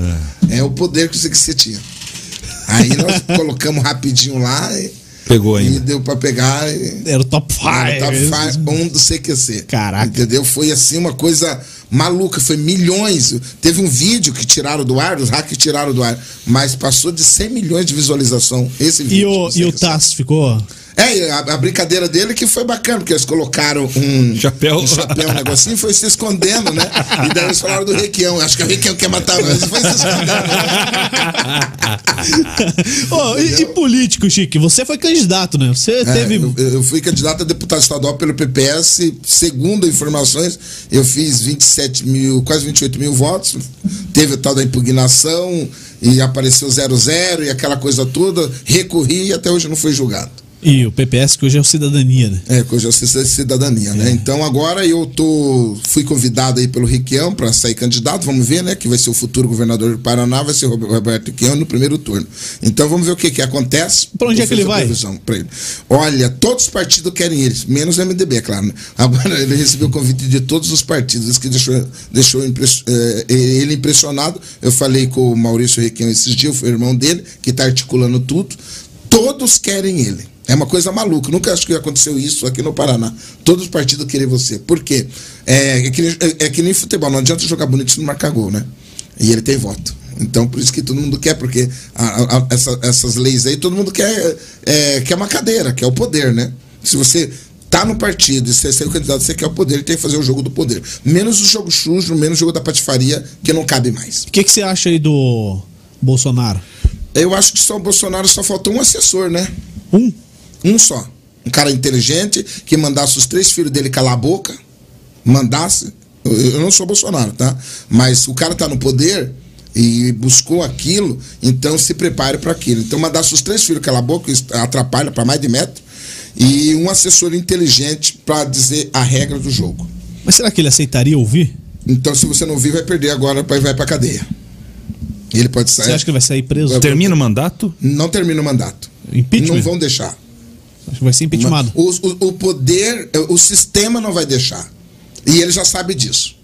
É, o poder que o CQC tinha. Aí nós colocamos rapidinho lá e, Pegou e ainda. deu pra pegar. E, Era o top 5. Era top five, um do CQC. Caraca. Entendeu? Foi assim uma coisa maluca, foi milhões. Teve um vídeo que tiraram do ar, os hackers tiraram do ar, mas passou de 100 milhões de visualização esse E vídeo. o, do e o. Tasso ficou. É, e a, a brincadeira dele que foi bacana, porque eles colocaram um Chapéu. um, chapéu, um negocinho, e foi se escondendo, né? E daí eles falaram do Requião. Acho que o Requião quer matar nós. Foi se escondendo. Ô, e, e político, Chique? Você foi candidato, né? Você É, teve. eu, eu fui candidato a deputado estadual pelo PPS. Segundo informações, eu fiz 27 mil, quase 28 mil votos. Teve o tal da impugnação e apareceu 00 e aquela coisa toda. Recorri e até hoje não foi julgado. E o PPS, que hoje é o Cidadania, né? É, com a justiça de cidadania, né? Então agora eu tô fui convidado aí pelo Requião para sair candidato, vamos ver, né? Que vai ser o futuro governador do Paraná, vai ser o Roberto Requião no primeiro turno. Então vamos ver o que que acontece. Pra onde é que ele vai? ele. Olha, todos os partidos querem ele, menos o MDB, é claro. Né? Agora ele recebeu o convite de todos os partidos, isso que deixou, deixou impress- eh, ele impressionado. Eu falei com o Maurício Requião esses dias, foi o irmão dele, que está articulando tudo. Todos querem ele. É uma coisa maluca. Nunca acho que aconteceu isso aqui no Paraná. Todos os partidos querem você. Por quê? É, é, que, nem- é- é que nem futebol. Não adianta jogar bonito se não marcar gol, né? E ele tem voto. Então, por isso que todo mundo quer, porque a- a- essa- essas leis aí, todo mundo quer, é, quer uma cadeira, quer o poder, né? Se você tá no partido e você ser o candidato, você quer o poder, tem que fazer o jogo do poder. Menos o jogo sujo, menos o jogo da patifaria, que não cabe mais. O que, que você acha aí do Bolsonaro? Eu acho que só o Bolsonaro só faltou um assessor, né? Um? Um só. Um cara inteligente que mandasse os três filhos dele calar a boca, mandasse. Eu, não sou Bolsonaro, tá? Mas o cara tá no poder e buscou aquilo, então se prepare para aquilo. Então mandasse os três filhos calar a boca, isso atrapalha para mais de metro, e um assessor inteligente para dizer a regra do jogo. Mas será que ele aceitaria ouvir? Então se você não ouvir, vai perder agora, vai vai para cadeia. Ele pode sair. Você acha que ele vai sair preso? Termina o mandato? Não termina o mandato. Impeachment? Não vão deixar. Acho que vai ser impeachmentado. O, o, o poder, o sistema não vai deixar. E ele já sabe disso.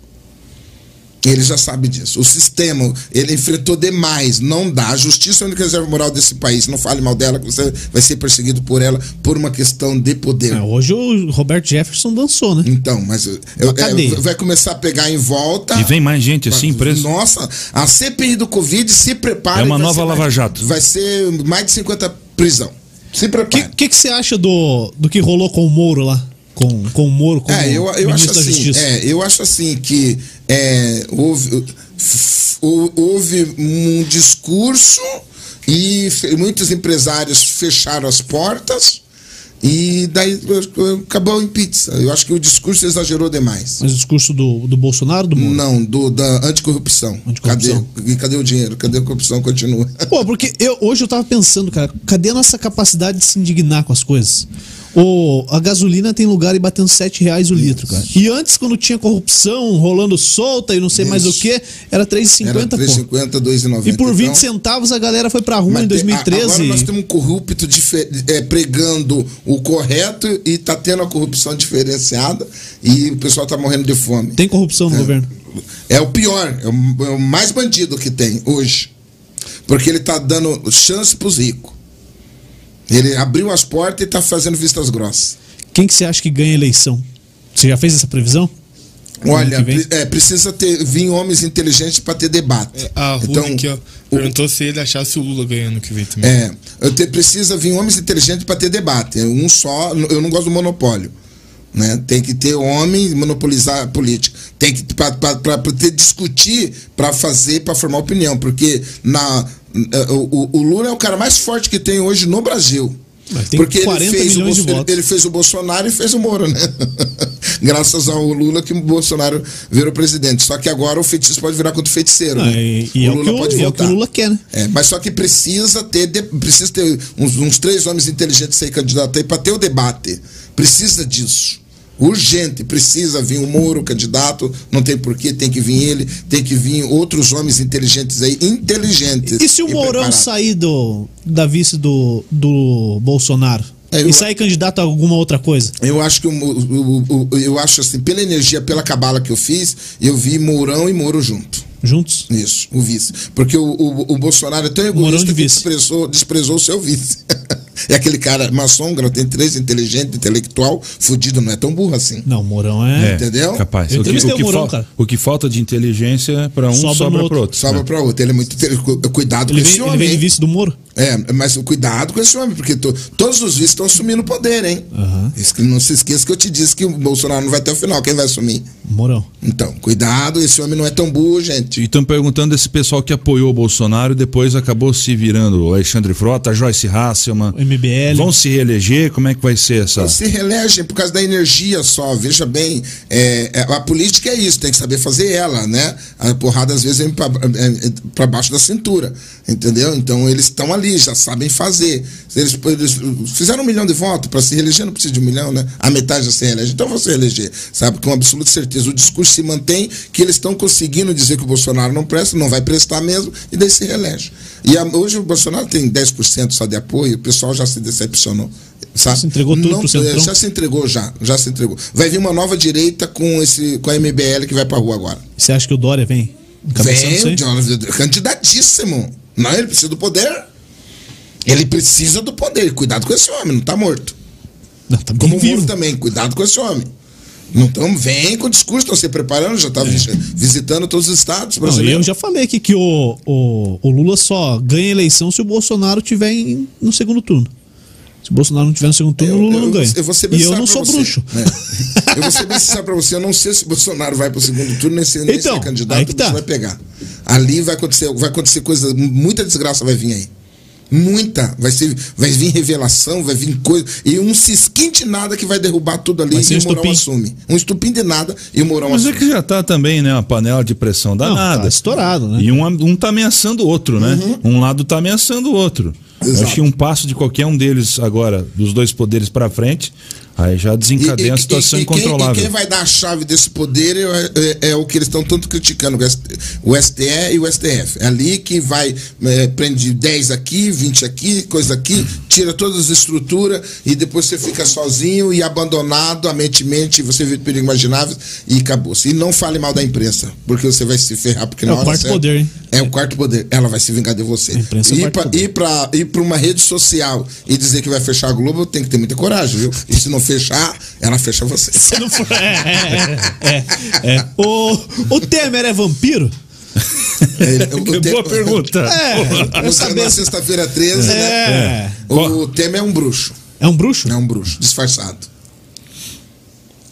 Ele já sabe disso. O sistema, ele enfrentou demais. Não dá. A justiça é a única reserva moral desse país. Não fale mal dela, que você vai ser perseguido por ela por uma questão de poder. É, hoje o Roberto Jefferson dançou, né? Então, mas eu- é, vai começar a pegar em volta. E vem mais gente assim, preso? Nossa, a CPI do Covid se prepara. É uma vai nova ser mais- Lava Jato. Vai ser mais de 50 prisão. Se O prepara. que, que, você acha do, do que rolou com o Moro lá? Com, com o Moro como É, eu, eu acho ministro da assim, Justiça? é, eu acho assim que é, houve, houve um discurso e muitos empresários fecharam as portas E daí acabou em pizza. Eu acho que o discurso exagerou demais. Mas o discurso do, do Bolsonaro do Moro? Não, do, da anticorrupção. Anticorrupção. Cadê, e cadê o dinheiro? Cadê a corrupção? Continua. Pô, porque eu, hoje eu tava pensando, cara, cadê a nossa capacidade de se indignar com as coisas? O, a gasolina tem lugar e batendo 7 reais o litro, cara. E antes, quando tinha corrupção rolando solta e não sei mais o Isso. que, era 3,50, Era pô. 3,50, 2,90. E por 20 Então, centavos a galera foi pra rua mas em tem- 2013. Agora nós temos um corrupto é, pregando o correto e tá tendo a corrupção diferenciada e o pessoal tá morrendo de fome. Tem corrupção no governo. É o pior, é o, é o mais bandido que tem hoje. Porque ele tá dando chance pros ricos. Ele abriu as portas e tá fazendo vistas grossas. Quem que você acha que ganha a eleição? Você já fez essa previsão? Olha, é, precisa ter vir homens inteligentes para ter debate. É, A Ruth então, aqui, ó, o- perguntou se ele achasse o Lula ganhando que vem também. É, eu te- precisa vir homens inteligentes para ter debate. Um só, eu não gosto do monopólio. Né? Tem que ter homem monopolizar a política. Tem que para discutir, para fazer, para formar opinião, porque na eh, o, o Lula é o cara mais forte que tem hoje no Brasil. Porque 40 ele fez, o, votos. ele fez o Bolsonaro e fez o Moro, né? Graças ao Lula que o Bolsonaro virou presidente. Só que agora o feitiço pode virar contra o feiticeiro. Ah, né? e e é, o que o, e é o que o Lula quer, né? É, mas só que precisa ter, de- precisa ter uns, uns três homens inteligentes aí candidato aí para ter o debate. Precisa disso. Urgente, precisa vir o Moro candidato, não tem porquê, tem que vir ele, tem que vir outros homens inteligentes aí, inteligentes. E se o Mourão sair do, da vice do, do Bolsonaro? É, eu- E sair candidato a alguma outra coisa? Eu acho que o- o- o- eu acho assim, pela energia, pela cabala que eu fiz, eu vi Mourão e Moro junto. Juntos? Isso, o vice. Porque o, o, o Bolsonaro é tão egoísta de que desprezou, desprezou o seu vice. é aquele cara maçom, tem três inteligente, intelectual, fudido, não é tão burro assim. Não, o Mourão é. Entendeu? Capaz. Eu O que, o, que Mourão, fal- cara. o que falta de inteligência para um Sobra para outro. outro. Sobra né? pra outro. Ele é muito. Cuidado Ele com vem, esse ele homem. vem de vice do Moro? É, mas cuidado com esse homem, porque to- todos os vices estão assumindo o poder, hein? Que não se esqueça que eu te disse que o Bolsonaro não vai até o final. Quem vai assumir? Mourão. Então, cuidado, esse homem não é tão burro, gente. E estão perguntando desse pessoal que apoiou o Bolsonaro e depois acabou se virando o Alexandre Frota, Joyce Hasselman. O MBL. Vão se reeleger? Como é que vai ser essa? Se reelegem por causa da energia só. Veja bem, é, é, a política é isso, tem que saber fazer ela, né? A porrada às vezes vem pra, é, é, pra baixo da cintura, entendeu? Então eles estão ali, já sabem fazer. Eles, eles fizeram um milhão de votos para se reeleger, não precisa de um milhão, né? A metade já se reelege. Então vão se reeleger, sabe? Com absoluta certeza. O discurso se mantém que eles estão conseguindo dizer que o Bolsonaro não presta, não vai prestar mesmo, e daí se reelege. E a- hoje o Bolsonaro tem 10% só de apoio, o pessoal já se decepcionou. Sabe? Se entregou tudo Não, pro Centrão? é, Já se entregou, já. Já se entregou. Vai vir uma nova direita com, esse, com a MBL que vai pra rua agora. Você acha que o Dória vem? Vem, candidatíssimo. Não, ele precisa do poder. Ele precisa do poder. Cuidado com esse homem, não tá morto. Não, tá bem Como o vivo. também, cuidado com esse homem. Não tão, vem com o discurso, estão se preparando, já tá visitando todos os estados É. Não, eu brasileiros. já falei aqui que o, o, o Lula só ganha eleição se o Bolsonaro tiver em- no segundo turno. Se o Bolsonaro não tiver no segundo turno, o Lula não ganha. eu vou ser e eu não sou você. bruxo. É. Eu vou ser bem sincero pra você, eu não sei se o Bolsonaro vai pro segundo turno, nem se, nem Então, se é candidato, aí que o tá. vai pegar. Ali vai acontecer, vai acontecer coisa, muita desgraça vai vir aí. Muita. Vai, ser, vai vir revelação, vai vir coisa. E um cisquinho de nada que vai derrubar tudo ali e um o Mourão estupim. assume. Um estupim de nada e o Mourão Mas é assume. que já tá também, né? Uma panela de pressão Não, danada. tá estourado, né? E um, um tá ameaçando o outro, né? Um lado tá ameaçando o outro. Eu Exato. acho que um passo de qualquer um deles agora, dos dois poderes pra frente, aí já desencadeia uma situação e quem, incontrolável. e quem vai dar a chave desse poder é, é- é o que eles estão tanto criticando, o ST o STE e o STF. É ali que vai, é, prende 10 aqui, 20 aqui, coisa aqui, tira todas as estruturas e depois você fica sozinho e abandonado, a mente mente, você vive perigo imaginável e acabou-se. E não fale mal da imprensa, porque você vai se ferrar. Porque É na o hora quarto certa- poder, hein? É o quarto poder. Ela vai se vingar de você. A imprensa é quarto pra- ir pra, ir pra uma rede social e dizer que vai fechar a Globo, tem que ter muita coragem, viu? E se não fechar, ela fecha você. Se não for- é, é, é, é. O, o Temer é vampiro? Ele- o- o Que boa pergunta. É, eu Na se- sexta-feira 13, né? É. O Temer é um bruxo. É um bruxo? É um bruxo, disfarçado.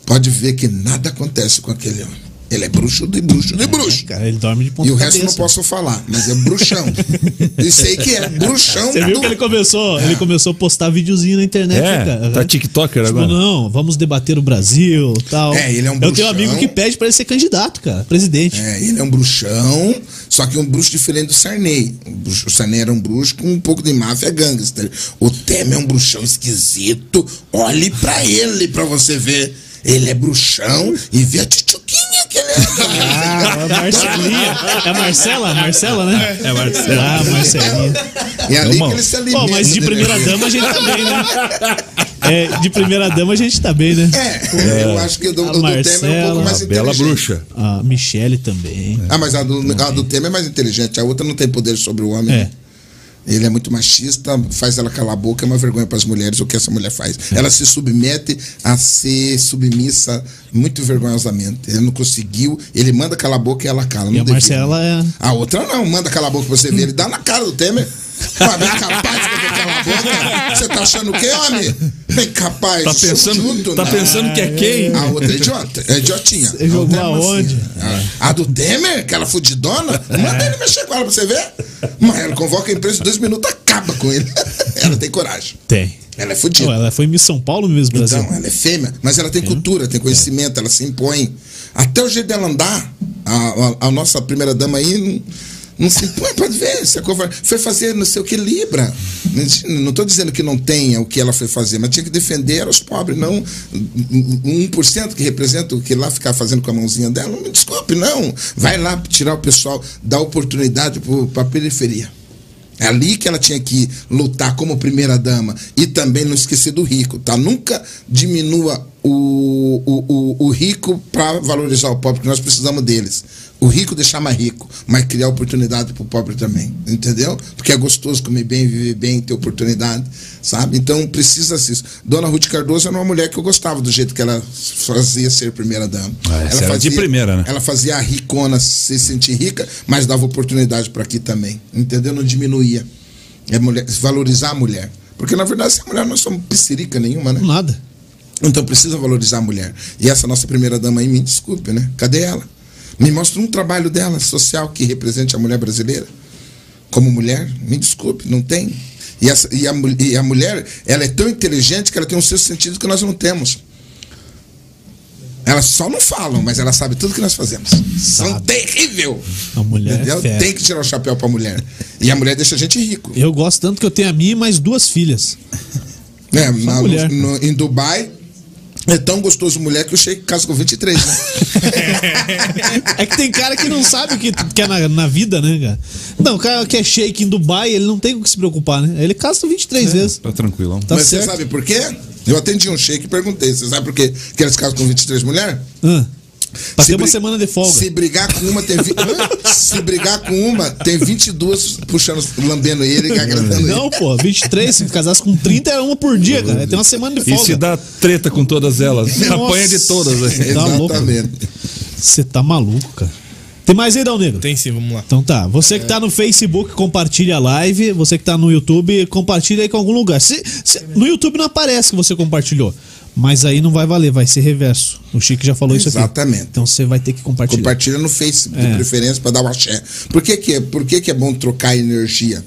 Pode ver que nada acontece com aquele homem. Ele é bruxo de bruxo de bruxo. Cara, ele dorme de ponta E o cabeça. resto não posso falar, mas é bruxão. e sei que é bruxão. Você viu do- que ele começou, ele começou a postar videozinho na internet, É, né, cara? tá tiktoker Tipo, agora. não, vamos debater o Brasil tal. É, ele é um Eu tenho um bruxão. amigo que pede pra ele ser candidato, cara, presidente. É, ele é um bruxão, só que um bruxo diferente do Sarney. O, bruxo- o Sarney era um bruxo com um pouco de máfia gangster. O Temer é um bruxão esquisito. Olhe pra ele pra você ver. Ele é bruxão e vê a tchutchuquinha que ele é. Ah, a Marcelinha. É a Marcela? A Marcela, né? É, Marcelo. Ah, Marcelinha. É ali Irmão. que ele se alimenta. Bom, mas de né? primeira dama a gente tá bem, né? É, de primeira dama a gente tá bem, né? É, eu acho que o do, A do Temer é um Marcela, pouco mais A bela inteligente. bruxa. A Michelle também. Ah, mas a do, a do Temer é mais inteligente. A outra não tem poder sobre o homem. É. Ele é muito machista, faz ela calar a boca, é uma vergonha para as mulheres o que essa mulher faz. Ela se submete a ser submissa muito vergonhosamente. Ele não conseguiu, ele manda calar a boca e ela cala. E a devia. Marcela é. A outra não, manda calar a boca pra você ver. Ele dá na cara do Temer. Mas bem capaz de você calar a boca. Você tá achando o quê, homem? Bem capaz. Tá pensando, Junto, tá né? pensando que é quem? A outra é idiota, é idiotinha. Você jogou é aonde? mansinha. A, do Temer, aquela fudidona, manda ele mexer com ela pra você ver. Mas ela convoca a imprensa em dois minutos, acaba com ele. Ela tem coragem. Tem. Ela é fudida. Ela foi Miss São Paulo mesmo, Brasil. Então, ela é fêmea, mas ela tem cultura, tem conhecimento, ela se impõe. Até o jeito dela andar, a, a- a nossa primeira dama aí não, se impõe, pode ver. Foi fazer não sei o que Libra. Não estou dizendo que não tenha o que ela foi fazer, mas tinha que defender os pobres, não um 1% que representa o que lá ficar fazendo com a mãozinha dela. Me desculpe, não. Vai lá tirar o pessoal, dar oportunidade para a periferia. É ali que ela tinha que lutar como primeira dama e também não esquecer do rico, tá? Nunca diminua o, o, o, o rico para valorizar o pobre, porque nós precisamos deles. O rico deixar mais rico, mas criar oportunidade para o pobre também, entendeu? Porque é gostoso comer bem, viver bem, ter oportunidade, sabe? Então precisa disso. Dona Ruth Cardoso era uma mulher que eu gostava do jeito que ela fazia ser primeira dama. Ah, ela era de primeira, né? ela fazia a ricona se sentir rica, mas dava oportunidade para aqui também. Entendeu? Não diminuía. É mulher, valorizar a mulher. Porque, na verdade, se a mulher não somos piscirica nenhuma, né? Nada. Então precisa valorizar a mulher. E essa nossa primeira dama aí, me desculpe, né? Cadê ela? Me mostra um trabalho dela social que represente a mulher brasileira. Como mulher, me desculpe, não tem. E, essa, e, a, e a mulher, ela é tão inteligente que ela tem um sexto sentido que nós não temos. Elas só não falam, mas ela sabe tudo que nós fazemos. São Sabe. terrível. A mulher é Entendeu? Tem que tirar o chapéu pra mulher. E a mulher deixa a gente rico. Eu gosto tanto que eu tenho a minha e mais duas filhas. Né? Na- mulher. no- em Dubai, é tão gostoso mulher que o Sheik casa com 23, né? É que tem cara que não sabe o que quer na, na vida, né, cara? Não, o cara que é shake em Dubai, ele não tem com o que se preocupar, né? Ele casa 23 vezes. Tá tranquilão. Tá Mas certo. você sabe por quê? Eu atendi um Sheik e perguntei: você sabe por quê que eles casam com 23 mulheres? Ah, pra Se ter uma semana de folga. Se brigar com uma, tem. Vi... Se brigar com uma, tem 22 puxando, lambendo ele e agradando Não, pô, 23, se casasse com 30 é uma por dia, cara. Tem uma semana de E folga. se dá treta com todas elas. Nossa. Apanha de todas. ele. Louco. Exatamente. Você tá maluco, cara. Tem mais aí, Dal Negro? Tem sim, vamos lá. Então tá, você que tá no Facebook, compartilha a live. Você que tá no YouTube, compartilha aí com algum lugar. Se- se- no YouTube não aparece que você compartilhou. Mas aí não vai valer, vai ser reverso. O Chico já falou isso aqui. Exatamente. Então você vai ter que compartilhar. Compartilha no Facebook, de É. preferência, para dar o axé. Por que, que, é, por que, que é bom trocar energia?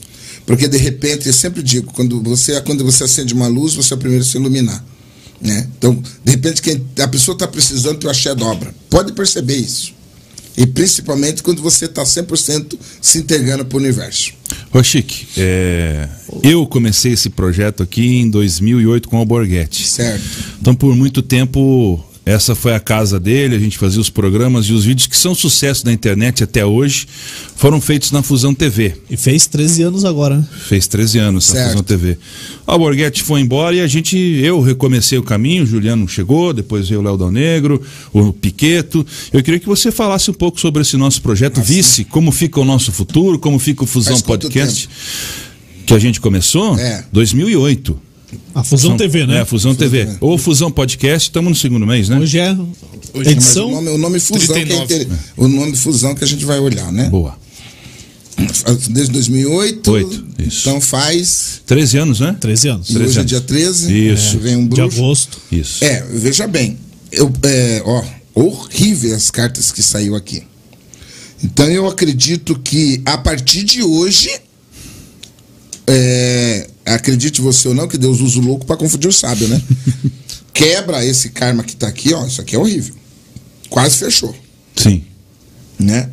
Porque de repente, eu sempre digo, quando você, quando você acende uma luz, você é o primeiro a se iluminar. Né? Então, de repente, quem, a pessoa está precisando que o axé dobra. Pode perceber isso. E principalmente quando você está 100% se entregando para o universo. Ô Chique, é, eu comecei esse projeto aqui em 2008 com o Alborguete. Certo. Então, por muito tempo, essa foi a casa dele, a gente fazia os programas e os vídeos que são sucesso na internet até hoje foram feitos na Fusão TV. E fez 13 anos agora, né? Fez 13 anos na. Fusão TV. O Alborguete foi embora e a gente, eu recomecei o caminho, o Juliano chegou, depois veio o Léo Dal Negro, o Piqueto. Eu queria que você falasse um pouco sobre esse nosso projeto Vice, como fica o nosso futuro, como fica o Fusão Faz Podcast, que a gente começou É. 2008. A Fusão São- TV, né? É, Fusão TV. TV. Ou Fusão Podcast, estamos no segundo mês, né? Hoje é Hoje Mas edição. o nome, o nome fusão que é 39. inter- o nome fusão que a gente vai olhar, né? Boa. Desde 2008. Oito, isso. Então faz. 13 anos, né? 13 anos. E 13 hoje é anos. dia 13. Isso. Vem um De bruxo. agosto. Isso. É, veja bem. Eu, é, ó, Horrível as cartas que saiu aqui. Então eu acredito que a partir de hoje, é, acredite você ou não, que Deus usa o louco para confundir o sábio, né? Quebra esse karma que tá aqui, ó. Isso aqui é horrível. Quase fechou, Sim. né?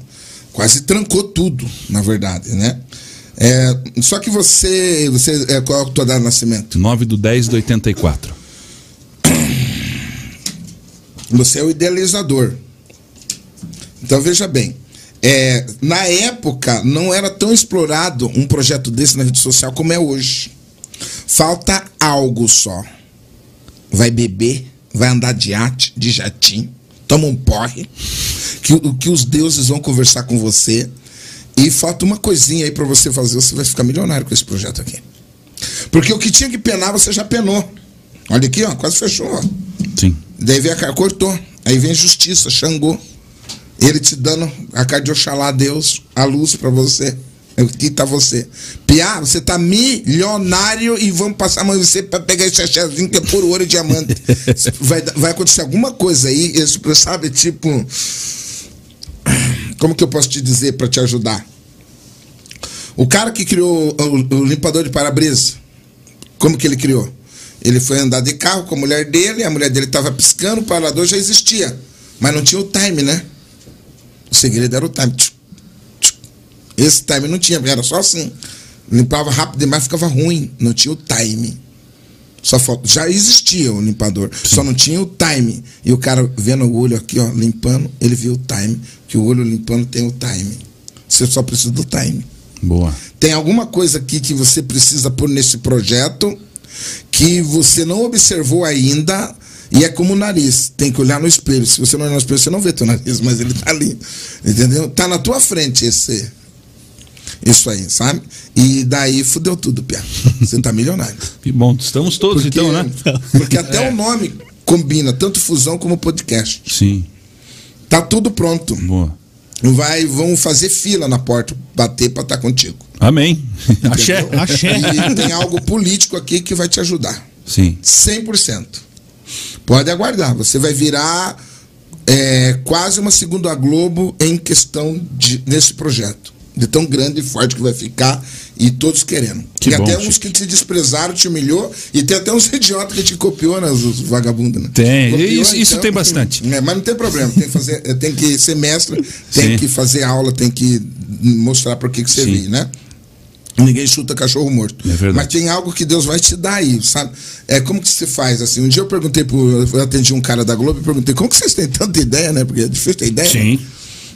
Quase trancou tudo, na verdade, né? É, só que você, você é, qual é a tua data de nascimento? 9 do 10 do 84. Você é o idealizador. Então veja bem, é, na época não era tão explorado um projeto desse na rede social como é hoje. Falta algo só. Vai beber, vai andar de arte, de jatinho, toma um porre, que, o- que os deuses vão conversar com você. E falta uma coisinha aí pra você fazer, você vai ficar milionário com esse projeto aqui. Porque o que tinha que penar, você já penou. Olha aqui, ó, quase fechou, ó. Sim. Daí vem a cara, cortou. Aí vem a justiça, Xangô. Ele te dando a cara de Oxalá, Deus, a luz pra você. Aqui tá você. Piá, você tá milionário e vamos passar a mão em você pra pegar esse chachazinho que é puro ouro e diamante. vai, vai acontecer alguma coisa aí, sabe, tipo. Como que eu posso te dizer pra te ajudar? O cara que criou o, o limpador de para-brisa, como que ele criou? Ele foi andar de carro com a mulher dele, a mulher dele estava piscando, o parador já existia. Mas não tinha o time, né? O segredo era o time. Esse time não tinha, era só assim. Limpava rápido demais, ficava ruim. Não tinha o time. Só falta. Já existia o limpador, só não tinha o time. E o cara vendo o olho aqui, ó, limpando, ele viu o time. Que o olho limpando tem o time. Você só precisa do time. Boa. Tem alguma coisa aqui que você precisa pôr nesse projeto que você não observou ainda e é como o nariz. Tem que olhar no espelho. Se você não olhar no espelho, você não vê teu nariz, mas ele tá ali. Entendeu? Tá na tua frente esse. Isso aí, sabe? E daí fudeu tudo, Pia. Você tá milionário. Que bom. Estamos todos, Porque, então, né? porque até o nome combina, tanto fusão como podcast. Sim. Tá tudo pronto. Boa. Vai, vão fazer fila na porta, bater pra estar contigo. Amém. Axé. Entendeu? Axé. E tem algo político aqui que vai te ajudar. Sim. 100%. Pode aguardar. Você vai virar é, quase uma segunda Globo em questão de, nesse projeto. De tão grande e forte que vai ficar e todos querendo. Que e bom, até Chico. uns que te desprezaram, te humilhou, e tem até uns idiotas que te copiou, né, os vagabundos, né? Tem. Copiou, Isso- isso tem bastante. é, mas não tem problema, tem que, fazer, tem que ser mestre, tem Sim. que fazer aula, tem que mostrar por que que você vive, né? Ninguém chuta cachorro morto. É. Mas tem algo que Deus vai te dar aí, sabe? É como que se faz assim. Um dia eu perguntei pro, eu atendi um cara da Globo e perguntei como que vocês têm tanta ideia, né? Porque é difícil ter ideia. Sim.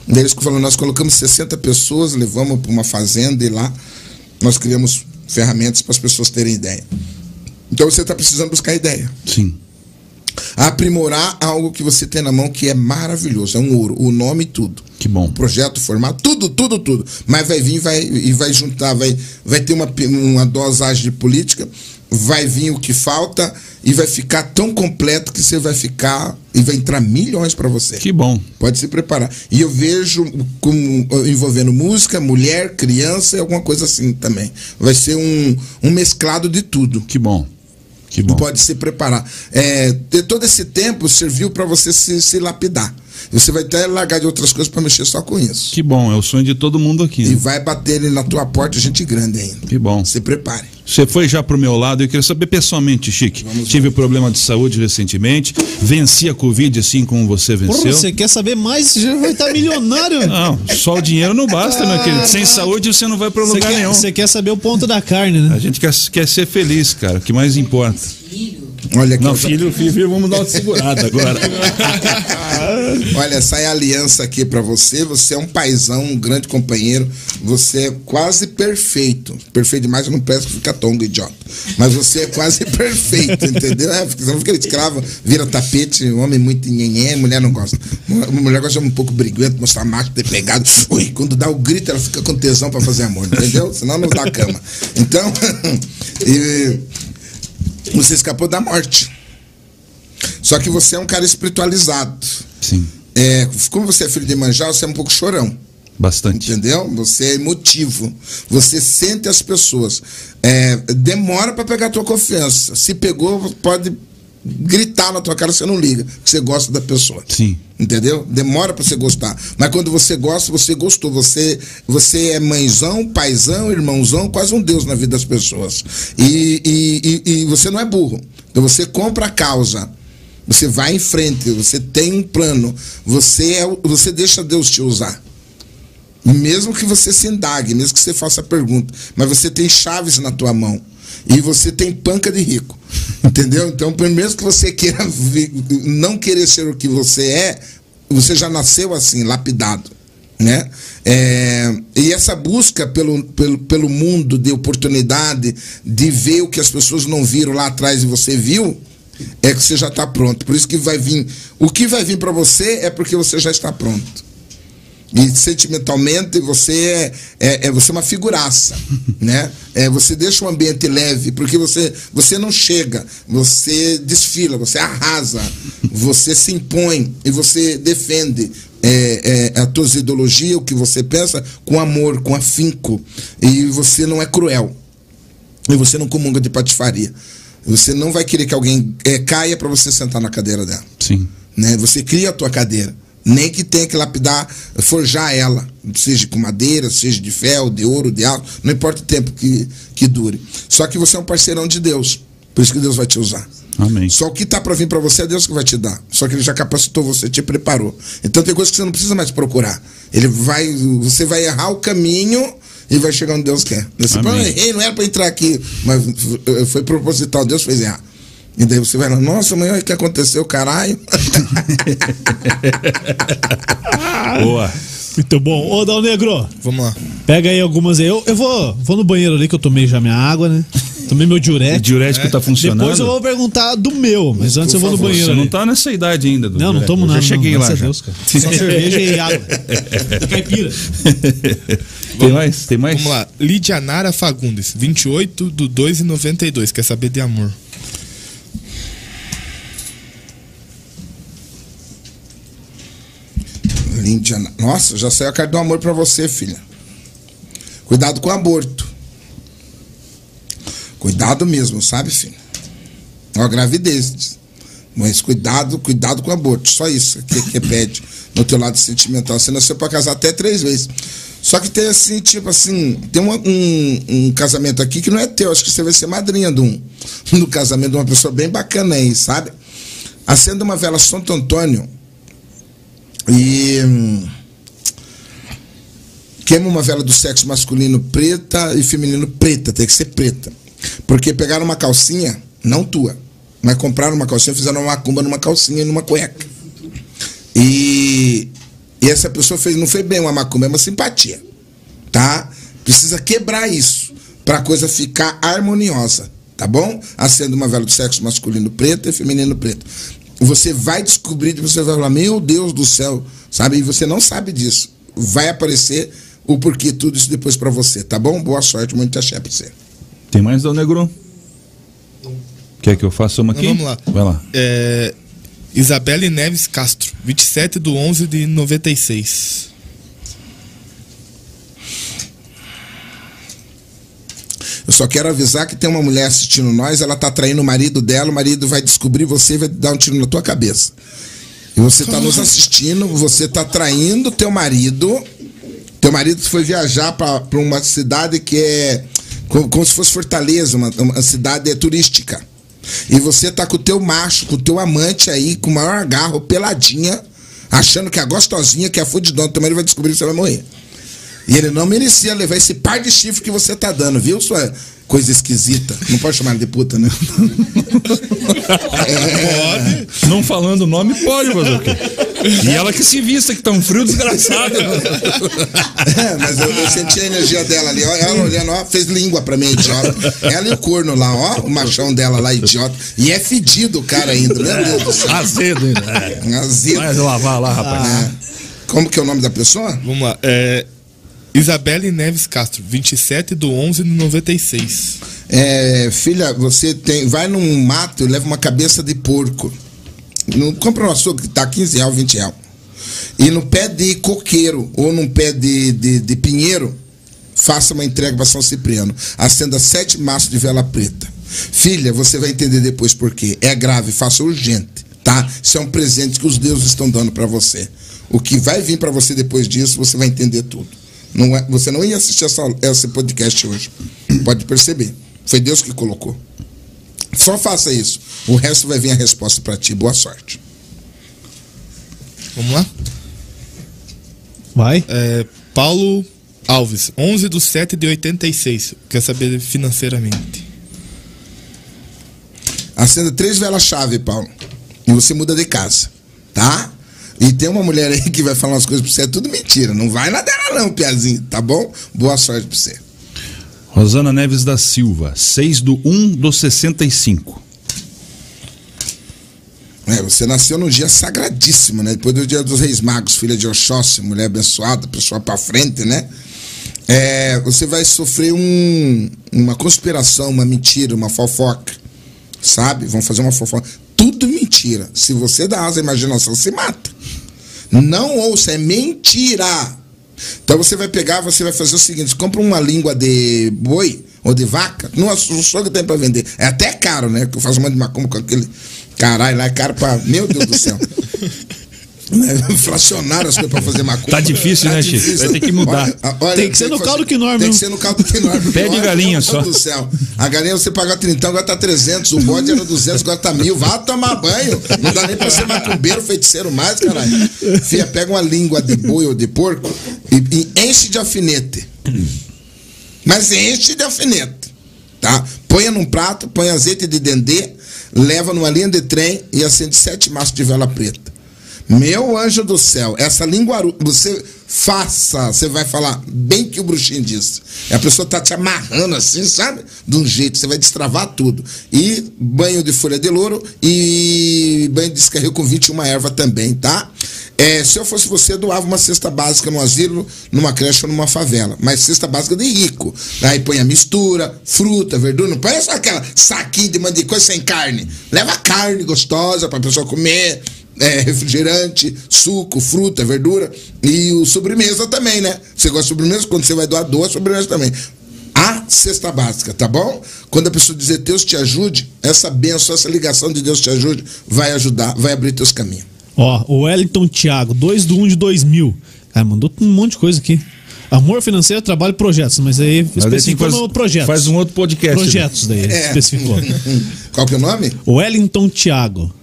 Daí eles falaram, nós colocamos 60 pessoas, levamos para uma fazenda e lá nós criamos ferramentas para as pessoas terem ideia. Então você está precisando buscar ideia. Sim. Aprimorar algo que você tem na mão que é maravilhoso, é um ouro, o nome e tudo. Que bom. O projeto, o formato, tudo, tudo, tudo. Mas vai vir vai, e vai juntar, vai, vai ter uma, uma dosagem de política, vai vir o que falta e vai ficar tão completo que você vai ficar e vai entrar milhões para você. Que bom. Pode se preparar. E eu vejo como envolvendo música, mulher, criança e alguma coisa assim também. Vai ser um, um mesclado de tudo. Que bom. Que bom. Pode se preparar. É, todo esse tempo serviu para você se, se lapidar. Você vai até largar de outras coisas para mexer só com isso. Que bom. É o sonho de todo mundo aqui. E né? vai bater ele na tua porta gente grande ainda. Que bom. Se prepare. Você foi já pro meu lado, eu queria saber pessoalmente, Chique. Tive problema de saúde recentemente, venci a Covid assim como você Porra, venceu. você quer saber mais? Você já vai estar milionário. Não, só o dinheiro não basta, meu querido. Sem saúde você não vai pra Você lugar quer, nenhum. você quer saber o ponto da carne, né? A gente quer, quer ser feliz, cara. O que mais importa. Olha aqui. Não, filho, filho, filho, vamos dar uma segurada agora. Olha, essa é a aliança aqui pra você. Você é um paizão, um grande companheiro. Você é quase perfeito. Perfeito demais, eu não peço que fica tongo, idiota. Mas você é quase perfeito, entendeu? É, porque você não fica escravo, vira tapete, homem muito nhenhé, mulher não gosta. Uma mulher gosta de um pouco briguento, mostrar macho, ter pegado. Ui, quando dá o grito, ela fica com tesão pra fazer amor, entendeu? Senão não dá cama. Então, e você escapou da morte. Só que você é um cara espiritualizado. Sim, É, como você é filho de Manjá, você é um pouco chorão. bastante. Entendeu? Você é emotivo. Você sente as pessoas. É, demora para pegar a tua confiança. Se pegou, pode gritar na tua cara, você não liga, você gosta da pessoa. Sim. Entendeu? Demora pra você gostar. Mas quando você gosta, você gostou. Você, você é mãezão, paizão, irmãozão, quase um Deus na vida das pessoas. E, e, e, e você não é burro. Então você compra a causa. Você vai em frente, você tem um plano. Você, é, você deixa Deus te usar. Mesmo que você se indague, mesmo que você faça pergunta, mas você tem chaves na tua mão e você tem panca de rico, entendeu? Então, por mesmo que você queira não querer ser o que você é, você já nasceu assim, lapidado, né? É, e essa busca pelo, pelo, pelo mundo de oportunidade, de ver o que as pessoas não viram lá atrás e você viu, é que você já está pronto. Por isso que vai vir, o que vai vir para você é porque você já está pronto. E sentimentalmente você é, é, é- você é uma figuraça, né? É, você deixa o ambiente leve, porque você, você não chega, você desfila, você arrasa, você se impõe e você defende é, é, a tua ideologia, o que você pensa, com amor, com afinco. E você não é cruel. E você não comunga de patifaria. Você não vai querer que alguém é, caia para você sentar na cadeira dela Sim. né? Você cria a tua cadeira. Nem que tenha que lapidar, forjar ela, seja com madeira, seja de ferro, de ouro, de aço, não importa o tempo que, que dure. Só que você é um parceirão de Deus, por isso que Deus vai te usar. Amém. Só o que tá para vir para você é Deus que vai te dar. Só que ele já capacitou você, te preparou. Então tem coisas que você não precisa mais procurar. Ele vai, você vai errar o caminho e vai chegar onde Deus quer. Você fala, errei, não era para entrar aqui, mas foi proposital, Deus fez errar. E daí você vai lá, nossa, amanhã o que aconteceu, caralho? Boa. Muito bom. Ô, Dal Negro, Vamos lá. pega aí algumas aí. Eu, eu vou, vou no banheiro ali que eu tomei já minha água, né? Tomei meu O diurético. diurético tá funcionando? Depois eu vou perguntar do meu, mas antes eu vou no favor, banheiro Você ali. não tá nessa idade ainda. do Não, não diurético. tomo Eu nada. Já cheguei não, lá. Já. Deus, cara. Só cerveja e água. E caipira. Tem mais? Tem mais? Vamos lá. Lídia Nara Fagundes, 28 do 2 e 92. Quer saber de amor? Nossa, já saiu a carta do amor pra você, filha. Cuidado com o aborto. Cuidado mesmo, sabe, filho? Ó, gravidez. Mas cuidado, cuidado com o aborto. Só isso que, que pede no teu lado sentimental. Você nasceu pra casar até três vezes. Só que tem assim, tipo assim, tem uma- um, um casamento aqui que não é teu. Acho que você vai ser madrinha de um, do casamento de uma pessoa bem bacana aí, sabe? Acenda uma vela Santo Antônio e hum, queima uma vela do sexo masculino preta e feminino preta, tem que ser preta. Porque pegaram uma calcinha, não tua, mas compraram uma calcinha, fizeram uma macumba numa calcinha e numa cueca. E, e essa pessoa fez, não foi bem uma macumba, é uma simpatia. Tá? Precisa quebrar isso para a coisa ficar harmoniosa, tá bom? Acenda uma vela do sexo masculino preto e feminino preto. Você vai descobrir, você vai falar, meu Deus do céu, sabe? E você não sabe disso. Vai aparecer o porquê tudo isso depois para você, tá bom? Boa sorte, muito axé pra você. Tem mais, Dal Negro? Quer que eu faça uma Então, aqui? vamos lá. Vai lá. É, Isabelle Neves Castro, 27 do 11 de 96. Eu só quero avisar que tem uma mulher assistindo nós, ela tá traindo o marido dela, o marido vai descobrir você e vai dar um tiro na tua cabeça. E você tá nos assistindo, você tá traindo teu marido. Teu marido foi viajar para uma cidade que é como, como se fosse Fortaleza, uma, uma cidade turística. E você tá com o teu macho, com o teu amante aí, com o maior agarro, peladinha, achando que é a gostosinha, que é a fudidona, teu marido vai descobrir que você vai morrer. E ele não merecia levar esse par de chifre que você tá dando, viu, sua coisa esquisita? Não pode chamar ela de puta, né? Não falando o nome, pode fazer o quê? E ela que se vista, que tá um frio desgraçado. É, mas eu, eu senti a energia dela ali, ó. Ela olhando, ó, fez língua pra mim, idiota. Ela e o corno lá, ó, o machão dela lá, idiota. E é fedido o cara ainda, meu Deus do céu. Azedo ainda. Azedo. Vai lavar lá, rapaz. É. Como que é o nome da pessoa? Vamos lá. É, Isabelle Neves Castro, 27 do 11 de 96. É, filha, você tem, vai num mato e leva uma cabeça de porco. Não compra um açúcar que tá 15 reais, 20 reais. E no pé de coqueiro ou num pé de, de, de pinheiro, faça uma entrega para São Cipriano. Acenda sete maços de vela preta. Filha, você vai entender depois por quê. É grave, faça urgente, tá? Isso é um presente que os deuses estão dando para você. O que vai vir para você depois disso, você vai entender tudo. Não é, você não ia assistir essa, esse podcast hoje. Pode perceber. Foi Deus que colocou. Só faça isso. O resto vai vir a resposta para ti. Boa sorte. Vamos lá? Vai. É, Paulo Alves, 11 de 7 de 86. Quer saber financeiramente. Acenda três velas-chave, Paulo. E você muda de casa. Tá? E tem uma mulher aí que vai falar umas coisas pra você, é tudo mentira. Não vai na dela, não, Piazinho, tá bom? Boa sorte pra você. Rosana Neves da Silva, 6 do 1 do 65. É, você nasceu num dia sagradíssimo, né? Depois do dia dos Reis Magos, filha de Oxóssi, mulher abençoada, pessoa pra frente, né? É, você vai sofrer um, uma conspiração, uma mentira, uma fofoca. Sabe? Vão fazer uma fofoca. Tudo mentira. Se você dá asa à imaginação, se mata. Não ouça, é mentira. Então você vai pegar, você vai fazer o seguinte: compra uma língua de boi ou de vaca. Não só que tem para vender. É até caro, né? Que eu faço uma de macumba com aquele. Caralho, lá é caro pra. Meu Deus do céu. Né? Inflacionaram as coisas pra fazer macumba. Tá difícil, né, Chico? Vai ter que mudar. Olha, olha, Tem que ser no caldo quinor Tem mesmo. que ser no caldo quinor. porque Pé de galinha só. Do céu. A galinha você paga 30, agora tá 300. O bode era 200, agora tá mil. Vá tomar banho. Não dá nem pra ser macumbeiro, feiticeiro mais, caralho. Fia, pega uma língua de boi ou de porco e, e enche de alfinete. Mas enche de alfinete. Tá? Ponha num prato, põe azeite de dendê, leva numa linha de trem e acende sete maços de vela preta. Meu anjo do céu, essa linguaru, você faça, você vai falar bem que o bruxinho disse. E a pessoa tá te amarrando assim, sabe? De um jeito, você vai destravar tudo. E banho de folha de louro e banho de descarrego com 21 erva também, tá? É, se eu fosse você, eu doava uma cesta básica no asilo, numa creche ou numa favela. Mas cesta básica de rico. Aí põe a mistura, fruta, verdura. Não põe só aquela saquinho de mande coisa sem carne. Leva carne gostosa pra pessoa comer. É, refrigerante, suco, fruta, verdura. E o sobremesa também, né? Você gosta de sobremesa? Quando você vai doar, doa sobremesa também. A cesta básica, tá bom? Quando a pessoa dizer Deus te ajude, essa benção, essa ligação de Deus te ajude, vai ajudar, vai abrir teus caminhos. Ó, o Wellington Thiago, 2 do 1 de 2000. Cara, mandou um monte de coisa aqui. Amor financeiro, trabalho e projetos. Mas aí especificou faz- no projetos. Faz um outro podcast. Projetos daí, É. especificou. Qual que é o nome? Wellington Thiago,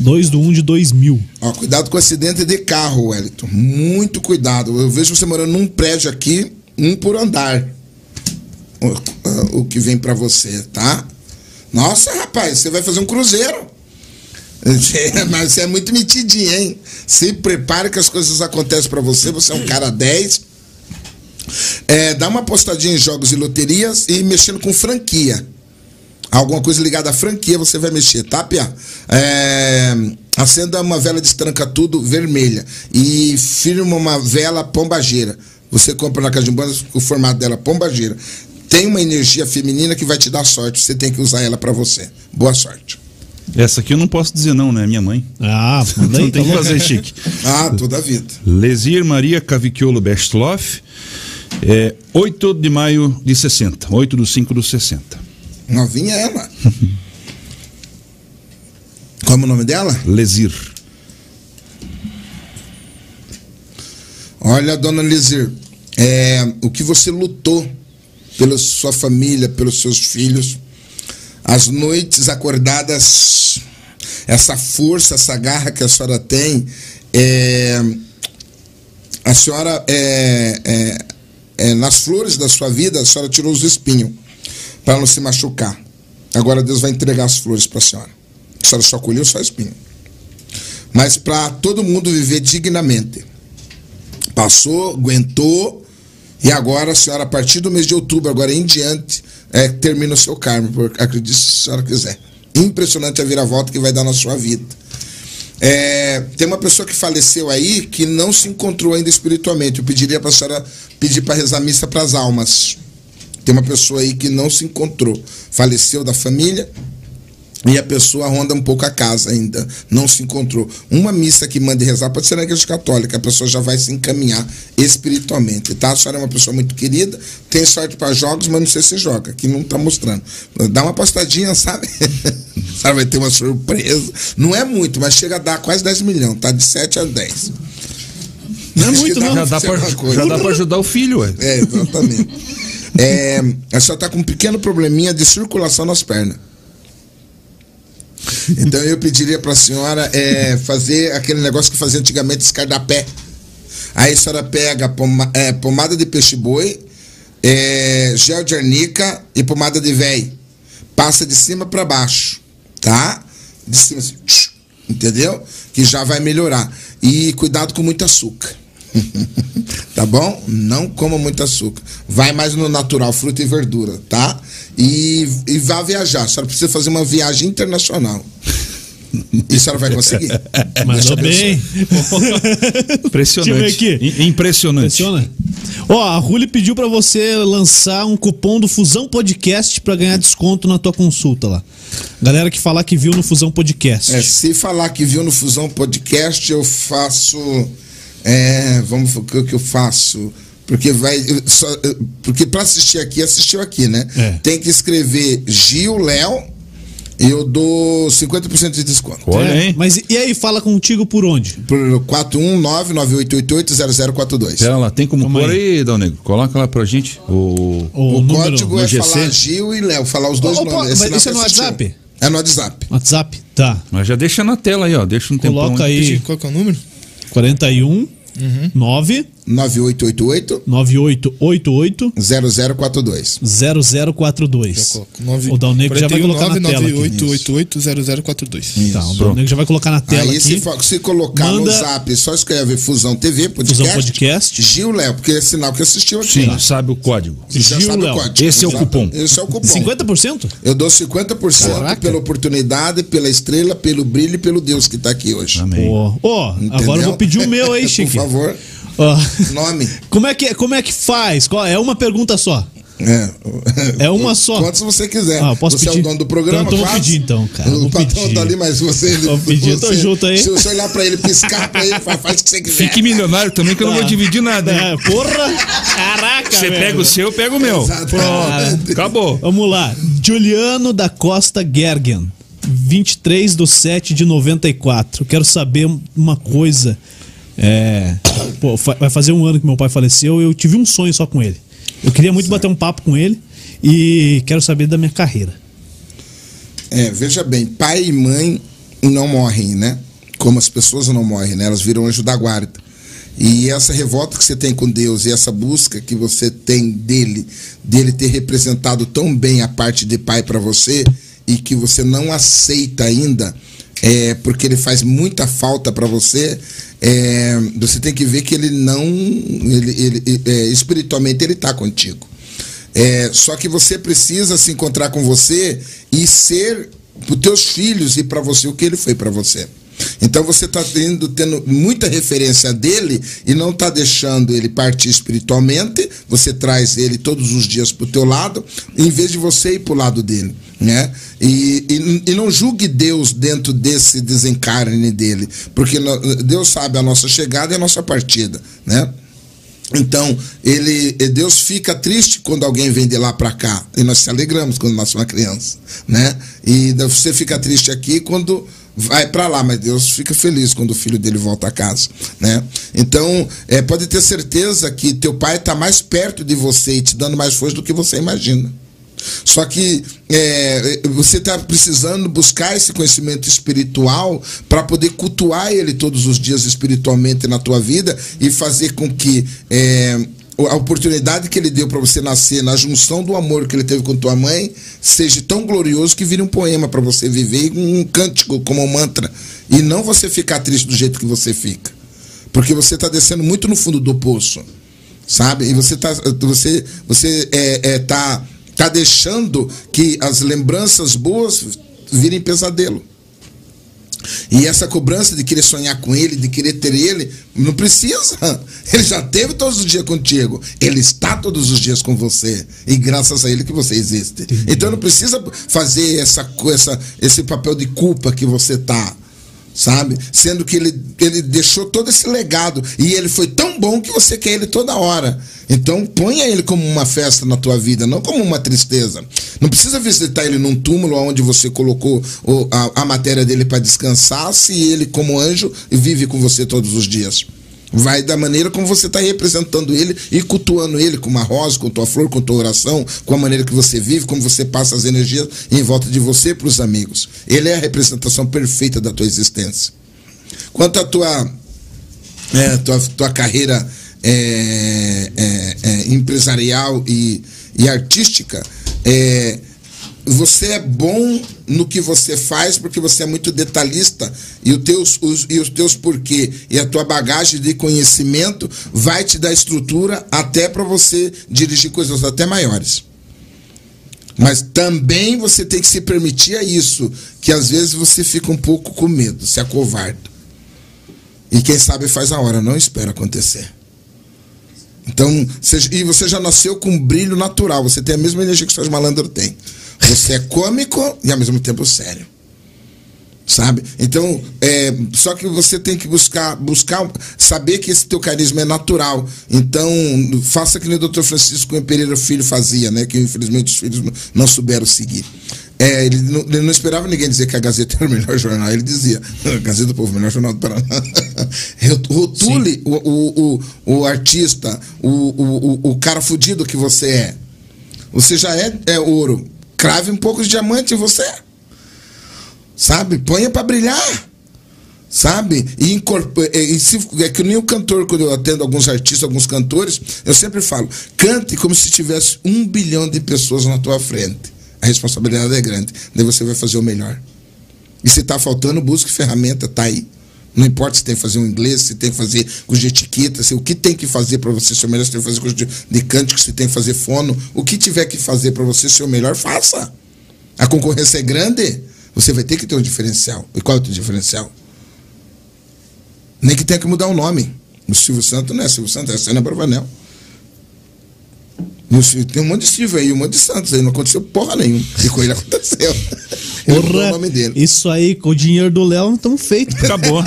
2 do 1 de 2000. Ó, cuidado com acidente de carro, Wellington. Muito cuidado. Eu vejo você morando num prédio aqui, um por andar. O, o que vem pra você, tá? Nossa, rapaz, você vai fazer um cruzeiro. Mas você é muito metidinho, hein? Se prepare que as coisas acontecem pra você. Você é um cara 10. É, dá uma postadinha em jogos e loterias e mexendo com franquia. Alguma coisa ligada à franquia você vai mexer, tá, Pia? É, acenda uma vela de estranca tudo vermelha e firma uma vela pombageira. Você compra na casa de bandas o formato dela pombageira. Tem uma energia feminina que vai te dar sorte. Você tem que usar ela pra você. Boa sorte. Essa aqui eu não posso dizer não, né? Minha mãe. Ah, manda aí. Então tem que bom. fazer chique. Ah, toda a vida. Lesir Maria Cavicchiolo Bestloff, é, 8 de maio de 60. 8 do 5 do 60. Novinha ela. Como é o nome dela? Lesir. Olha, dona Lizir, é, o que você lutou pela sua família, pelos seus filhos, as noites acordadas, essa força, essa garra que a senhora tem, é, a senhora, é, é, é, nas flores da sua vida, a senhora tirou os espinhos para não se machucar. Agora Deus vai entregar as flores para a senhora. A senhora só colheu só espinho. Mas para todo mundo viver dignamente passou, aguentou, e agora a senhora, a partir do mês de outubro, agora em diante, é, termina o seu karma, acredite se a senhora quiser. Impressionante a viravolta que vai dar na sua vida. É, tem uma pessoa que faleceu aí que não se encontrou ainda espiritualmente. Eu pediria para a senhora pedir para rezar missa para as almas. Tem uma pessoa aí que não se encontrou. Faleceu da família e a pessoa ronda um pouco a casa ainda, não se encontrou. Uma missa que mande rezar pode ser na igreja católica, a pessoa já vai se encaminhar espiritualmente, tá? A senhora é uma pessoa muito querida, tem sorte para jogos, mas não sei se joga, que não tá mostrando. Dá uma postadinha, sabe? sabe, vai ter uma surpresa. Não é muito, mas chega a dar quase 10 milhões, tá? De 7 a 10. Não é muito, não. Já dá, pra, já dá pra ajudar o filho, ué. É, exatamente. é, a senhora tá com um pequeno probleminha de circulação nas pernas. Então eu pediria para a senhora é, fazer aquele negócio que fazia antigamente escardapé. Aí a senhora pega poma- é, pomada de peixe-boi, é, gel de arnica e pomada de véi. Passa de cima para baixo, tá? De cima assim, entendeu? Que já vai melhorar. E cuidado com muito açúcar. tá bom? Não coma muito açúcar. Vai mais no natural, fruta e verdura, tá? E, e vá viajar. A senhora precisa fazer uma viagem internacional. E a senhora vai conseguir. Mandou bem. Impressionante. Deixa eu ver aqui. Impressionante. Impressiona. Ó, a Ruli pediu pra você lançar um cupom do Fusão Podcast pra ganhar desconto na tua consulta lá. Galera que falar que viu no Fusão Podcast. É, se falar que viu no Fusão Podcast, eu faço. É, vamos ver o que que eu faço. Porque vai. só- porque para assistir aqui, assistiu aqui, né? É. Tem que escrever Gil Léo e eu dou 50% de desconto. Olha, É, hein? Mas e aí, fala contigo por onde? Por 419-9888-0042. Pera lá, tem como Calma pôr aí. aí, Dal Negro? Coloca lá pra gente. O... O, O, código é GC? falar Gil e Léo, falar os dois Opa, nomes. mas isso é no. WhatsApp? É no WhatsApp. WhatsApp? Tá. Mas já deixa na tela aí, ó. Deixa um tempão. Coloca aí. aí Qual que é o número? 41 9 9888 9888 0042. 0042. Já coloco. Nove- O Dal Negro já vai colocar na tela. aqui. 998880042. Tá, o Dal Negro já vai colocar na tela Aí aqui. se, colocar Manda- no zap, só escreve Fusão TV, podcast. Fusão Podcast. Gil Léo, porque é sinal que assistiu aqui. Sim, sabe o código. Gil sabe Léo. código. Esse é o cupom. Esse é o cupom. 50%? Eu dou 50% Caraca. pela oportunidade, pela estrela, pelo brilho e pelo Deus que tá aqui hoje. Amém. Ó, ó, agora eu vou pedir o meu aí, Chique. Por favor, Ó, nome. como, é que, como é que faz? É uma pergunta só. É, É uma só. Quantos você quiser. Ah, você é pedir? o dono do programa, Então eu vou pedir, então, cara. O Vou patrão pedir. tá ali, mas você... Vou pedir, tô você- junto aí. Se você olhar pra ele, piscar pra ele, faz, o que você quiser. Fique milionário também, que eu não vou Tá. dividir nada. É, porra! Caraca, Você velho. pega o seu, eu pego o meu. Exatamente. Pronto. Acabou. Vamos lá. Juliano da Costa Gergen. 23 de 7 de 94. Quero saber uma coisa. É, pô, vai fazer um ano que meu pai faleceu. Eu tive um sonho só com ele. Eu queria muito bater um papo com ele e quero saber da minha carreira. É, veja bem, pai e mãe não morrem, né? Como as pessoas não morrem, né? Elas viram anjo da guarda. E essa revolta que você tem com Deus e essa busca que você tem dele, dele ter representado tão bem a parte de pai para você e que você não aceita ainda, é, porque ele faz muita falta para você, é, você tem que ver que ele não, ele, ele, é, espiritualmente ele está contigo. É, só que você precisa se encontrar com você e ser para os teus filhos e para você o que ele foi para você. Então você está tendo, tendo muita referência dele e não está deixando ele partir espiritualmente. Você traz ele todos os dias para o teu lado, em vez de você ir para o lado dele. Né? E, e, e não julgue Deus dentro desse desencarne dele, porque Deus sabe a nossa chegada e a nossa partida. Né? Então, ele, Deus fica triste quando alguém vem de lá para cá. E nós se alegramos quando nasce uma criança, né? E você fica triste aqui quando vai para lá, mas Deus fica feliz quando o filho dele volta a casa, né? Então, é, pode ter certeza que teu pai está mais perto de você e te dando mais força do que você imagina. Só que é, você está precisando buscar esse conhecimento espiritual para poder cultuar ele todos os dias espiritualmente na tua vida e fazer com que é, a oportunidade que ele deu para você nascer na junção do amor que ele teve com tua mãe seja tão glorioso que vire um poema para você viver um cântico como um mantra e não você ficar triste do jeito que você fica porque você está descendo muito no fundo do poço sabe? E você tá, você, você é, é, tá, tá deixando que as lembranças boas virem pesadelo. E essa cobrança de querer sonhar com ele, de querer ter ele, não precisa. Ele já teve todos os dias contigo. Ele está todos os dias com você. E graças a ele que você existe. Então não precisa fazer essa, essa, esse papel de culpa que você tá sabe? Sendo que ele, ele deixou todo esse legado e ele foi tão bom que você quer ele toda hora. Então ponha ele como uma festa na tua vida, não como uma tristeza. Não precisa visitar ele num túmulo onde você colocou a, a matéria dele para descansar, se ele como anjo vive com você todos os dias. Vai da maneira como você está representando ele e cultuando ele com uma rosa, com tua flor, com tua oração, com a maneira que você vive, como você passa as energias em volta de você para os amigos. Ele é a representação perfeita da tua existência. Quanto à tua, é, tua, tua carreira é, é, é empresarial e, e artística, é, você é bom no que você faz porque você é muito detalhista e, teus, os, e os teus porquê e a tua bagagem de conhecimento vai te dar estrutura até para você dirigir coisas até maiores. Mas também você tem que se permitir a isso, que às vezes você fica um pouco com medo, se acovarda. E quem sabe faz a hora, não espera acontecer. Então, e você já nasceu com um brilho natural, você tem a mesma energia que os seus malandros têm. Você é cômico e ao mesmo tempo sério. Sabe? Então, é, só que você tem que buscar, buscar saber que esse teu carisma é natural. Então, faça que nem o Dr. Francisco Pereira Filho fazia, né? Que infelizmente os filhos não souberam seguir. É, ele, não, ele, não, esperava ninguém dizer que a Gazeta era o melhor jornal. Ele dizia, Gazeta do Povo, o melhor jornal do Paraná. Rotule o, o, o, o, artista, o, o, o cara fudido que você é. Você já é, é ouro crave um pouco de diamante em você. Sabe? Ponha para brilhar. Sabe? E, incorpore, e se, é que nem o cantor, quando eu atendo alguns artistas, alguns cantores, eu sempre falo: cante como se tivesse um bilhão de pessoas na tua frente. A responsabilidade é grande. Daí você vai fazer o melhor. E se está faltando, busque ferramenta, tá aí. Não importa se tem que fazer um inglês, se tem que fazer com de etiqueta, se, o que tem que fazer para você ser o melhor, se tem que fazer com de, de cântico, se tem que fazer fono, o que tiver que fazer para você ser o melhor, faça. A concorrência é grande, você vai ter que ter um diferencial. E qual é o teu diferencial? Nem que tenha que mudar o nome. O Silvio Santos não é Silvio Santos, é Sena Bravanel. Tem um monte de Silvio aí, um monte de Santos aí, não aconteceu porra nenhuma. E com ele aconteceu. Porra, o nome dele. Isso aí, com o dinheiro do Léo, estamos feitos. Acabou.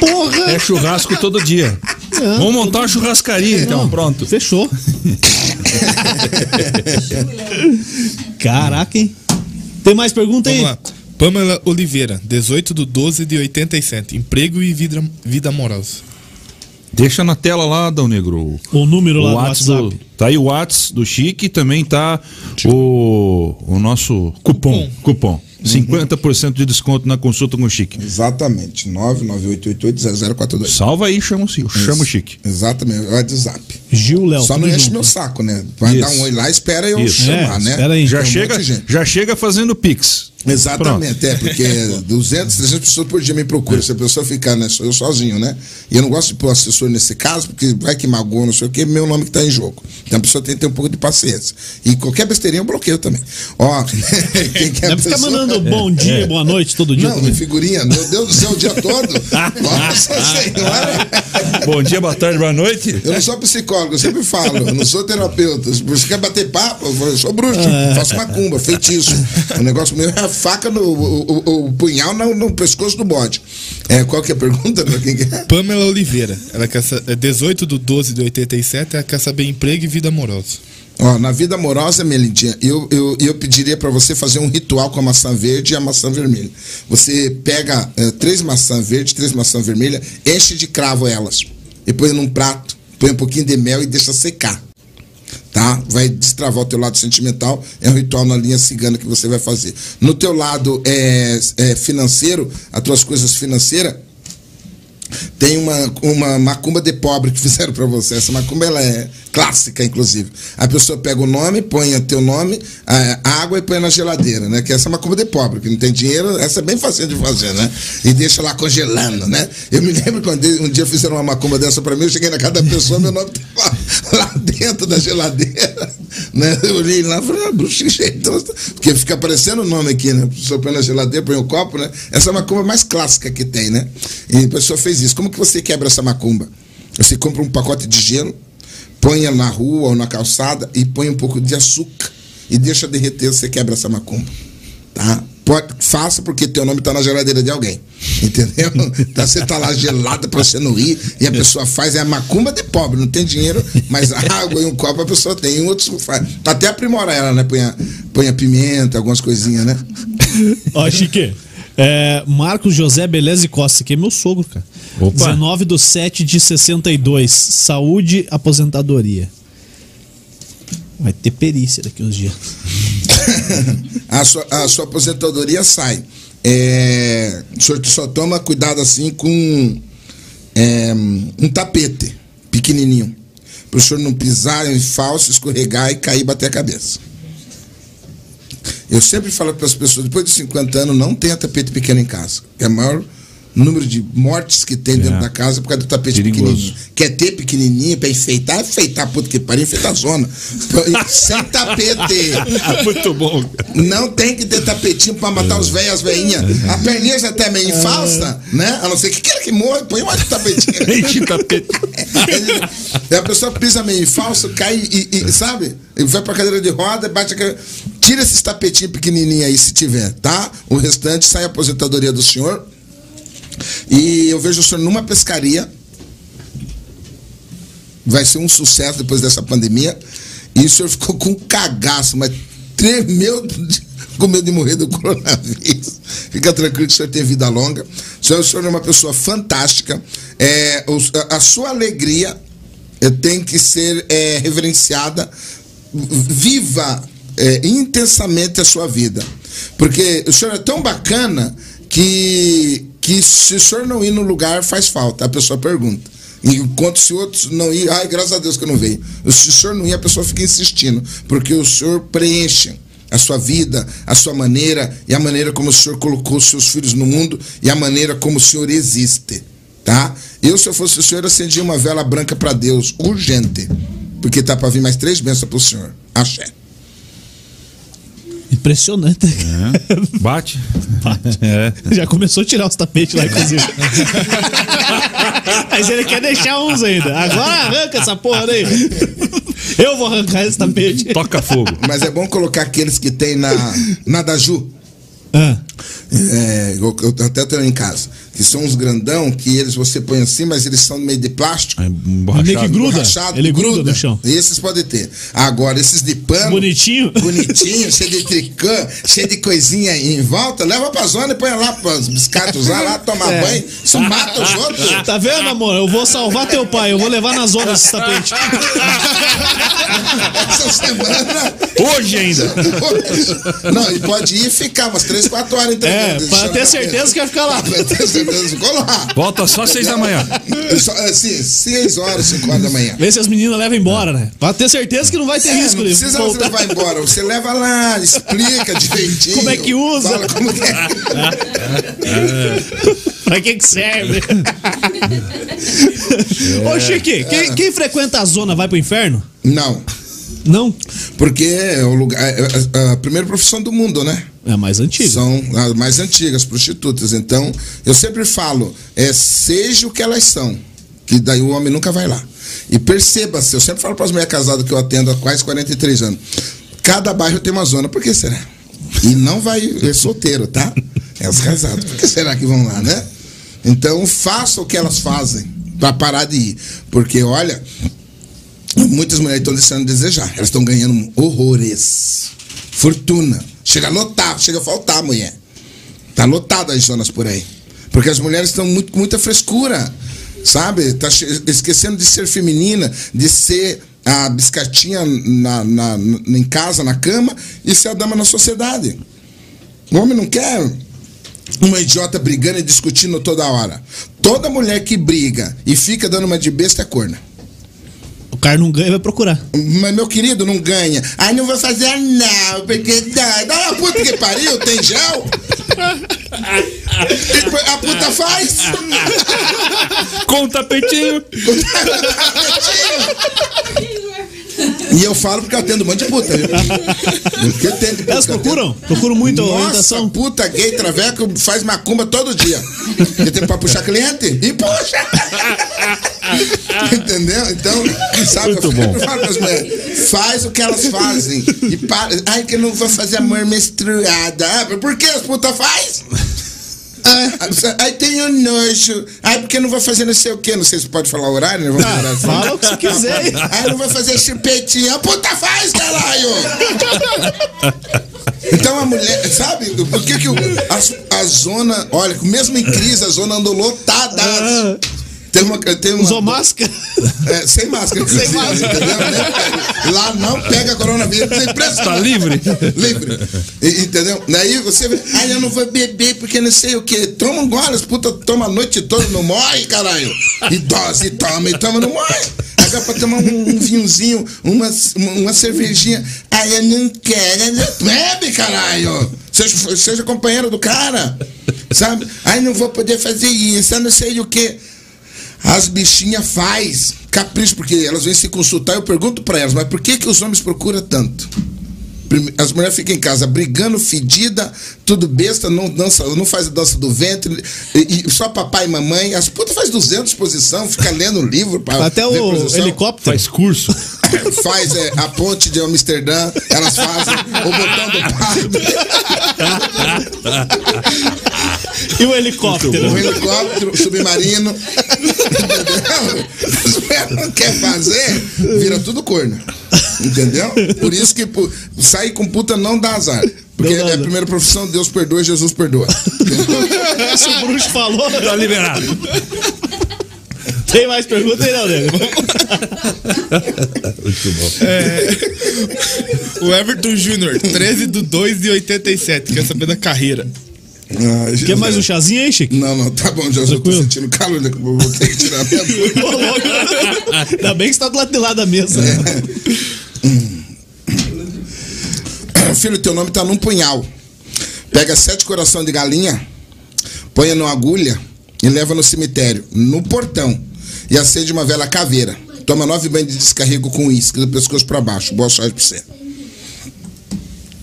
Porra! É churrasco todo dia. Não, Vamos montar uma churrascaria, então, não, pronto. Fechou. Caraca, hein? Tem mais pergunta aí? Vamos lá. Pamela Oliveira, 18 de 12 de 87. Emprego e vida, vida amorosa. Deixa na tela lá, Dão Negro. O número lá o do WhatsApp. Do, tá aí o WhatsApp do Chique, também tá o, o nosso cupom. Cupom. 50% de desconto na consulta com o Chique. Exatamente. 998880042. Salva aí, chama o, chama o Chique. Exatamente, é WhatsApp. Gil Léo. Só não enche junto. meu saco, né? Vai Isso. dar um oi lá, espera eu Isso. chamar, é, né? Espera aí. Já, chega, um já chega fazendo Pix. Exatamente, Pronto. é, porque 200, 300 pessoas por dia me procuram. Se a pessoa ficar, né? Sou eu sozinho, né? E eu não gosto de pôr assessor nesse caso, porque vai que magoa, não sei o que, meu nome que tá em jogo. Então a pessoa tem que ter um pouco de paciência. E qualquer besteirinha eu bloqueio também. Ó, quem quer. Não pessoa... ficar mandando bom dia, é. boa noite todo dia. Não, também. figurinha, meu Deus do céu, o dia todo. Nossa senhora. Bom dia, boa tarde, boa noite. Eu não sou psicólogo, eu sempre falo, eu não sou terapeuta. Se você quer bater papo, eu sou bruxo, é. faço macumba, feitiço. O negócio meu é a faca no. O, o, o punhal no, no, pescoço do bode. É, qual que é a pergunta? Quem é? Pamela Oliveira. Ela quer 18 de 12 de 87, ela quer saber emprego e vida amorosa. Ó, na vida amorosa, Melindinha, eu, eu, eu pediria para você fazer um ritual com a maçã verde e a maçã vermelha. Você pega é, três maçãs verdes, três maçãs vermelhas, enche de cravo elas. E põe num prato, põe um pouquinho de mel e deixa secar. Tá? Vai destravar o teu lado sentimental. É um ritual na linha cigana que você vai fazer. No teu lado é, é financeiro, as tuas coisas financeiras, tem uma, uma macumba de pobre que fizeram para você. Essa macumba ela é clássica, inclusive. A pessoa pega o nome, põe o teu nome, água e põe na geladeira, né? Que essa é uma macumba de pobre, que não tem dinheiro, essa é bem fácil de fazer, né? E deixa lá congelando, né? Eu me lembro quando um dia fizeram uma macumba dessa pra mim, eu cheguei na casa da pessoa, meu nome tava lá dentro da geladeira, né? Eu olhei lá e falei, ah, bruxinha, então, porque fica aparecendo o nome aqui, né? A pessoa põe na geladeira, põe o copo, né? Essa é a macumba mais clássica que tem, né? E a pessoa fez isso. Como que você quebra essa macumba? Você compra um pacote de gelo, ponha na rua ou na calçada e põe um pouco de açúcar e deixa derreter, você quebra essa macumba. Tá? Pode, faça porque teu nome está na geladeira de alguém. Entendeu? Então você tá lá gelado para você não ir e a pessoa faz, é a macumba de pobre, não tem dinheiro, mas a água e um copo a pessoa tem. E outros faz. Até aprimora ela, né? Põe a, põe a pimenta, algumas coisinhas, né? Ó, Chique. É, Marcos José Beleza Costa, que é meu sogro, cara. Opa. 19 do 7 de 62. Saúde, aposentadoria. Vai ter perícia daqui uns dias. a, sua, a sua aposentadoria sai. É, o senhor só toma cuidado assim com é, um tapete pequenininho. Para o senhor não pisar em falso, escorregar e cair e bater a cabeça. Eu sempre falo para as pessoas, depois de 50 anos, não tenha tapete pequeno em casa. É o maior número de mortes que tem dentro É. da casa por causa do tapete Perigoso. pequenininho. Quer ter pequenininho para enfeitar? Enfeitar, puto que pariu, enfeitar a zona. Sem tapete. Muito bom. Não tem que ter tapetinho pra matar os velhos, as veinhas. A perninha já tá meio falsa, né? A não ser que queira que morra, põe mais tapetinho. Enche tapete. E a pessoa pisa meio falso, cai e, e, sabe? E vai pra cadeira de roda, bate a cadeira. Tira esses tapetinhos pequenininhos aí, se tiver, tá? O restante sai a aposentadoria do senhor. E eu vejo o senhor numa pescaria. Vai ser um sucesso depois dessa pandemia. E o senhor ficou com um cagaço, mas tremeu de- com medo de morrer do coronavírus. Fica tranquilo que o senhor tem vida longa. O senhor, o senhor é uma pessoa fantástica. É, a, sua alegria eh, tem que ser eh, reverenciada. Viva eh, intensamente a sua vida. Porque o senhor é tão bacana que, que se o senhor não ir no lugar faz falta. A pessoa pergunta. Enquanto se outros não ir, ai, graças a Deus que eu não veio. Se o senhor não ir, a pessoa fica insistindo. Porque o senhor preenche a sua vida, a sua maneira e a maneira como o senhor colocou os seus filhos no mundo e a maneira como o senhor existe. Tá? Eu, se eu fosse o senhor, acendia uma vela branca para Deus, urgente. Porque tá para vir mais três bênçãos pro senhor. Axé. Impressionante. É. Bate. É. Já começou a tirar os tapetes lá, inclusive. Mas ele quer deixar uns ainda. Agora arranca essa porra aí. Eu vou arrancar esse tapete. Toca fogo. Mas é bom colocar aqueles que tem na, na Daju. Ah, É, eu, eu até tenho em casa. Que são uns grandão que eles você põe assim, mas eles são meio de plástico. É meio que gruda. borrachado, Ele gruda no chão. Esses podem ter. Agora, esses de pano. Bonitinho. Bonitinho, cheio de tricã, cheio de coisinha em volta. Leva pra zona e põe lá para os biscatos lá, lá tomar É. banho. Isso mata os outros. Tá vendo, amor? Eu vou salvar teu pai. Eu vou levar na zona esses tapetes. Essa semana. Hoje ainda. Não, e pode ir e ficar umas 3, 4 horas entregando. É, deixando para ter certeza que vai ficar lá. Pra ter certeza, ficou lá. Volta só às seis da manhã. Só, assim, 6 horas, 5 horas da manhã. Vê se as meninas levam embora, né? Pra ter certeza que não vai ter É, risco não precisa voltar. levar embora. Você leva lá, explica direitinho. Como é que usa? Fala como que é. pra que que serve? Ô, Chique, quem, quem frequenta a zona vai pro inferno? Não, Não. porque é o lugar, é a, a primeira profissão do mundo, né? É a mais antiga. São as mais antigas, prostitutas. Então, eu sempre falo, é, seja o que elas são, que daí o homem nunca vai lá. E perceba-se, eu sempre falo para as mulheres casadas que eu atendo há quase 43 anos, cada bairro tem uma zona, por que será? E não vai é solteiro, tá? É os casados, por que será que vão lá, né? Então, faça o que elas fazem para parar de ir. Porque, olha, muitas mulheres estão deixando de desejar, elas estão ganhando horrores. Fortuna. Chega a lotar, chega a faltar, mulher. Tá lotado as zonas por aí. Porque as mulheres estão muito, com muita frescura. Sabe? Tá esquecendo de ser feminina, de ser a biscatinha na, na- na- em casa, na cama, e ser a dama na sociedade. O homem não quer uma idiota brigando e discutindo toda hora. Toda mulher que briga e fica dando uma de besta é corna. O cara não ganha, vai procurar. Mas meu querido não ganha. Ai, não vou fazer não, porque dá. Dá a puta que pariu, tem gel? a puta faz? Com o tapetinho. E eu falo porque eu atendo um monte de puta, viu? Porque eu Elas procuram? Procuram muito a Nossa, orientação. puta gay, traveco, faz macumba todo dia. Porque tem pra puxar cliente? E puxa! Entendeu? Então, sabe, Muito eu bom. falo pras mulheres, faz o que elas fazem. E para. Ai, que eu não vou fazer amor menstruada. Ah, por que as putas faz? Ah, Ai, tenho nojo. Ai, porque eu não vou fazer não sei o quê. Não sei se pode falar horário, né? Vamos assim. Fala o que você quiser. aí. Ai, não vou fazer chupetinha. A puta faz, caralho! Então a mulher, sabe, por que, que a, a zona, olha, mesmo em crise, a zona andou lotada. Tem uma. Tem uma Usou máscara? é, sem máscara, inclusive, máscara. entendeu? Nem- Lá não pega coronavírus, é impressionante. Tá livre? Livre. E- entendeu? Daí você vê, ai, eu não vou beber porque não sei o que. Toma um gole, as putas tomam a noite toda, não morre, caralho. E toma, e toma, não morre. Agora pra tomar um, um vinhozinho, uma, uma cervejinha. Ai, eu não quero. Bebe, caralho. Seja, seja companheiro do cara. Sabe? Ai, não vou poder fazer isso, eu não sei o que. As bichinhas faz capricho, porque elas vêm se consultar. Eu pergunto pra elas, mas por que, que os homens procuram tanto? As mulheres ficam em casa brigando, fedida, tudo besta, não dança, não faz a dança do ventre, e, e só papai e mamãe. As putas faz 200 posição, fica lendo livro pra Até o posição. helicóptero. Faz curso. Faz é, a ponte de Amsterdã, elas fazem o botão do E o helicóptero? o helicóptero, o submarino. Entendeu? As mulheres não quer fazer, vira tudo corno. Entendeu? Por isso que pô, sair com puta não dá azar. Porque Não é a primeira profissão, Deus perdoa, Jesus perdoa. Se o bruxo falou. Tá liberado. Tem mais perguntas aí, não, nego? Muito bom. O Everton Júnior, 13 do 2 de 87. Quer saber da carreira. Ah, Quer mais um chazinho aí, Chico? Não, não, tá bom, Jesus, eu tô Tranquilo? sentindo calor, né? Vou ter que tirar a minha. Ainda bem que você tá do lado de lá da mesa. Filho, teu nome tá num punhal. Pega sete coração de galinha, põe numa agulha e leva no cemitério, no portão. E acende uma vela caveira. Toma nove banhos de descarrego com uísque do pescoço pra baixo. Boa sorte pra você.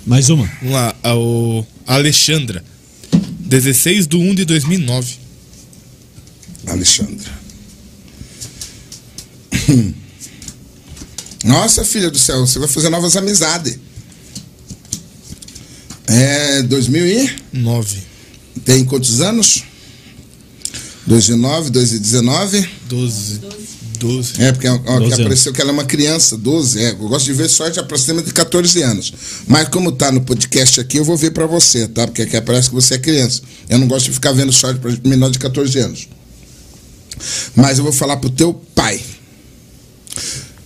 Mais uma. Vamos lá, a- o Alexandra, 16 do 1 de 2009. Alexandra. Nossa, filha do céu, você vai fazer novas amizades. É 2000 e? 9. Tem quantos anos? 2009, 2019? 12. 12. É, porque ó, ó, 12 que apareceu que ela é uma criança, 12. É, eu gosto de ver sorte aproxima de 14 anos. Mas como tá no podcast aqui, eu vou ver pra você, tá? Porque aqui aparece que você é criança. Eu não gosto de ficar vendo sorte pra menor de 14 anos. Mas eu vou falar pro teu pai.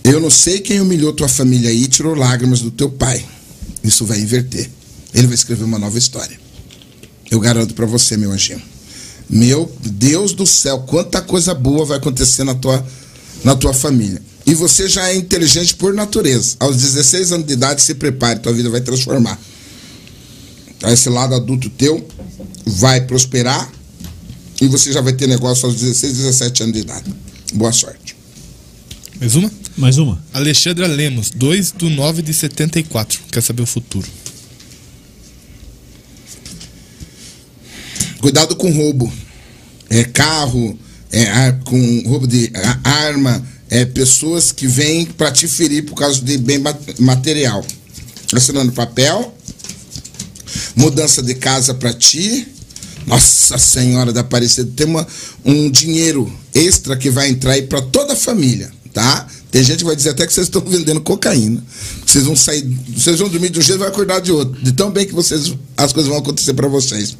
Eu não sei quem humilhou tua família aí e tirou lágrimas do teu pai. Isso vai inverter. Ele vai escrever uma nova história. Eu garanto pra você, meu anjinho. Meu Deus do céu, quanta coisa boa vai acontecer na tua, na tua família. E você já é inteligente por natureza. Aos 16 anos de idade, se prepare, tua vida vai transformar. Esse lado adulto teu vai prosperar e você já vai ter negócio aos 16, 17 anos de idade. Boa sorte. Mais uma? Mais uma. Alexandra Lemos, 2 do 9 de 74. Quer saber o futuro. Cuidado com roubo. É carro, é ar- com roubo de a- arma, é pessoas que vêm para te ferir por causa de bem ma- material. Assinando papel, mudança de casa para ti. Nossa Senhora da Aparecida, tem uma, um dinheiro extra que vai entrar aí para toda a família, tá? Tem gente que vai dizer até que vocês estão vendendo cocaína. Vocês vão sair, vocês vão dormir de um jeito e vai acordar de outro. De tão bem que vocês, as coisas vão acontecer para vocês.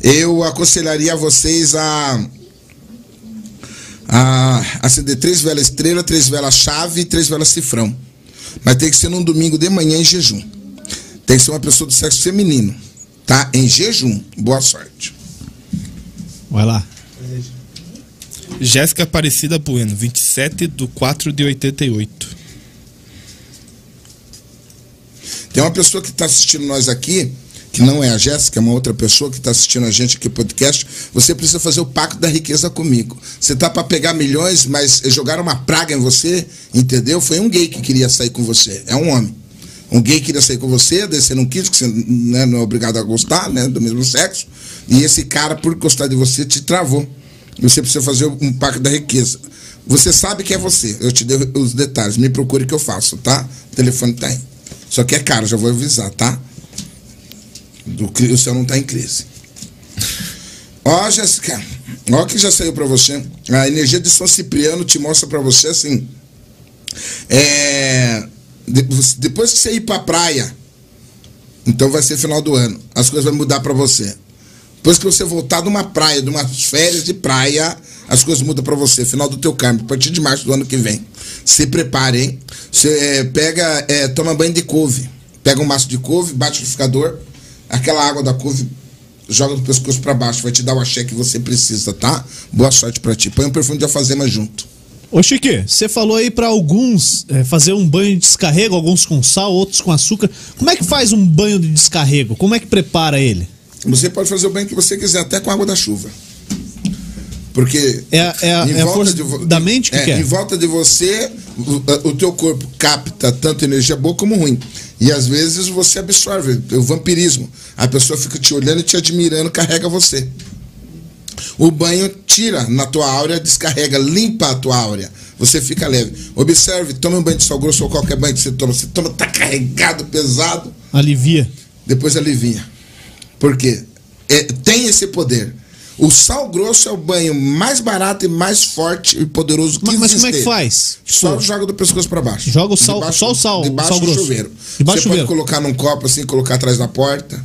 Eu aconselharia vocês a a acender três velas estrela, três velas chave e três velas cifrão. Mas tem que ser num domingo de manhã em jejum. Tem que ser uma pessoa do sexo feminino, tá? Em jejum. Boa sorte. Vai lá. Jéssica Aparecida Bueno, 27 de 4 de 88. Tem uma pessoa que está assistindo nós aqui, que não é a Jéssica, é uma outra pessoa que está assistindo a gente aqui no podcast. Você precisa fazer o pacto da riqueza comigo. Você tá para pegar milhões, mas jogaram uma praga em você, entendeu? Foi um gay que queria sair com você. É um homem. Um gay queria sair com você, daí você não quis, porque você né, não é obrigado a gostar, né? Do mesmo sexo. E esse cara, por gostar de você, te travou. Você precisa fazer um pacto da riqueza. Você sabe que é você. Eu te dei os detalhes. Me procure que eu faço, tá? O telefone tá aí. Só que é caro, já vou avisar, tá? Do, o céu não tá em crise. Ó, Jéssica, ó que já saiu para você. A energia de São Cipriano te mostra para você assim. É, depois que você ir pra praia, então vai ser final do ano. As coisas vão mudar para você. Depois que você voltar de uma praia, de umas férias de praia, as coisas mudam para você. Final do teu câmbio, a partir de março do ano que vem. Se prepare, hein? Você é, pega, é, toma banho de couve. Pega um maço de couve, bate no liquidificador, aquela água da couve joga do pescoço para baixo, vai te dar o axé que você precisa, tá? Boa sorte para ti. Põe um perfume de alfazema junto. Ô Chique, você falou aí para alguns é, fazer um banho de descarrego, alguns com sal, outros com açúcar. Como é que faz um banho de descarrego? Como é que prepara ele? Você pode fazer o bem que você quiser, até com água da chuva. Porque é, é, é a força de, da mente que é, quer. Em volta de você, o, o, teu corpo capta tanto energia boa como ruim. E às vezes você absorve o vampirismo. A pessoa fica te olhando e te admirando, carrega você. O banho tira na tua áurea, descarrega, limpa a tua áurea. Você fica leve. Observe, tome um banho de sal grosso ou qualquer banho que você toma. Você toma, tá carregado, pesado. Alivia. Depois alivia. Porque é, tem esse poder. O sal grosso é o banho mais barato e mais forte e poderoso que mas, existe. Mas como é que faz? Só tipo, joga do pescoço para baixo. Joga o sal, debaixo, só o sal, debaixo sal do grosso. chuveiro. Debaixo Você chuveiro. pode colocar num copo assim, colocar atrás da porta.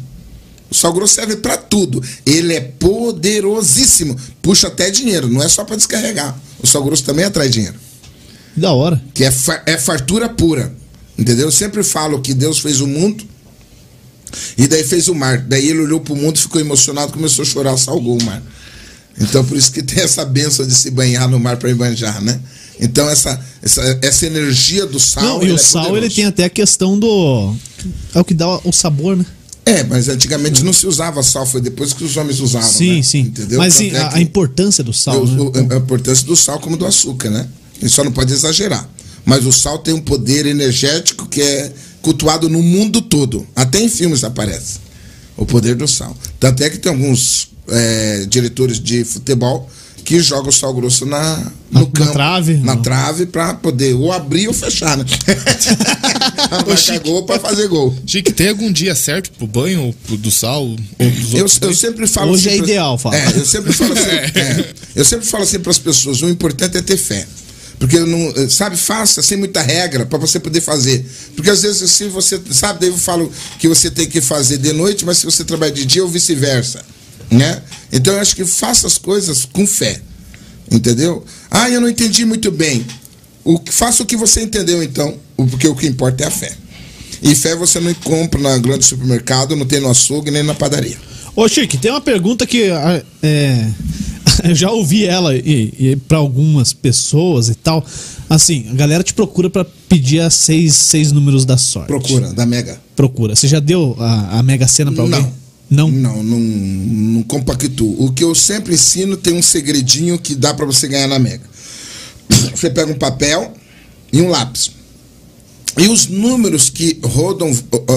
O sal grosso serve para tudo. Ele é poderosíssimo. Puxa até dinheiro, não é só para descarregar. O sal grosso também atrai dinheiro. Da hora. Que é, é fartura pura. Entendeu? Eu sempre falo que Deus fez o mundo e daí fez o mar. Daí ele olhou para o mundo, ficou emocionado, começou a chorar, salgou o mar. Então por isso que tem essa benção de se banhar no mar para banjar, né? Então essa, essa, essa energia do sal. Não, e o é sal poderoso. ele tem até a questão do. É o que dá o sabor, né? É, mas antigamente não se usava sal, foi depois que os homens usavam. Sim, né? sim. Entendeu? Mas sim, a, a, importância do sal. Né? A importância do sal como do açúcar, né? E só não pode exagerar. Mas o sal tem um poder energético que é cultuado no mundo todo. Até em filmes aparece. O poder do sal. Tanto é que tem alguns é, diretores de futebol que jogam sal grosso na, no na, campo. Na trave? Na não. trave para poder ou abrir ou fechar, né? pra marcar gol para fazer gol. Chique, tem algum dia certo pro banho pro, do sal? Ou dos eu, outros eu sempre falo Hoje assim é pra- ideal, fala. É, eu sempre falo assim, é, eu sempre falo assim para as pessoas, o importante é ter fé. Porque não, sabe, faça sem muita regra para você poder fazer. Porque às vezes se você, sabe, daí eu falo que você tem que fazer de noite, mas se você trabalha de dia ou vice-versa, né? Então eu acho que faça as coisas com fé. Entendeu? Ah, eu não entendi muito bem. O, faça o que você entendeu então, porque o que importa é a fé. E fé você não compra na grande supermercado, não tem no açougue nem na padaria. Ô, Chique, tem uma pergunta que ah, é, eu já ouvi ela e, e para algumas pessoas e tal. Assim, a galera te procura para pedir as seis, seis números da sorte. Procura, da Mega. Procura. Você já deu a, a Mega Sena pra alguém? Não. Não? Não, não, não compactuo. O que eu sempre ensino tem um segredinho que dá para você ganhar na Mega. Você pega um papel e um lápis. E os números que rodam,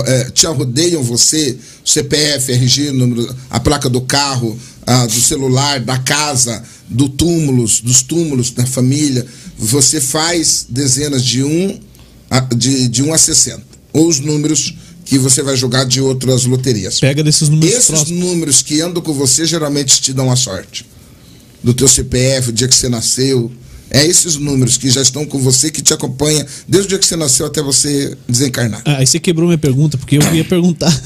é, te rodeiam você, CPF, RG, número, a placa do carro, a, do celular, da casa, do túmulos, dos túmulos da família, você faz dezenas de 1 a, de, de 1 a 60. Ou os números que você vai jogar de outras loterias. Pega desses números Esses próximos. números que andam com você geralmente te dão a sorte. Do teu CPF, o dia que você nasceu. É esses números que já estão com você, que te acompanha desde o dia que você nasceu até você desencarnar. Ah, aí você quebrou minha pergunta, porque eu ia perguntar.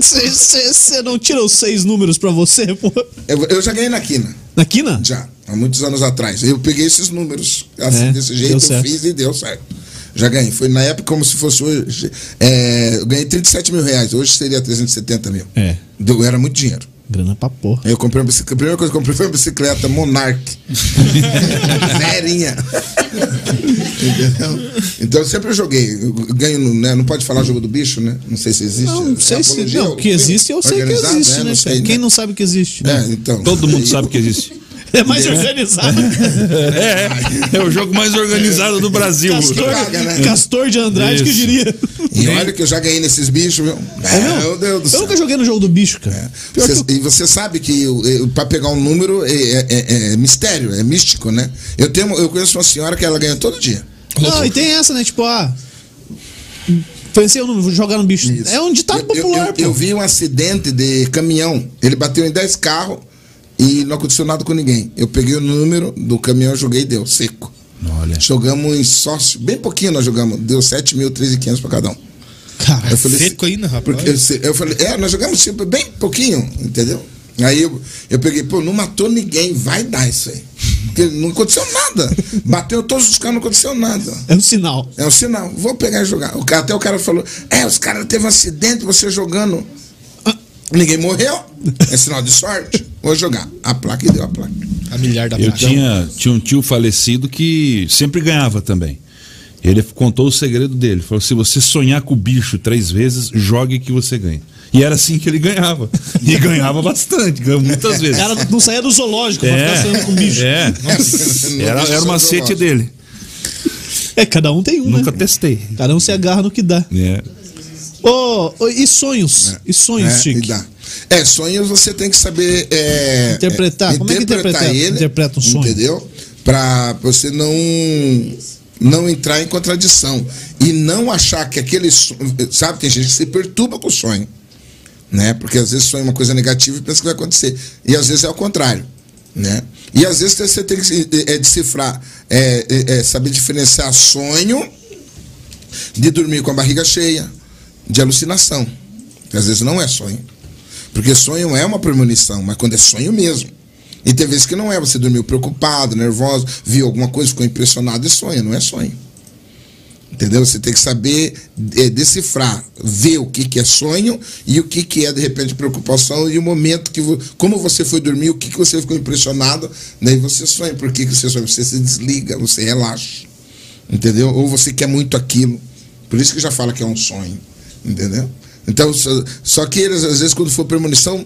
Você não tira os seis números pra você, pô? Eu, eu já ganhei na quina, Na quina? já, há muitos anos atrás. Eu peguei esses números, assim, É, desse jeito, eu certo. fiz e deu certo. Já ganhei. Foi na época como se fosse hoje. É, eu ganhei 37 mil reais, hoje seria 370 mil. É. Deu, era muito dinheiro. Grana pra porra. Eu comprei uma bicicleta. A primeira coisa que eu comprei foi uma bicicleta Monarch. Zerinha. Entendeu? Então eu sempre joguei. Eu ganho, né? Não pode falar jogo do bicho, né? Não sei se existe. Não, não sei se. Não, que existe, eu sei que existe, né? né? Não sei? Quem né? não sabe que existe, né? É, então. Todo mundo sabe que existe. É mais organizado. É, é o jogo mais organizado do Brasil. Castor, Caga, né? Castor de Andrade que Isso. diria. E olha que eu já ganhei nesses bichos, viu? É Meu Deus do Eu céu. nunca joguei no jogo do bicho, cara. Pior Você- que eu- E você sabe que para pegar um número é, é- é- é mistério, é místico, né? Eu, tenho, eu conheço uma senhora que ela ganha todo dia. Não, e tem essa, né? Tipo, ah. Pensei o número, vou jogar no bicho. Isso. É um ditado Eu- eu- popular, eu, pô. eu vi um acidente de caminhão. Ele bateu em 10 carros e não aconteceu nada com ninguém. Eu peguei o número do caminhão, joguei e deu seco. Olha. Jogamos em sócio, bem pouquinho nós jogamos. Deu 7 mil, 3.500 para cada um. Cara, Eu falei, Seco ainda, rapaz. Porque eu, eu falei, é, nós jogamos sempre bem pouquinho, entendeu? Aí eu, eu peguei, pô, não matou ninguém, vai dar isso aí. Porque não aconteceu nada. Bateu todos os caras, não aconteceu nada. é um sinal. É um sinal, vou pegar e jogar. O cara, até o cara falou, é, os caras teve um acidente, você jogando. Ninguém morreu. É sinal de sorte. Vou jogar. A placa e deu a placa. A milhar da Eu placa. tinha, tinha um tio falecido que sempre ganhava também. Ele contou o segredo dele. Falou: se você sonhar com o bicho três vezes, jogue que você ganha. E era assim que ele ganhava. E ganhava bastante, ganhou muitas O vezes. cara não saía do zoológico pra ficar sonhando com bicho. é. Não Era, era o macete dele. É, cada um tem um, Nunca né? testei. Cada um se agarra no que dá. É. Ô, ô, e sonhos? E sonhos, É, Chico? É, sonhos você tem que saber é, Interpretar. é, Como é que interpreta- interpreta um sonho? Entendeu? Pra você não não entrar em contradição e não achar que aquele sonho, sabe, tem gente que se perturba com o sonho, né? Porque às vezes sonha uma coisa negativa e pensa que vai acontecer e às vezes é o contrário, né? E às vezes você tem que é, decifrar, é, é, é, saber diferenciar sonho de dormir com a barriga cheia, de alucinação. Que às vezes não é sonho. Porque sonho é uma premonição, mas quando é sonho mesmo. E tem vezes que não é, você dormiu preocupado, nervoso, viu alguma coisa, ficou impressionado e sonha, não é sonho. Entendeu? Você tem que saber eh, decifrar, ver o que, que é sonho e o que, que é, de repente, preocupação e o momento que. Como você foi dormir, o que, que você ficou impressionado, daí você sonha. Por que, que você sonha? Você se desliga, você relaxa. Entendeu? Ou você quer muito aquilo. Por isso que já fala que é um sonho. Entendeu? Então, só, só que eles, às vezes, quando for premonição,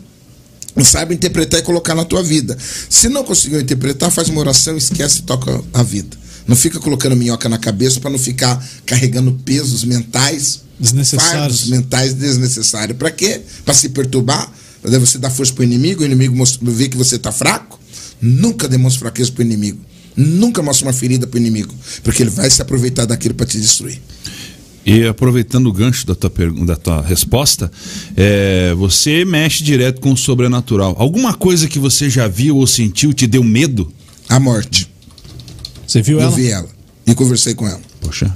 não sabem interpretar e colocar na tua vida. Se não conseguiu interpretar, faz uma oração, esquece e toca a vida. Não fica colocando minhoca na cabeça para não ficar carregando pesos mentais, Desnecessários. mentais desnecessários. Para quê? Para se perturbar, para você dar força para o inimigo, o inimigo mostra- vê que você está fraco. Nunca demonstre fraqueza para o inimigo. Nunca mostre uma ferida para o inimigo, porque ele vai se aproveitar daquilo para te destruir. E aproveitando o gancho da tua, pergun- da tua resposta, é, você mexe direto com o sobrenatural. Alguma coisa que você já viu ou sentiu te deu medo? A morte. Você viu Eu ela? vi ela e conversei com ela. Poxa.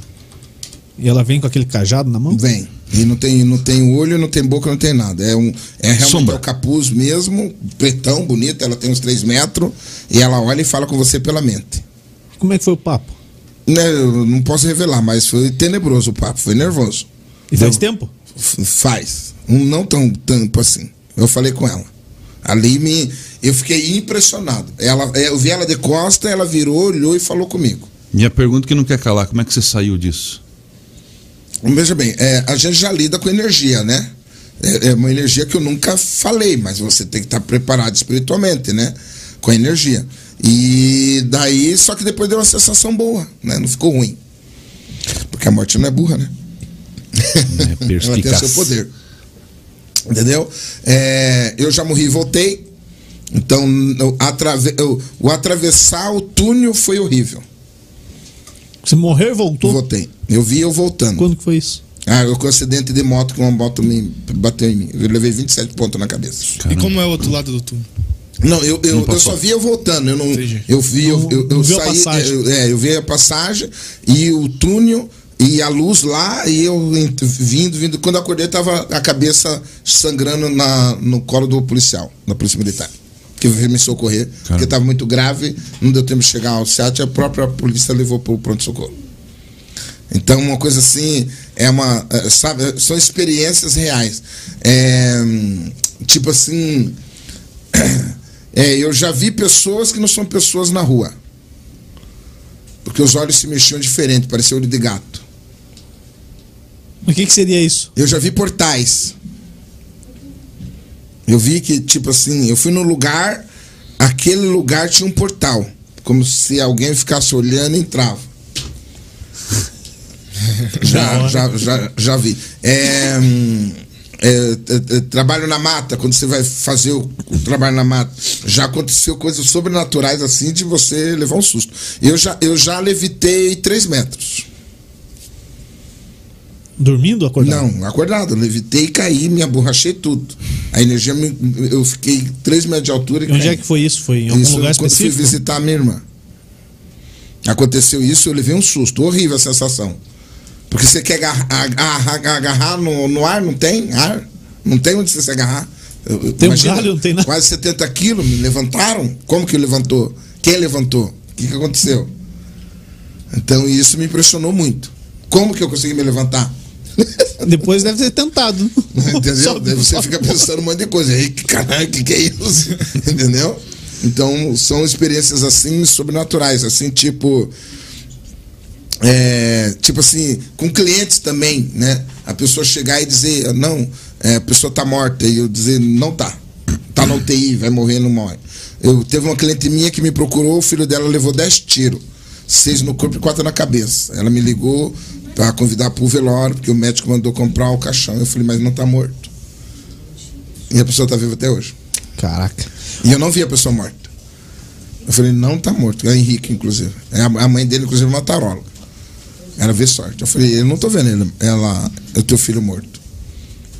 E ela vem com aquele cajado na mão? Vem. E não tem, não tem olho, não tem boca, não tem nada. É, um, é realmente Sombra. é o capuz mesmo, pretão, bonito, ela tem uns 3 metros, e ela olha e fala com você pela mente. Como é que foi o papo? Né, eu não posso revelar, mas foi tenebroso o papo, foi nervoso. E faz tempo? F- Faz. Um não tão tanto assim. Eu falei com ela. Ali me. Eu fiquei impressionado. Ela, eu vi ela de costa, ela virou, olhou e falou comigo. Minha pergunta que não quer calar, como é que você saiu disso? Veja bem, é, a gente já lida com energia, né? É, é uma energia que eu nunca falei, mas você tem que estar preparado espiritualmente, né? Com a energia. E daí, só que depois deu uma sensação boa, né? Não ficou ruim. Porque a morte não é burra, né? É Ela tem o seu poder. Entendeu? É, eu já morri e voltei. Então, eu atrave- eu- o atravessar o túnel foi horrível. Você morreu e voltou? Voltei. Eu vi eu voltando. Quando que foi isso? Ah, eu com um acidente de moto que uma moto me bateu em mim. Eu levei 27 pontos na cabeça. E Caramba. como é o outro lado do túnel? Não, eu, eu, Não eu só vi eu voltando. Eu não. Entendi. Eu vi, eu, eu, eu saí. eu- é, eu vi a passagem e o túnel e a luz lá e eu vindo, vindo. Quando eu acordei, tava a cabeça sangrando na, no colo do policial, da Polícia Militar. Que veio me socorrer, porque estava muito grave, não deu tempo de chegar ao SEAT, a própria polícia levou para o pronto-socorro. Então, uma coisa assim, é uma. é, Sabe, são experiências reais. É, tipo assim, É, eu já vi pessoas que não são pessoas na rua. Porque os olhos se mexiam diferente, parecia olho de gato. O que, que seria isso? Eu já vi portais. Eu vi que, tipo assim, eu fui num lugar, aquele lugar tinha um portal. Como se alguém ficasse olhando e entrava. Já, já, já, já vi. É, hum, é, é, é, trabalho na mata, quando você vai fazer o, o trabalho na mata, já aconteceu coisas sobrenaturais assim de você levar um susto. Eu já, eu já levitei 3 metros. Dormindo ou acordado? Não, acordado. Eu levitei e caí, me aborrachei tudo. A energia, me, eu fiquei 3 metros de altura e E onde caí. é que foi isso? Foi em algum Isso lugar quando fui específico? visitar a minha irmã. Aconteceu isso, eu levei um susto. Horrível a sensação. Porque você quer agarrar, agarrar, no, no ar, não tem ar. Não tem onde você se agarrar. Eu- Tem um imagina, galho, não tem nada. Quase 70 quilos, me levantaram. Como que levantou? Quem levantou? O que, que aconteceu? Então isso me impressionou muito. Como que eu consegui me levantar? Depois deve ter tentado. Entendeu? Daí você fica pensando um monte de coisa. Ei, que caralho, o que, que é isso? Entendeu? Então, são experiências assim, sobrenaturais, assim, tipo. É, tipo assim, com clientes também, né? A pessoa chegar e dizer, não, é, a pessoa tá morta, e eu dizer, não tá. Tá na UTI, vai morrer, não morre. Eu teve uma cliente minha que me procurou, o filho dela levou 10 tiros, seis no corpo e quatro na cabeça. Ela me ligou para convidar para o velório, porque o médico mandou comprar o caixão. Eu falei, mas não tá morto. E a pessoa tá viva até hoje. Caraca. E eu não vi a pessoa morta. Eu falei, não tá morto. É Henrique, inclusive. É A a mãe dele, inclusive, é uma taróloga. Ela vê sorte. Eu falei, eu não tô vendo ele. Ela, é o teu filho morto.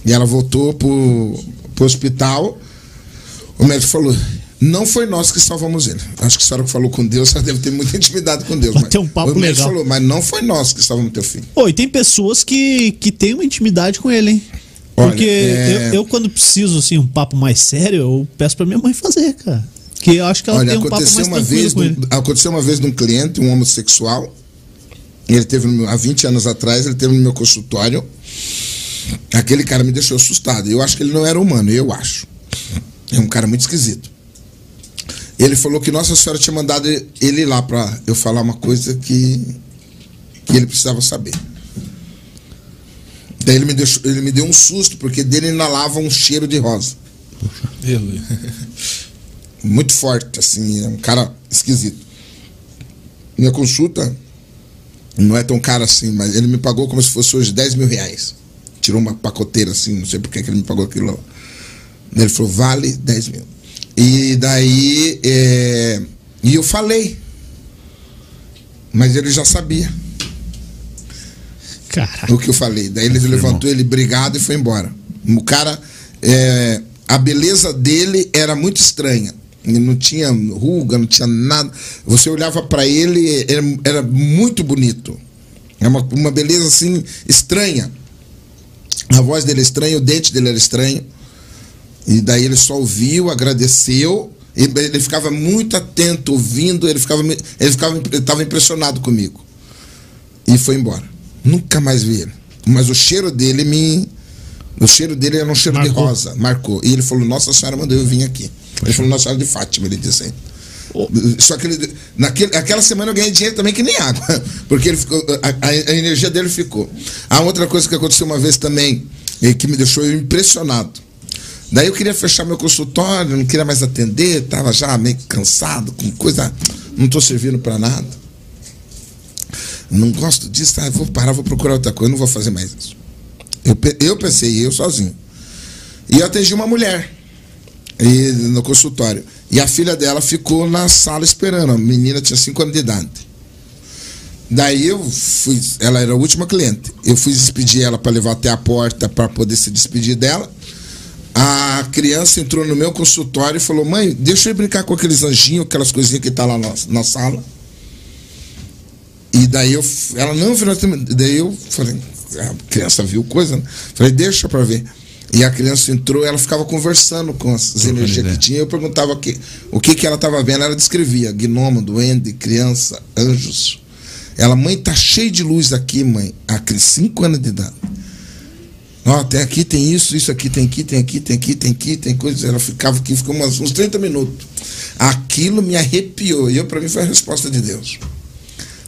E ela voltou pro, pro hospital. O médico falou, não foi nós que salvamos ele. Acho que a senhora que falou com Deus, ela deve ter muita intimidade com Deus. Mas- um papo o médico legal. falou, mas não foi nós que salvamos teu filho. Pô, e tem pessoas que, que têm uma intimidade com ele, hein? Olha, Porque é- eu, eu, quando preciso, assim, um papo mais sério, eu peço pra minha mãe fazer, cara. Que eu acho que ela Olha, tem um papo aconteceu mais uma, vez, com ele. aconteceu uma vez num cliente, um homossexual. Ele teve há 20 anos atrás, ele teve no meu consultório. Aquele cara me deixou assustado. Eu acho que ele não era humano, eu acho. É um cara muito esquisito. Ele falou que Nossa Senhora tinha mandado ele lá pra eu falar uma coisa que, que ele precisava saber. Daí ele me, deixou, ele me deu um susto, porque dele inalava um cheiro de rosa Ele. muito forte, assim, é um cara esquisito. Minha consulta não é tão cara assim, mas ele me pagou como se fosse hoje 10 mil reais. Tirou uma pacoteira assim, não sei por que que ele me pagou aquilo. Ele falou, vale 10 mil. E daí, é, e eu falei. Mas ele já sabia Caraca. o que eu falei. Daí ele levantou ele brigado e foi embora. O cara, é, a beleza dele era muito estranha. Não tinha ruga, não tinha nada. Você olhava para ele, era, era muito bonito. É uma, uma beleza assim estranha. A voz dele é estranha, o dente dele era estranho. E daí ele só ouviu, agradeceu. e Ele ficava muito atento, ouvindo. Ele ficava, ele ficava, ele estava impressionado comigo e foi embora. Nunca mais vi ele. Mas o cheiro dele me. O cheiro dele era um cheiro Marcou. de rosa, marcou. E ele falou: Nossa Senhora mandou eu vir aqui. Ele falou: Nossa Senhora de Fátima, ele disse assim. Só que ele, naquele, aquela semana eu ganhei dinheiro também que nem água. Porque ele ficou, a, a- energia dele ficou. A outra coisa que aconteceu uma vez também, e que me deixou impressionado. Daí eu queria fechar meu consultório, não queria mais atender, estava já meio cansado, com coisa. Não estou servindo para nada não gosto disso, ah, vou parar, vou procurar outra coisa, não vou fazer mais isso. Eu, eu pensei, eu sozinho. E eu atendi uma mulher e, no consultório. E a filha dela ficou na sala esperando. A menina tinha 5 anos de idade. Daí eu fui, ela era a última cliente. Eu fui despedir ela para levar até a porta para poder se despedir dela. A criança entrou no meu consultório e falou: Mãe, deixa eu brincar com aqueles anjinhos, aquelas coisinhas que tá lá na, na sala. E daí eu, ela não virou. Daí eu falei, a criança viu coisa, né? Falei, deixa pra ver. E a criança entrou, ela ficava conversando com as energias que tinha. Eu perguntava o que, o que, que ela estava vendo. Ela descrevia: gnomo, duende, criança, anjos. Ela, mãe, tá cheio de luz aqui, mãe. A 5 anos de idade. Ó, tem aqui, tem isso, isso aqui, tem aqui, tem aqui, tem aqui, tem aqui, tem coisa. Ela ficava aqui, ficou umas, uns 30 minutos. Aquilo me arrepiou. E eu, para mim, foi a resposta de Deus.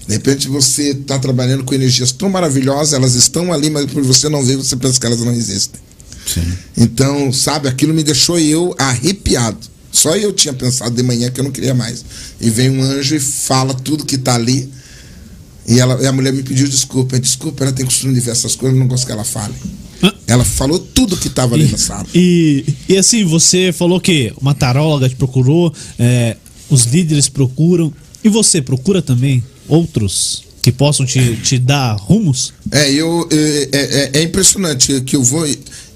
De repente você está trabalhando com energias tão maravilhosas, elas estão ali, mas por você não ver, você pensa que elas não existem. Sim. Então, sabe, aquilo me deixou eu arrepiado. Só eu tinha pensado de manhã que eu não queria mais. E vem um anjo e fala tudo que está ali. E, ela, e a mulher me pediu desculpa. Desculpa, ela tem costume de ver essas coisas, eu não gosto que ela fale. Ah. Ela falou tudo que estava ali na sala. E, e assim, você falou que uma taróloga te procurou, é, os líderes procuram. E você procura também outros que possam te, te dar rumos? É, eu, é, é, é impressionante que eu vou.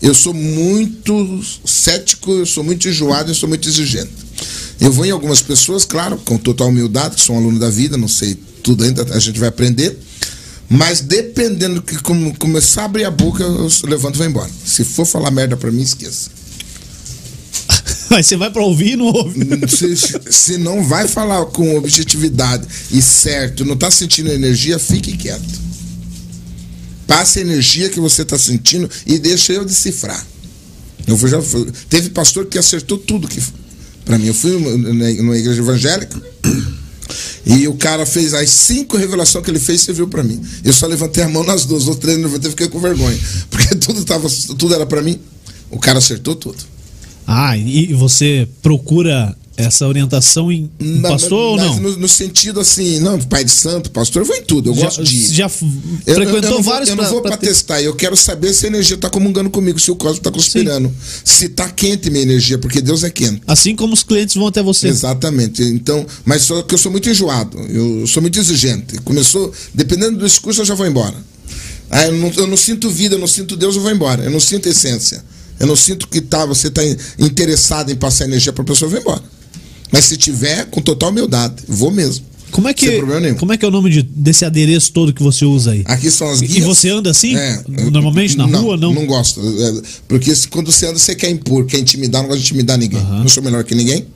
Eu sou muito cético, eu sou muito enjoado, eu sou muito exigente. Eu vou em algumas pessoas, claro, com total humildade, que sou um aluno da vida, não sei tudo ainda, a gente vai aprender. Mas dependendo que como começar a abrir a boca, eu levanto e vou embora. Se for falar merda pra mim, esqueça. Aí você vai pra ouvir e não ouve. Se, se não vai falar com objetividade e certo, não tá sentindo energia, fique quieto. Passe a energia que você tá sentindo e deixa eu decifrar. Eu já, teve pastor que acertou tudo que para mim. Eu fui numa, igreja evangélica e o cara fez as cinco revelações que ele fez, você viu para mim. Eu só levantei a mão nas duas, os três levantei, fiquei com vergonha, porque tudo tava, tudo era para mim. O cara acertou tudo. Ah, e você procura essa orientação em, em Na- pastor ou mas não? No, no sentido assim, não, pai de santo, pastor, eu vou em tudo, eu já, gosto de ir. já Eu, frequentou eu, eu vou, vários eu não vou ter- testar, eu quero saber se a energia tá comungando comigo, se o cosmos tá conspirando. Se tá quente minha energia, porque Deus é quente. Assim como os clientes vão até você. Exatamente. Então, mas só que eu sou muito enjoado, eu sou muito exigente. Começou, dependendo do discurso, eu já vou embora. Ah, eu, não, eu não sinto vida, eu não sinto Deus, eu vou embora. Eu não sinto essência. Eu não sinto que tá, você está interessado em passar energia para a pessoa, eu vou embora. Mas se tiver, com total humildade, vou mesmo. Como é que Sem problema nenhum. como é que é o nome de- desse adereço todo que você usa aí? Aqui são as E- guias. e você anda assim? É, Normalmente na rua, não? Não gosto. É, Porque quando você anda, você quer impor, quer intimidar, não gosta de intimidar ninguém. Não sou melhor que ninguém.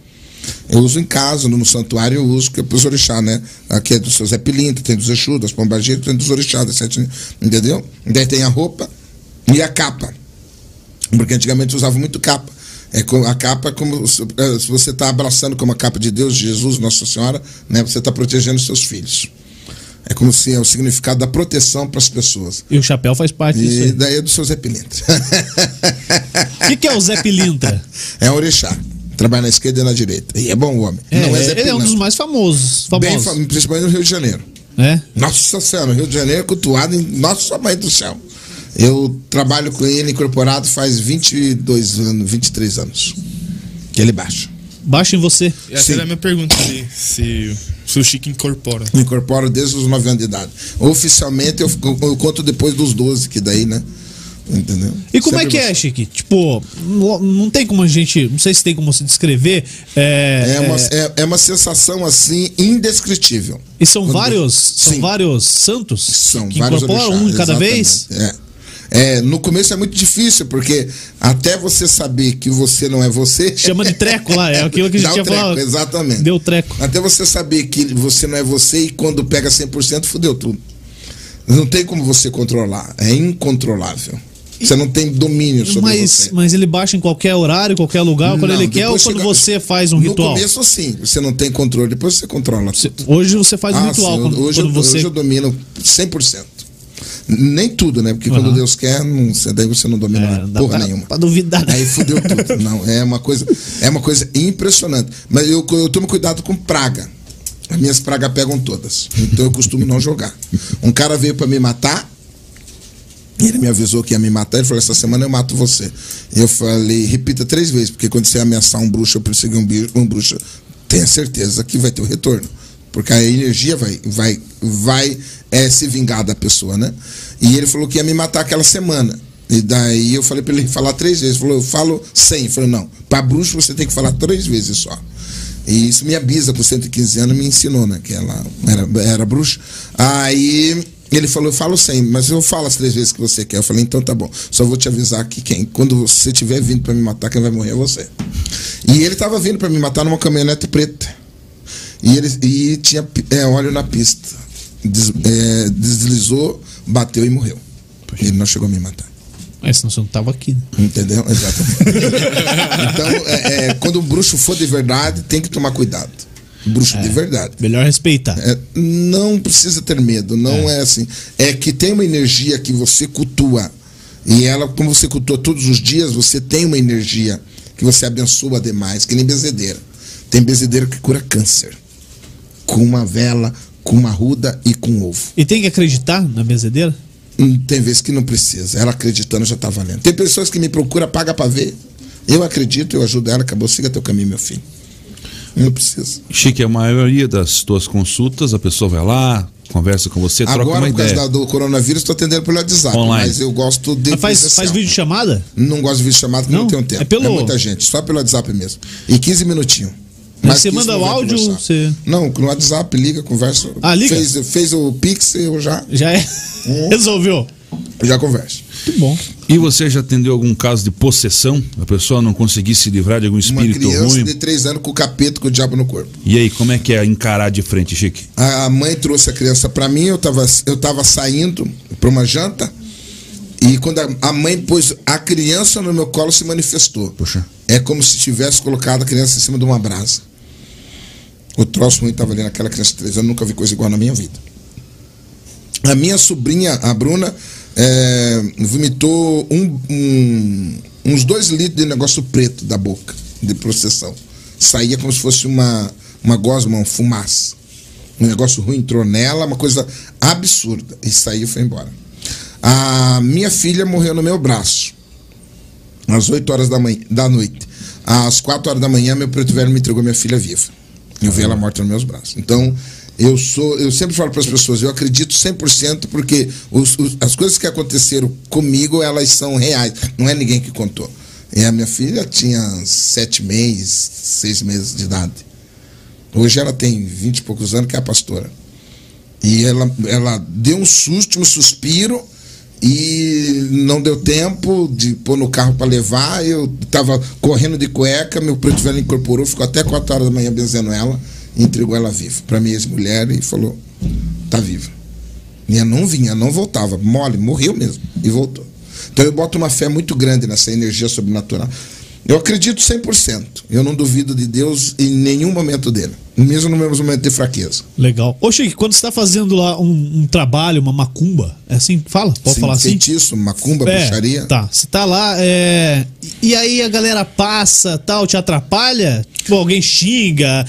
Eu uso em casa, no santuário eu uso, que é pros orixá, né? Aqui é do seu Zé Pilinta, tem dos Exu, das Pombagiras, tem dos orixá, das sete, entendeu? Daí tem a roupa e a capa. Porque antigamente usava muito capa. É co- a capa é como se é, você está abraçando como a capa de Deus, de Jesus, Nossa Senhora, né? Você está protegendo seus filhos. É como se é o significado da proteção para as pessoas. E o chapéu faz parte disso E aí. daí é do seu Zé Pilintra. O que, que é o Zé Pilintra? é um orixá. Trabalha na esquerda e na direita. E é bom homem. É, não é Zé ele é um dos Pilintra. mais famosos. Bem famosos. fam- principalmente no Rio de Janeiro. É? Nossa Senhora, Rio de Janeiro é cultuado em Nossa Mãe do Céu. Eu trabalho com ele incorporado faz 22 anos, 23 anos. Que ele baixa. Baixa em você. Essa Sim. era a minha pergunta ali, se, se o Chico incorpora. Incorporo desde os 9 anos de idade. Oficialmente eu, eu conto depois dos 12, que daí, né? Entendeu? E como é Sempre que é, você. Chique? Tipo, não tem como a gente. Não sei se tem como se descrever. É, É uma, é, é, é uma sensação assim indescritível. e são Quando- vários. São Sim. vários santos São que vários incorporam orixás, um cada exatamente. vez. É. É, no começo é muito difícil, porque até você saber que você não é você. Chama de treco lá, é aquilo que a gente tinha treco, falado. exatamente. Deu treco. Até você saber que você não é você e quando pega 100%, fudeu tudo. Não tem como você controlar. É incontrolável. Você não tem domínio sobre Mas, você. mas ele baixa em qualquer horário, qualquer lugar, quando Não, ele quer, ou quando chega- você faz um no ritual? começo, sim. Você não tem controle. Depois você controla. Você-. Hoje você faz um Ah, ritual sim, quando, hoje, quando eu, você. hoje eu domino 100%. Nem tudo, né? Porque quando Aham. Deus quer, não, daí você não domina É, porra pra, nenhuma. pra duvidar. Aí fudeu tudo. Não, é uma coisa, é uma coisa impressionante. Mas eu, eu tomo cuidado com praga. As minhas pragas pegam todas. Então eu costumo não jogar. Um cara veio pra me matar. Ele me avisou que ia me matar. Ele falou: essa semana eu mato você. Eu falei: repita três vezes, porque quando você ameaçar um bruxo ou perseguir um, bicho, um bruxo, tenha certeza que vai ter o retorno. Porque a energia vai, vai, vai é, se vingar da pessoa, né? E ele falou que ia me matar aquela semana. E daí eu falei pra ele falar três vezes. Ele falou, eu falo cem. Eu falei, não, pra bruxo você tem que falar três vezes só. E isso minha bisa, com 115 anos, me ensinou, né? Que ela era, era bruxa. Aí ele falou, eu falo 100, mas eu falo as três vezes que você quer. Eu falei, então tá bom. Só vou te avisar que quem, quando você estiver vindo pra me matar, quem vai morrer é você. E ele tava vindo pra me matar numa caminhonete preta. E, ele, e tinha é, óleo na pista. Des- é, deslizou, bateu e morreu. Ele não chegou a me matar. Mas senão você não tava aqui. Né? Entendeu? Exatamente. então, é, é, quando um bruxo for de verdade, tem que tomar cuidado. Bruxo de verdade. Melhor respeitar. É, não precisa ter medo, não é. assim. É que tem uma energia que você cultua. E ela, como você cultua todos os dias, você tem uma energia que você abençoa demais, que nem bezedeira. Tem bezedeira que cura câncer. Com uma vela, com uma ruda e com ovo. E tem que acreditar na bezedeira? Hum, Tem vezes que não precisa. Ela acreditando já tá valendo. Tem pessoas que me procuram, paga pra ver. Eu acredito, eu ajudo ela, acabou, siga teu caminho, meu filho. Não precisa. Chique, a maioria das tuas consultas, a pessoa vai lá, conversa com você, troca Agora, uma por causa ideia. da- do coronavírus, estou atendendo pelo WhatsApp. Online. Mas eu gosto de. Mas faz, faz vídeo chamada? Não gosto de vídeo porque Não? não, tenho tempo. É pelo- muita gente, só pelo WhatsApp mesmo. E 15 minutinhos. Mas você 15 manda o áudio, conversar. você- Não, no WhatsApp, liga, conversa. Ah, liga? Fez, fez o Pix, eu já, Já é. Resolveu. já converso. Muito bom. E você já atendeu algum caso de possessão? A pessoa não conseguir se livrar de algum Uma espírito criança ruim? de 3 anos com o capeta, com o diabo no corpo. E aí, como é que é encarar de frente, Chique? A mãe trouxe a criança pra mim, eu tava, eu tava saindo pra uma janta. E quando a, a mãe pôs a criança no meu colo, se manifestou. Poxa. É como se tivesse colocado a criança em cima de uma brasa. O troço ruim estava ali naquela criança de 3 anos, nunca vi coisa igual na minha vida. A minha sobrinha, a Bruna, é, vomitou um- um- uns dois litros de negócio preto da boca, de processão. Saía como se fosse uma, uma gosma, um fumaça. Um negócio ruim entrou nela, uma coisa absurda. E saiu e foi embora. A minha filha morreu no meu braço às 8 horas da, manhã, da noite. Às 4 horas da manhã, meu preto velho me entregou minha filha viva. Eu vi ela morta nos meus braços. Então, eu sou, eu sempre falo para as pessoas, eu acredito 100% porque os- os- as coisas que aconteceram comigo, elas são reais. Não é ninguém que contou. E a minha filha tinha sete meses, seis meses de idade. Hoje ela tem vinte e poucos anos, que é a pastora. E ela, ela deu um susto, um suspiro, e não deu tempo de pôr no carro para levar. Eu estava correndo de cueca, meu preto velho incorporou, ficou até 4 horas da manhã benzendo ela entregou ela viva para minha ex-mulher e falou: tá viva. Minha não vinha, não voltava, mole, morreu mesmo e voltou. Então eu boto uma fé muito grande nessa energia sobrenatural. Eu acredito 100%. Eu não duvido de Deus em nenhum momento dele, mesmo no meu momento de fraqueza. Legal. Ô, Chique, quando você tá fazendo lá um, um trabalho, uma macumba, é assim fala? Pode Sim, falar assim? feitiço, macumba, É, bruxaria. Tá, você tá lá, é, e aí a galera passa, tal, te atrapalha? Tipo, alguém xinga.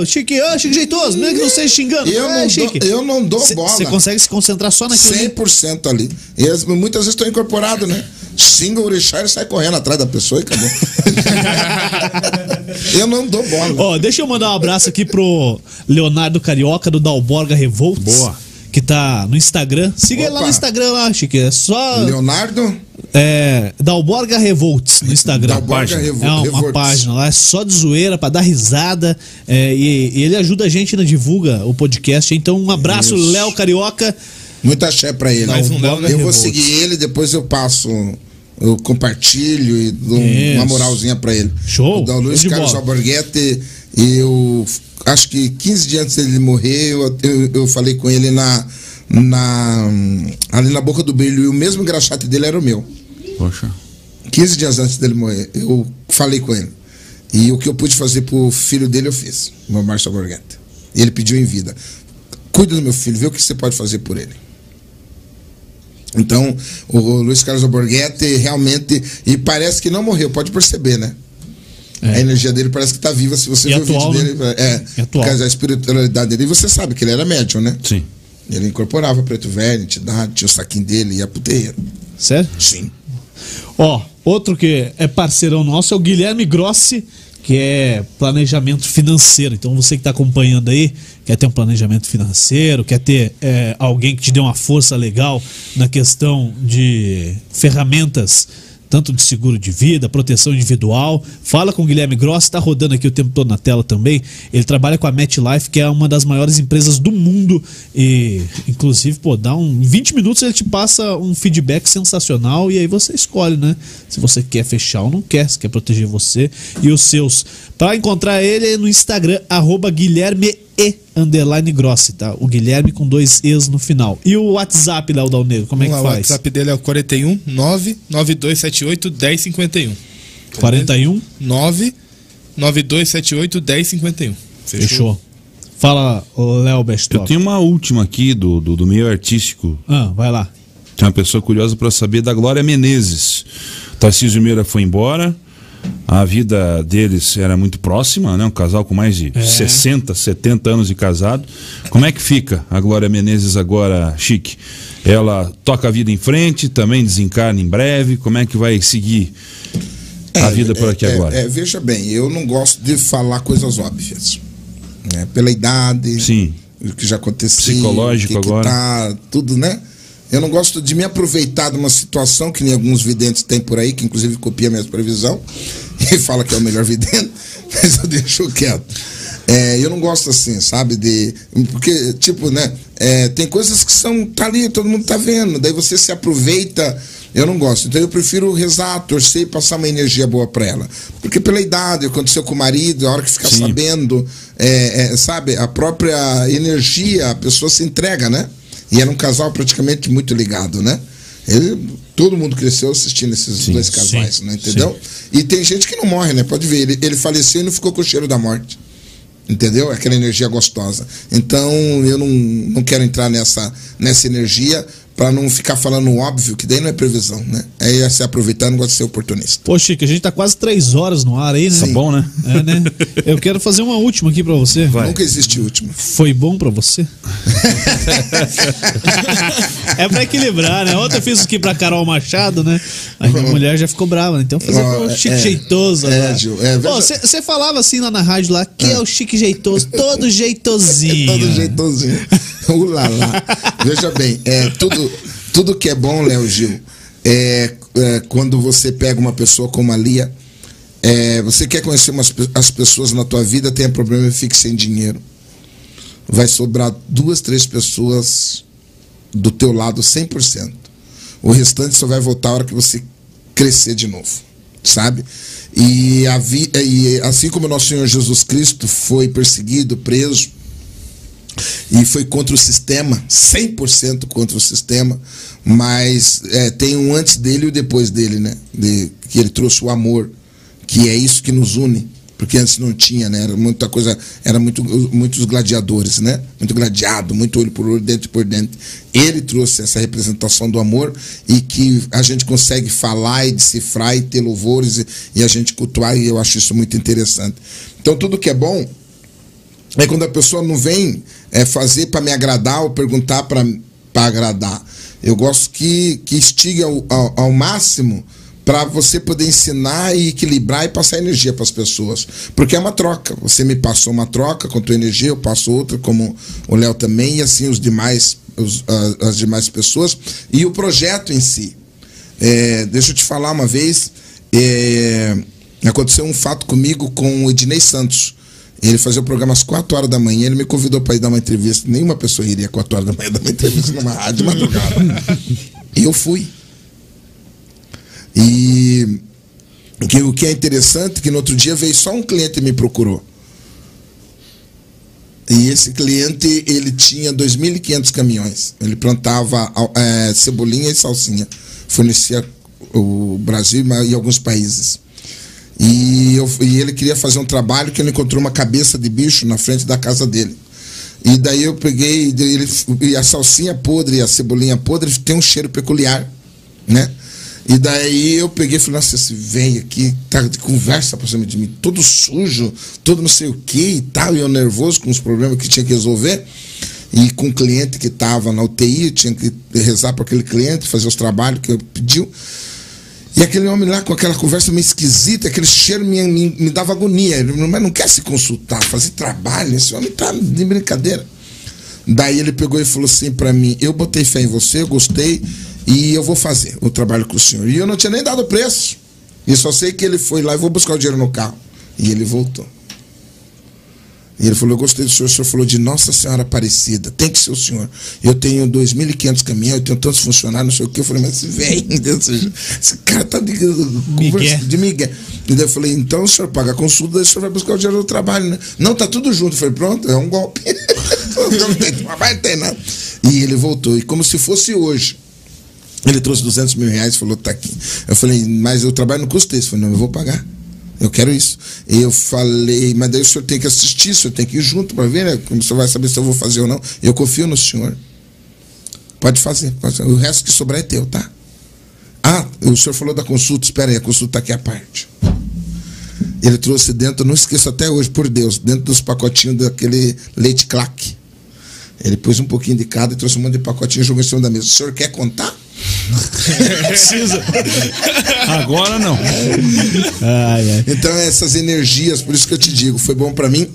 Ô, Chique, ô, Chique jeitoso, mesmo que não esteja xingando. Eu É, não dou- Chique. eu não dou Cê- bola. Você consegue se concentrar só naquilo ali? 100% ali. E as- muitas vezes estou incorporado, né? Xinga o orixá e sai correndo atrás da pessoa e acabou. eu não dou bola. Ó, deixa eu mandar um abraço aqui pro Leonardo Carioca do Dalborga Revolts. Boa. Que tá no Instagram. Siga ele lá no. Instagram lá, Chique. É só. Leonardo É, Dalborga Revolts no Instagram. Dalborga página. Revo- É uma, Revolts. página lá, é só de zoeira, pra dar risada. é, e, e ele ajuda a gente, né, divulga o podcast. Então, um abraço, Isso. Léo Carioca. Muita axé pra ele. Mais um Léo eu vou Revolts. seguir ele, depois eu passo. Eu compartilho e dou Isso. uma moralzinha pra ele. Show. O da Luiz Carlos. Alborguete, eu acho que 15 dias antes dele morrer, eu, eu, eu falei com ele na, na. ali na boca do brilho, e o mesmo engraxate dele era o meu. Poxa. 15 dias antes dele morrer, eu falei com ele. E o que eu pude fazer pro filho dele, eu fiz. O meu Márcio Alborguete. Ele pediu em vida. Cuida do meu filho, vê o que você pode fazer por ele. Então, o Luiz Carlos Alborguete realmente. E parece que não morreu, pode perceber, né? A energia dele parece que está viva. Se você E ver atual, o vídeo né? dele, é, E atual. da espiritualidade dele. E você sabe que ele era médium, né? Sim. Ele incorporava preto velho, entidade, tinha o saquinho dele, ia pro terreiro. Sério? Sim. Ó, outro que é parceirão nosso é o Guilherme Grossi, que é planejamento financeiro. Então você que está acompanhando aí, quer ter um planejamento financeiro, quer ter é, alguém que te dê uma força legal na questão de ferramentas, tanto de seguro de vida, proteção individual. Fala com o Guilherme Grossi, está rodando aqui o tempo todo na tela também. Ele trabalha com a MetLife, que é uma das maiores empresas do mundo. E, inclusive, pô, dá um. Em 20 minutos ele te passa um feedback sensacional e aí você escolhe, né? Se você quer fechar ou não quer, se quer proteger você e os seus. Para encontrar ele é no Instagram, arroba Guilherme e underline grossi, tá? O Guilherme com dois E's no final. E o WhatsApp, Léo Dal Negro, como é que Vamos lá, faz? O WhatsApp dele é o 41 99278 1051. 41? 9 9278 1051. Fechou. Fala, ô Léo Eu Bestop. tenho uma última aqui do, do, do meio artístico. Ah, vai lá. Tem uma pessoa curiosa para saber da Glória Menezes. Tarcísio Meira foi embora. A vida deles era muito próxima, né? Um casal com mais de 60, 70 anos de casado. Como é que fica a Glória Menezes agora, Chique? Ela toca a vida em frente, também desencarna em breve. Como é que vai seguir a vida por aqui é, agora? é, veja bem, eu não gosto de falar coisas óbvias. né? Pela idade, Sim. o que já aconteceu, Psicológico o que que agora. tá, tudo, né? Eu não gosto de me aproveitar de uma situação que nem alguns videntes têm por aí, que inclusive copia minha previsão e fala que é o melhor vidente, mas eu deixo quieto. É, eu não gosto assim, sabe? De. Porque, tipo, né? é, tem coisas que são. tá ali, todo mundo tá vendo. Daí você se aproveita. Eu não gosto. Então eu prefiro rezar, torcer e passar uma energia boa pra ela. Porque pela idade, aconteceu com o marido, a hora que ficar sabendo, é, é, sabe? A própria energia, a pessoa se entrega, né? E era um casal praticamente muito ligado, né? Ele, todo mundo cresceu assistindo esses Sim, dois casais, sim, né? Entendeu? E tem gente que não morre, né? Pode ver, ele, ele faleceu e não ficou com o cheiro da morte. Entendeu? Aquela energia gostosa. Então, eu não, não quero entrar nessa, nessa energia para não ficar falando o óbvio, que daí não é previsão, né? Aí é se aproveitar, não gosta de ser oportunista. Pô, Chico, a gente tá quase três horas no ar aí, né? Tá bom, né? É, né? Eu quero fazer uma última aqui pra você. Nunca existe último. Foi bom pra você? é pra equilibrar, né? Ontem eu fiz aqui pra Carol Machado, né? A minha mulher já ficou brava, né? Então fazer Ó, pro Chique é, Jeitoso é. Gil, é, você falava assim lá na rádio lá, que é o Chique Jeitoso, todo jeitosinho. Todo jeitosinho. Ulala. Veja bem, é, tudo, tudo que é bom, Léo Gil, é, é, quando você pega uma pessoa como a Lia, é, você quer conhecer umas, as pessoas na tua vida, tem problema e fique sem dinheiro. Vai sobrar duas, três pessoas do teu lado 100%. O restante só vai voltar a hora que você crescer de novo, sabe? E, vi, e assim como nosso Senhor Jesus Cristo foi perseguido, preso, e foi contra o sistema, 100% contra o sistema, mas é, tem um antes dele e o depois dele, né? De, que ele trouxe o amor, que é isso que nos une, porque antes não tinha, né? Era muita coisa, era muito, muitos gladiadores, né? Muito gladiado, muito olho por olho, dente por dente. Ele trouxe essa representação do amor e que a gente consegue falar e decifrar e ter louvores e, e a gente cultuar, e eu acho isso muito interessante. Então, tudo que é bom, é quando a pessoa não vem é, fazer para me agradar ou perguntar para agradar. Eu gosto que, que estigue ao, ao, ao máximo para você poder ensinar e equilibrar e passar energia para as pessoas. Porque é uma troca. Você me passou uma troca com a tua energia, eu passo outra, como o Léo também, e assim os demais, os, as demais pessoas. E o projeto em si. É, deixa eu te falar uma vez, é, aconteceu um fato comigo com o Ednei Santos. Ele fazia o programa às 4 horas da manhã, ele me convidou para ir dar uma entrevista. Nenhuma pessoa iria às 4 horas da manhã dar uma entrevista numa rádio madrugada. E eu fui. E que, o que é interessante é que no outro dia veio só um cliente e me procurou. E esse cliente, ele tinha 2.500 caminhões. Ele plantava é, cebolinha e salsinha. Fornecia o Brasil e alguns países. E, eu, e ele queria fazer um trabalho que ele encontrou uma cabeça de bicho na frente da casa dele. E daí eu peguei, ele, e a salsinha podre e a cebolinha podre tem um cheiro peculiar, né? E daí eu peguei e falei, nossa, esse velho aqui tá de conversa pra cima de mim, todo sujo, todo não sei o que e tal, e eu nervoso com os problemas que tinha que resolver. E com o cliente que estava na UTI, tinha que rezar para aquele cliente, fazer os trabalhos que eu pediu. E aquele homem lá com aquela conversa meio esquisita, aquele cheiro me, me, me dava agonia. Ele, mas não quer se consultar, fazer trabalho, esse homem tá de brincadeira. Daí ele pegou e falou assim para mim: Eu botei fé em você, eu gostei e eu vou fazer o trabalho com o senhor. E eu não tinha nem dado preço. E só sei que ele foi lá e vou buscar o dinheiro no carro. E ele voltou. E ele falou: Eu gostei do senhor. O senhor falou de Nossa Senhora Aparecida. Tem que ser o senhor. Eu tenho 2.500 caminhões, eu tenho tantos funcionários, não sei o quê. Eu falei: Mas esse velho, esse cara tá de, Miguel. de Miguel. E daí eu falei: Então o senhor paga a consulta, o senhor vai buscar o dinheiro do trabalho, né? Não, tá tudo junto. Eu falei: Pronto, é um golpe. não tem trabalho, não tem nada. E ele voltou. E como se fosse hoje. Ele trouxe 200 mil reais e falou: Tá aqui. Eu falei: Mas eu trabalho no custo desse. Eu falei: Não, eu vou pagar. Eu quero isso. Eu falei, mas daí o senhor tem que assistir, o senhor tem que ir junto para ver, né? Como o senhor vai saber se eu vou fazer ou não. Eu confio no senhor. Pode fazer, pode fazer. O resto que sobrar é teu, tá? Ah, o senhor falou da consulta, espera aí, a consulta tá aqui à parte. Ele trouxe dentro, não esqueço até hoje, por Deus, dentro dos pacotinhos daquele leite claque. Ele pôs um pouquinho de cada e trouxe um monte de pacotinho e jogou em cima da mesa. O senhor quer contar? Precisa. Agora não. Ai, ai. Então, essas energias, por isso que eu te digo, foi bom para mim,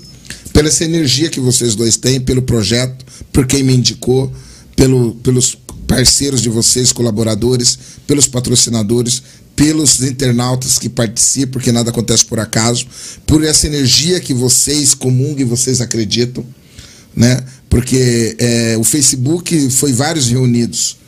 pela essa energia que vocês dois têm, pelo projeto, por quem me indicou, pelo, pelos parceiros de vocês, colaboradores, pelos patrocinadores, pelos internautas que participam, porque nada acontece por acaso, por essa energia que vocês comungam e vocês acreditam, né? Porque é, o Facebook foi vários reunidos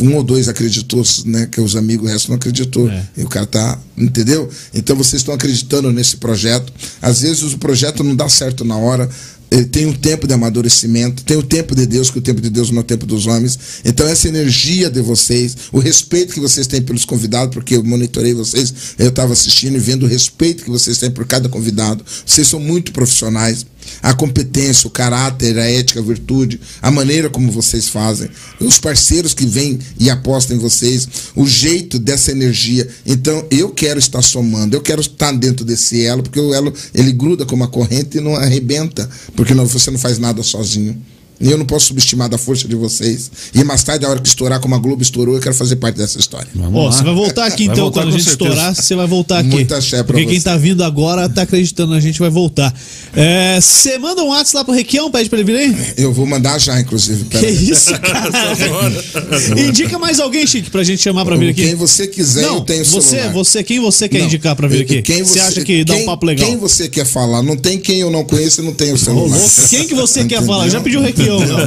um ou dois acreditou, né? Que os amigos, o resto não acreditou. É. E o cara tá, entendeu? Então vocês estão acreditando nesse projeto. Às vezes o projeto não dá certo na hora. Ele tem um tempo de amadurecimento, tem o tempo de Deus, que o tempo de Deus não é o tempo dos homens. Então, essa energia de vocês, o respeito que vocês têm pelos convidados, porque eu monitorei vocês, eu estava assistindo e vendo o respeito que vocês têm por cada convidado. Vocês são muito profissionais a competência, o caráter, a ética, a virtude, a maneira como vocês fazem, os parceiros que vêm e apostam em vocês, o jeito dessa energia. Então, eu quero estar somando, eu quero estar dentro desse elo, porque o elo ele gruda como uma corrente e não arrebenta, porque não, você não faz nada sozinho. E eu não posso subestimar da força de vocês. E mais tarde, a hora que estourar, como a Globo estourou, eu quero fazer parte dessa história. Vamos Ó, lá. você vai voltar aqui então, voltar quando a gente certeza. estourar, você vai voltar aqui. Muita axé pra Porque quem você. tá vindo agora tá acreditando, a gente vai voltar. É, Você manda um WhatsApp lá pro Requião, pede pra ele vir aí? Eu vou mandar já, inclusive. Que Pera aí. isso, cara? Indica mais alguém, Chique, pra gente chamar pra vir aqui. Quem você quiser, eu Não, tenho você, celular. você, quem você quer Não, indicar pra vir aqui? Quem você, acha que dá um quem- papo legal? Quem você quer falar? Não tem quem eu não conheço e não tenho Ô, celular. Quem que você quer falar? Já pediu Requião,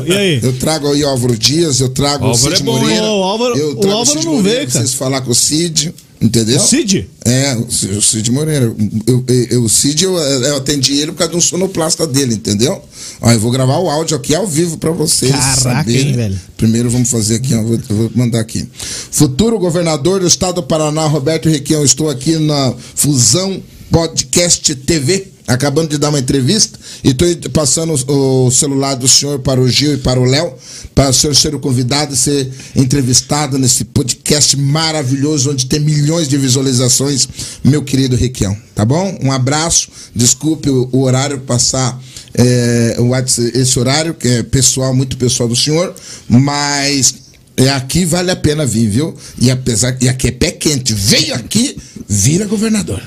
E aí? Eu trago aí o Álvaro Dias, eu trago Álvaro o Cid é bom? Moreira. O Álvaro- eu o trago Álvaro Cid não Moreira veio, cara. Vocês falar com o Cid, entendeu? O Cid? É, o Cid, o Moreira. Eu, eu, o Cid, eu, eu atendi ele por causa de um sonoplasta dele, entendeu? Ó, eu vou gravar o áudio aqui ao vivo pra vocês. Caraca, saberem. hein, velho? Primeiro vamos fazer aqui, ó, vou, vou mandar aqui. Futuro governador do estado do Paraná, Roberto Requião. Estou aqui na Fusão Podcast TV. Acabando de dar uma entrevista e estou passando o celular do senhor para o Gil e para o Léo, para o senhor ser o convidado e ser entrevistado nesse podcast maravilhoso, onde tem milhões de visualizações, meu querido Requião. Tá bom? Um abraço, desculpe o, o horário passar é, esse horário, que é pessoal, muito pessoal do senhor, mas é aqui vale a pena vir, viu? E apesar e aqui é pé quente, veio aqui, vira governador.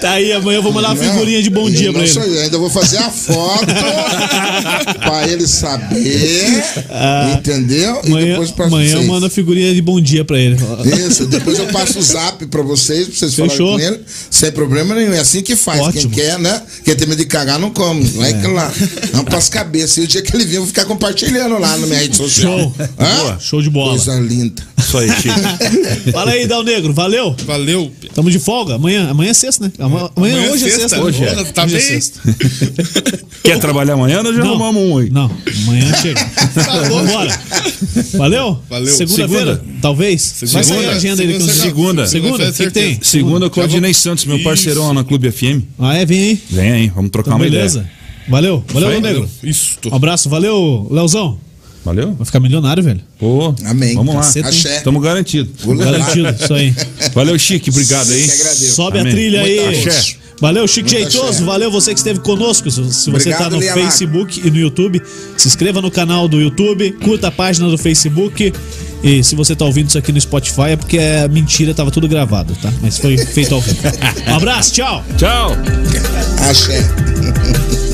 Tá aí, amanhã eu vou mandar uma figurinha de bom dia pra Não ele. sou eu, ainda vou fazer a foto pra ele saber, entendeu? E Ah, Amanhã, depois pra amanhã eu mando a figurinha de bom dia pra ele. Isso, depois eu passo o zap pra vocês, pra vocês Fechou. falarem com ele, sem problema nenhum. É assim que faz. Ótimo. Quem quer, né? Quem tem medo de cagar, não come. Vai que lá. Não pras cabeças. E o dia que ele vir, eu vou ficar compartilhando lá na minha rede social. Show. Hã? Boa, show de bola. Coisa linda. Isso aí, Chico. Fala aí, Dal Negro, valeu? Valeu. Tamo de folga? Amanhã, amanhã é sexta, né? Amanhã, amanhã hoje é sexta. Hoje né? é. Tá Hoje é bem? sexta. Quer trabalhar amanhã? Nós já arrumamos um aí. Não, amanhã chega. Vambora. Valeu? Valeu. Segunda-feira, talvez? Vai sair a agenda aí. Segunda, com- segunda. Segunda? O que, que tem? Segunda, Claudinei Santos, meu parceirão lá na Clube FM. Ah, é? Vem aí. Vem aí, vamos trocar Então, uma beleza. ideia. Valeu. Valeu, Dal Negro. Isso. Um abraço. Valeu, Leozão. Valeu? Vai ficar milionário, velho. Pô, Amém. vamos lá. Caceta, hein? Axé. Estamos garantidos. Garantido, isso aí. Valeu, Chique. Obrigado aí. Sobe a Amém. trilha aí. Axé. Valeu, Chico Muito Jeitoso. axé. Valeu você que esteve conosco. Se você Obrigado, tá no. Facebook e no YouTube, se inscreva no canal do YouTube, curta a página do Facebook. E se você tá ouvindo isso aqui no Spotify é porque é mentira, tava tudo gravado, tá? Mas foi feito ao vivo. Um abraço, tchau! Tchau. Axé.